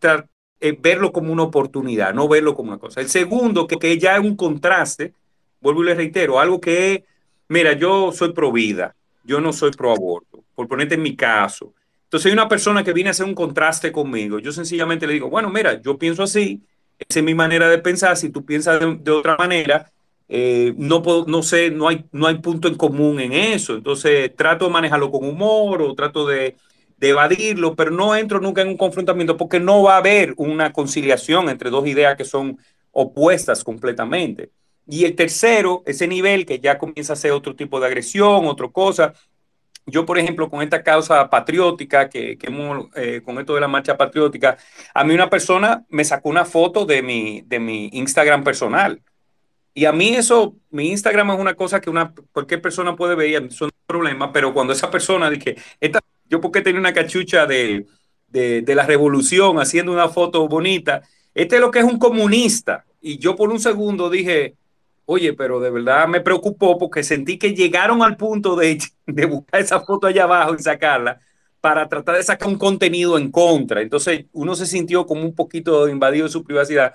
eh, verlo como una oportunidad, no verlo como una cosa. El segundo, que, que ya es un contraste, vuelvo y le reitero, algo que, mira, yo soy pro vida, yo no soy pro aborto, por ponerte en mi caso. Entonces hay una persona que viene a hacer un contraste conmigo. Yo sencillamente le digo, bueno, mira, yo pienso así, esa es mi manera de pensar. Si tú piensas de, otra manera, eh, no puedo, no sé, no hay, no hay punto en común en eso. Entonces trato de manejarlo con humor o trato de, de evadirlo, pero no entro nunca en un confrontamiento porque no va a haber una conciliación entre dos ideas que son opuestas completamente. Y el tercero, ese nivel que ya comienza a ser otro tipo de agresión, otra cosa, yo, por ejemplo, con esta causa patriótica, que, eh, con esto de la marcha patriótica, a mí una persona me sacó una foto de mi, de mi Instagram personal. Y a mí eso, mi Instagram es una cosa que una, cualquier persona puede ver y a mí son problemas, pero cuando esa persona dije, esta, yo porque tenía una cachucha de, de, la revolución haciendo una foto bonita, este es lo que es un comunista. Y yo por un segundo dije, Oye, pero de verdad me preocupó porque sentí que llegaron al punto de, de buscar esa foto allá abajo y sacarla para tratar de sacar un contenido en contra. Entonces uno se sintió como un poquito invadido de su privacidad.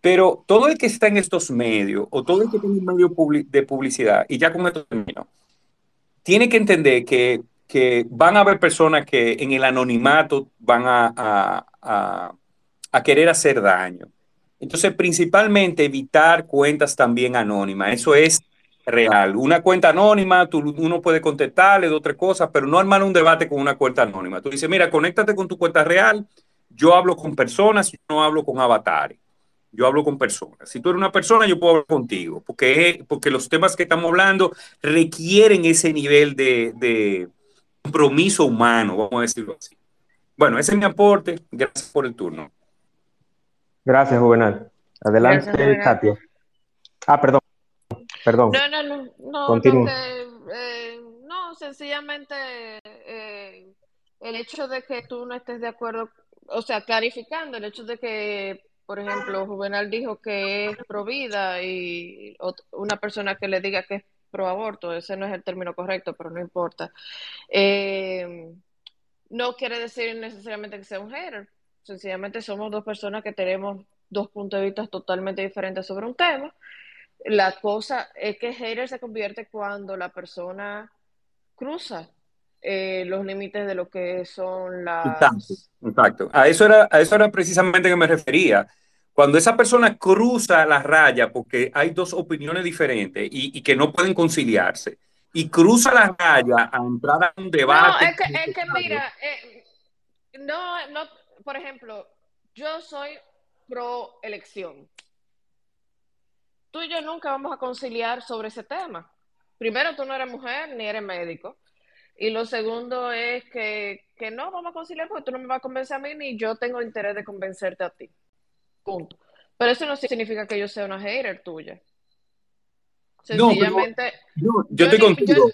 Pero todo el que está en estos medios o todo el que tiene un medio de publicidad, y ya con esto termino, tiene que entender que, que van a haber personas que en el anonimato van a, a, a, querer hacer daño. Entonces, principalmente evitar cuentas también anónimas. Eso es real. Una cuenta anónima, tú, uno puede contestarle de otras cosas, pero no armar un debate con una cuenta anónima. Tú dices, mira, conéctate con tu cuenta real. Yo hablo con personas, yo no hablo con avatares yo hablo con personas. Si tú eres una persona, yo puedo hablar contigo, porque, porque los temas que estamos hablando requieren ese nivel de, compromiso humano, vamos a decirlo así. Bueno, ese es mi aporte. Gracias por el turno. Gracias, Juvenal. Adelante, Katia. Ah, perdón. Perdón. No, no, no. No, eh, no sencillamente eh, el hecho de que tú no estés de acuerdo, o sea, clarificando el hecho de que por ejemplo, Juvenal dijo que es pro vida y una persona que le diga que es pro aborto, ese no es el término correcto, pero no importa. Eh, no quiere decir necesariamente que sea un hater, sencillamente somos dos personas que tenemos dos puntos de vista totalmente diferentes sobre un tema. La cosa es que hater se convierte cuando la persona cruza eh, los límites de lo que son las... Exacto, A eso era, a eso era precisamente que me refería. Cuando esa persona cruza la raya, porque hay dos opiniones diferentes y, que no pueden conciliarse, y cruza la raya a entrar a un debate. No, es que, es que mira, eh, no, no, por ejemplo, yo soy pro elección. Tú y yo nunca vamos a conciliar sobre ese tema. Primero, tú no eres mujer ni eres médico. Y lo segundo es que, que no vamos a conciliar porque tú no me vas a convencer a mí ni yo tengo interés de convencerte a ti. Punto. Pero eso no significa que yo sea una hater tuya. Sencillamente. No, yo, contigo.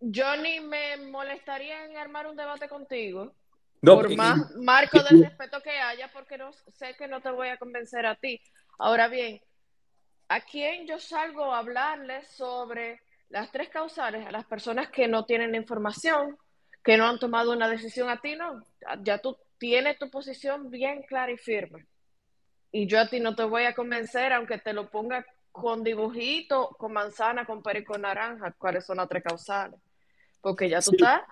Yo, ni me molestaría en armar un debate contigo. por más marco de respeto que haya, porque no sé que no te voy a convencer a ti. Ahora bien, ¿a quién yo salgo a hablarles sobre las tres causales? A las personas que no tienen información, que no han tomado una decisión a ti, no. Ya tú tienes tu posición bien clara y firme y yo a ti no te voy a convencer, aunque te lo ponga con dibujito, con manzana, con pera y con naranja, cuáles son las tres causales. Porque ya tú estás,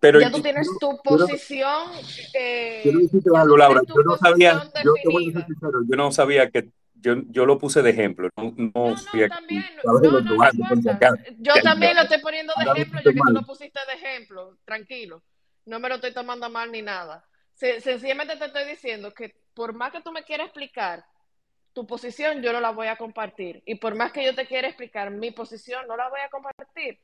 pero ya tú tienes tu posición. Eh, algo, Laura. Yo no sabía, yo, yo no sabía que yo, yo lo puse de ejemplo. No, no, también, yo también lo estoy poniendo de ejemplo, yo que tú lo pusiste de ejemplo, tranquilo. No me lo estoy tomando mal ni nada. Sencillamente te estoy diciendo que por más que tú me quieras explicar tu posición, yo no la voy a compartir. Y por más que yo te quiera explicar mi posición, no la voy a compartir.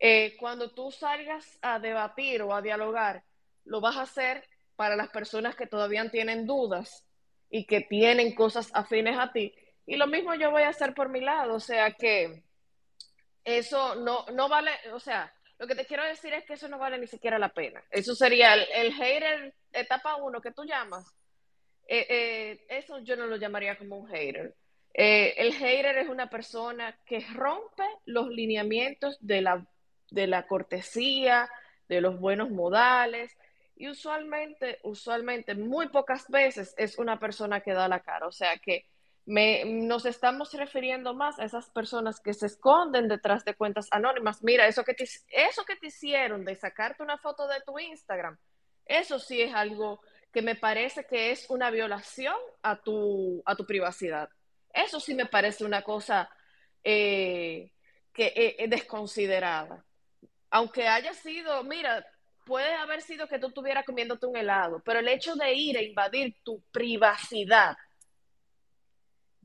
Eh, cuando tú salgas a debatir o a dialogar, lo vas a hacer para las personas que todavía tienen dudas y que tienen cosas afines a ti. Y lo mismo yo voy a hacer por mi lado. O sea que eso no, no vale, o sea, lo que te quiero decir es que eso no vale ni siquiera la pena. Eso sería el, el hater etapa uno que tú llamas. Eh, eh, eso yo no lo llamaría como un hater. Eh, el hater es una persona que rompe los lineamientos de la, de la cortesía, de los buenos modales, y usualmente, usualmente, muy pocas veces es una persona que da la cara. O sea que me, nos estamos refiriendo más a esas personas que se esconden detrás de cuentas anónimas. Mira, eso que te, eso que te hicieron de sacarte una foto de tu Instagram, eso sí es algo que me parece que es una violación a tu, a tu privacidad. Eso sí me parece una cosa eh, que eh, es desconsiderada. Aunque haya sido, mira, puede haber sido que tú estuvieras comiéndote un helado, pero el hecho de ir a invadir tu privacidad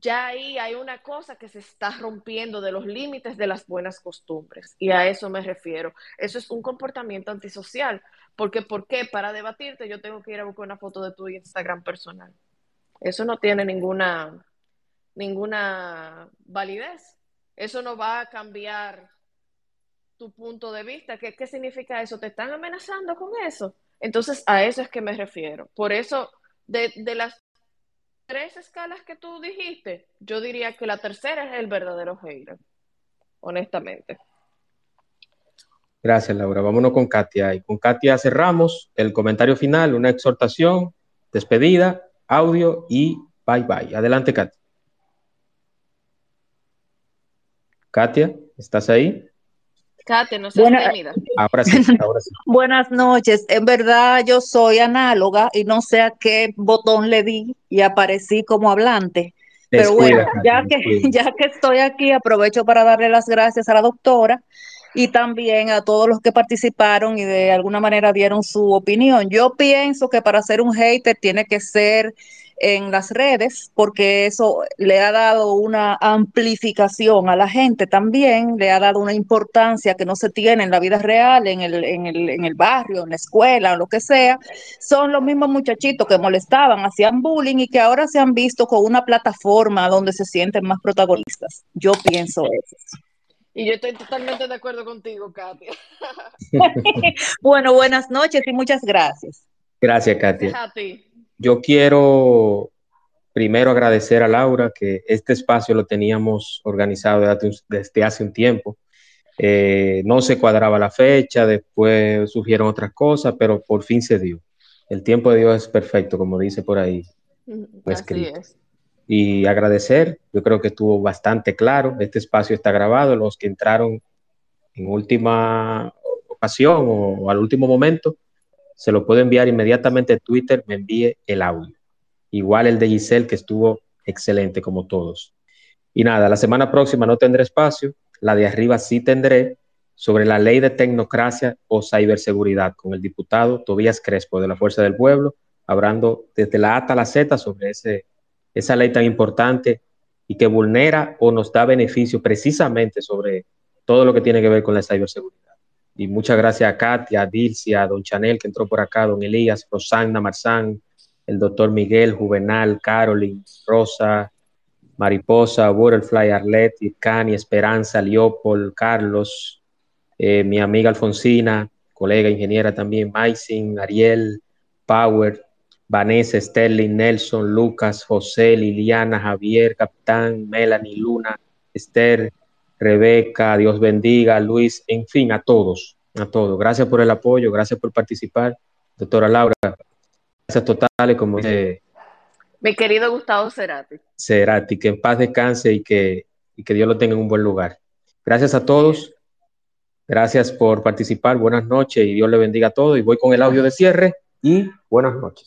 ya ahí hay una cosa que se está rompiendo de los límites de las buenas costumbres. Y a eso me refiero. Eso es un comportamiento antisocial. Porque, ¿por qué? Para debatirte yo tengo que ir a buscar una foto de tu Instagram personal. Eso no tiene ninguna, ninguna validez. Eso no va a cambiar tu punto de vista. ¿Qué, ¿Qué significa eso? ¿Te están amenazando con eso? Entonces, a eso es que me refiero. Por eso, de, de las tres escalas que tú dijiste, yo diría que la tercera es el verdadero hater, honestamente. Gracias, Laura. Vámonos con Katia. Y con Katia cerramos el comentario final, una exhortación, despedida, audio y bye bye. Adelante, Katia. Katia, ¿estás ahí? Katia, no seas Buena- tímida. Ahora sí, ahora sí. Buenas noches. En verdad yo soy análoga y no sé a qué botón le di y aparecí como hablante. Pero bueno, ya que, descuida. ya que estoy aquí, aprovecho para darle las gracias a la doctora y también a todos los que participaron y de alguna manera dieron su opinión. Yo pienso que para ser un hater tiene que ser en las redes, porque eso le ha dado una amplificación a la gente también, le ha dado una importancia que no se tiene en la vida real, en el, en el, en el barrio, en la escuela, o lo que sea. Son los mismos muchachitos que molestaban, hacían bullying y que ahora se han visto con una plataforma donde se sienten más protagonistas. Yo pienso eso. Y yo estoy totalmente de acuerdo contigo, Katia. Bueno, buenas noches y muchas gracias. Gracias, Gracias Katia. a ti. Yo quiero primero agradecer a Laura que este espacio lo teníamos organizado desde, hace un tiempo. Eh, no se cuadraba la fecha, después surgieron otras cosas, pero por fin se dio. El tiempo de Dios es perfecto, como dice por ahí lo Así es. Y agradecer, yo creo que estuvo bastante claro. Este espacio está grabado. Los que entraron en última ocasión o al último momento, se lo puedo enviar inmediatamente a Twitter, me envíe el audio. Igual el de Giselle, que estuvo excelente como todos. Y nada, la semana próxima no tendré espacio, la de arriba sí tendré sobre la ley de tecnocracia o ciberseguridad con el diputado Tobías Crespo de la Fuerza del Pueblo, hablando desde la A hasta la Z sobre ese, esa ley tan importante y que vulnera o nos da beneficio precisamente sobre todo lo que tiene que ver con la ciberseguridad. Y muchas gracias a Katia, a Dilcia, a Don Chanel que entró por acá, Don Elías, Rosana Marzán, el doctor Miguel, Juvenal, Carolyn, Rosa, Mariposa, Butterfly, Arlet, Ircani, Esperanza, Leopold, Carlos, eh, mi amiga Alfonsina, colega ingeniera también, Maisin, Ariel, Power, Vanessa, Sterling, Nelson, Lucas, José, Liliana, Javier, Capitán, Melanie, Luna, Esther, Rebeca, Dios bendiga, Luis, en fin, a todos, a todos. Gracias por el apoyo, gracias por participar. Doctora Laura, gracias totales, como dice Mi querido Gustavo Cerati. Cerati, que en paz descanse y que, y que Dios lo tenga en un buen lugar. Gracias a todos, gracias por participar, buenas noches y Dios le bendiga a todos. Y voy con el audio de cierre y buenas noches.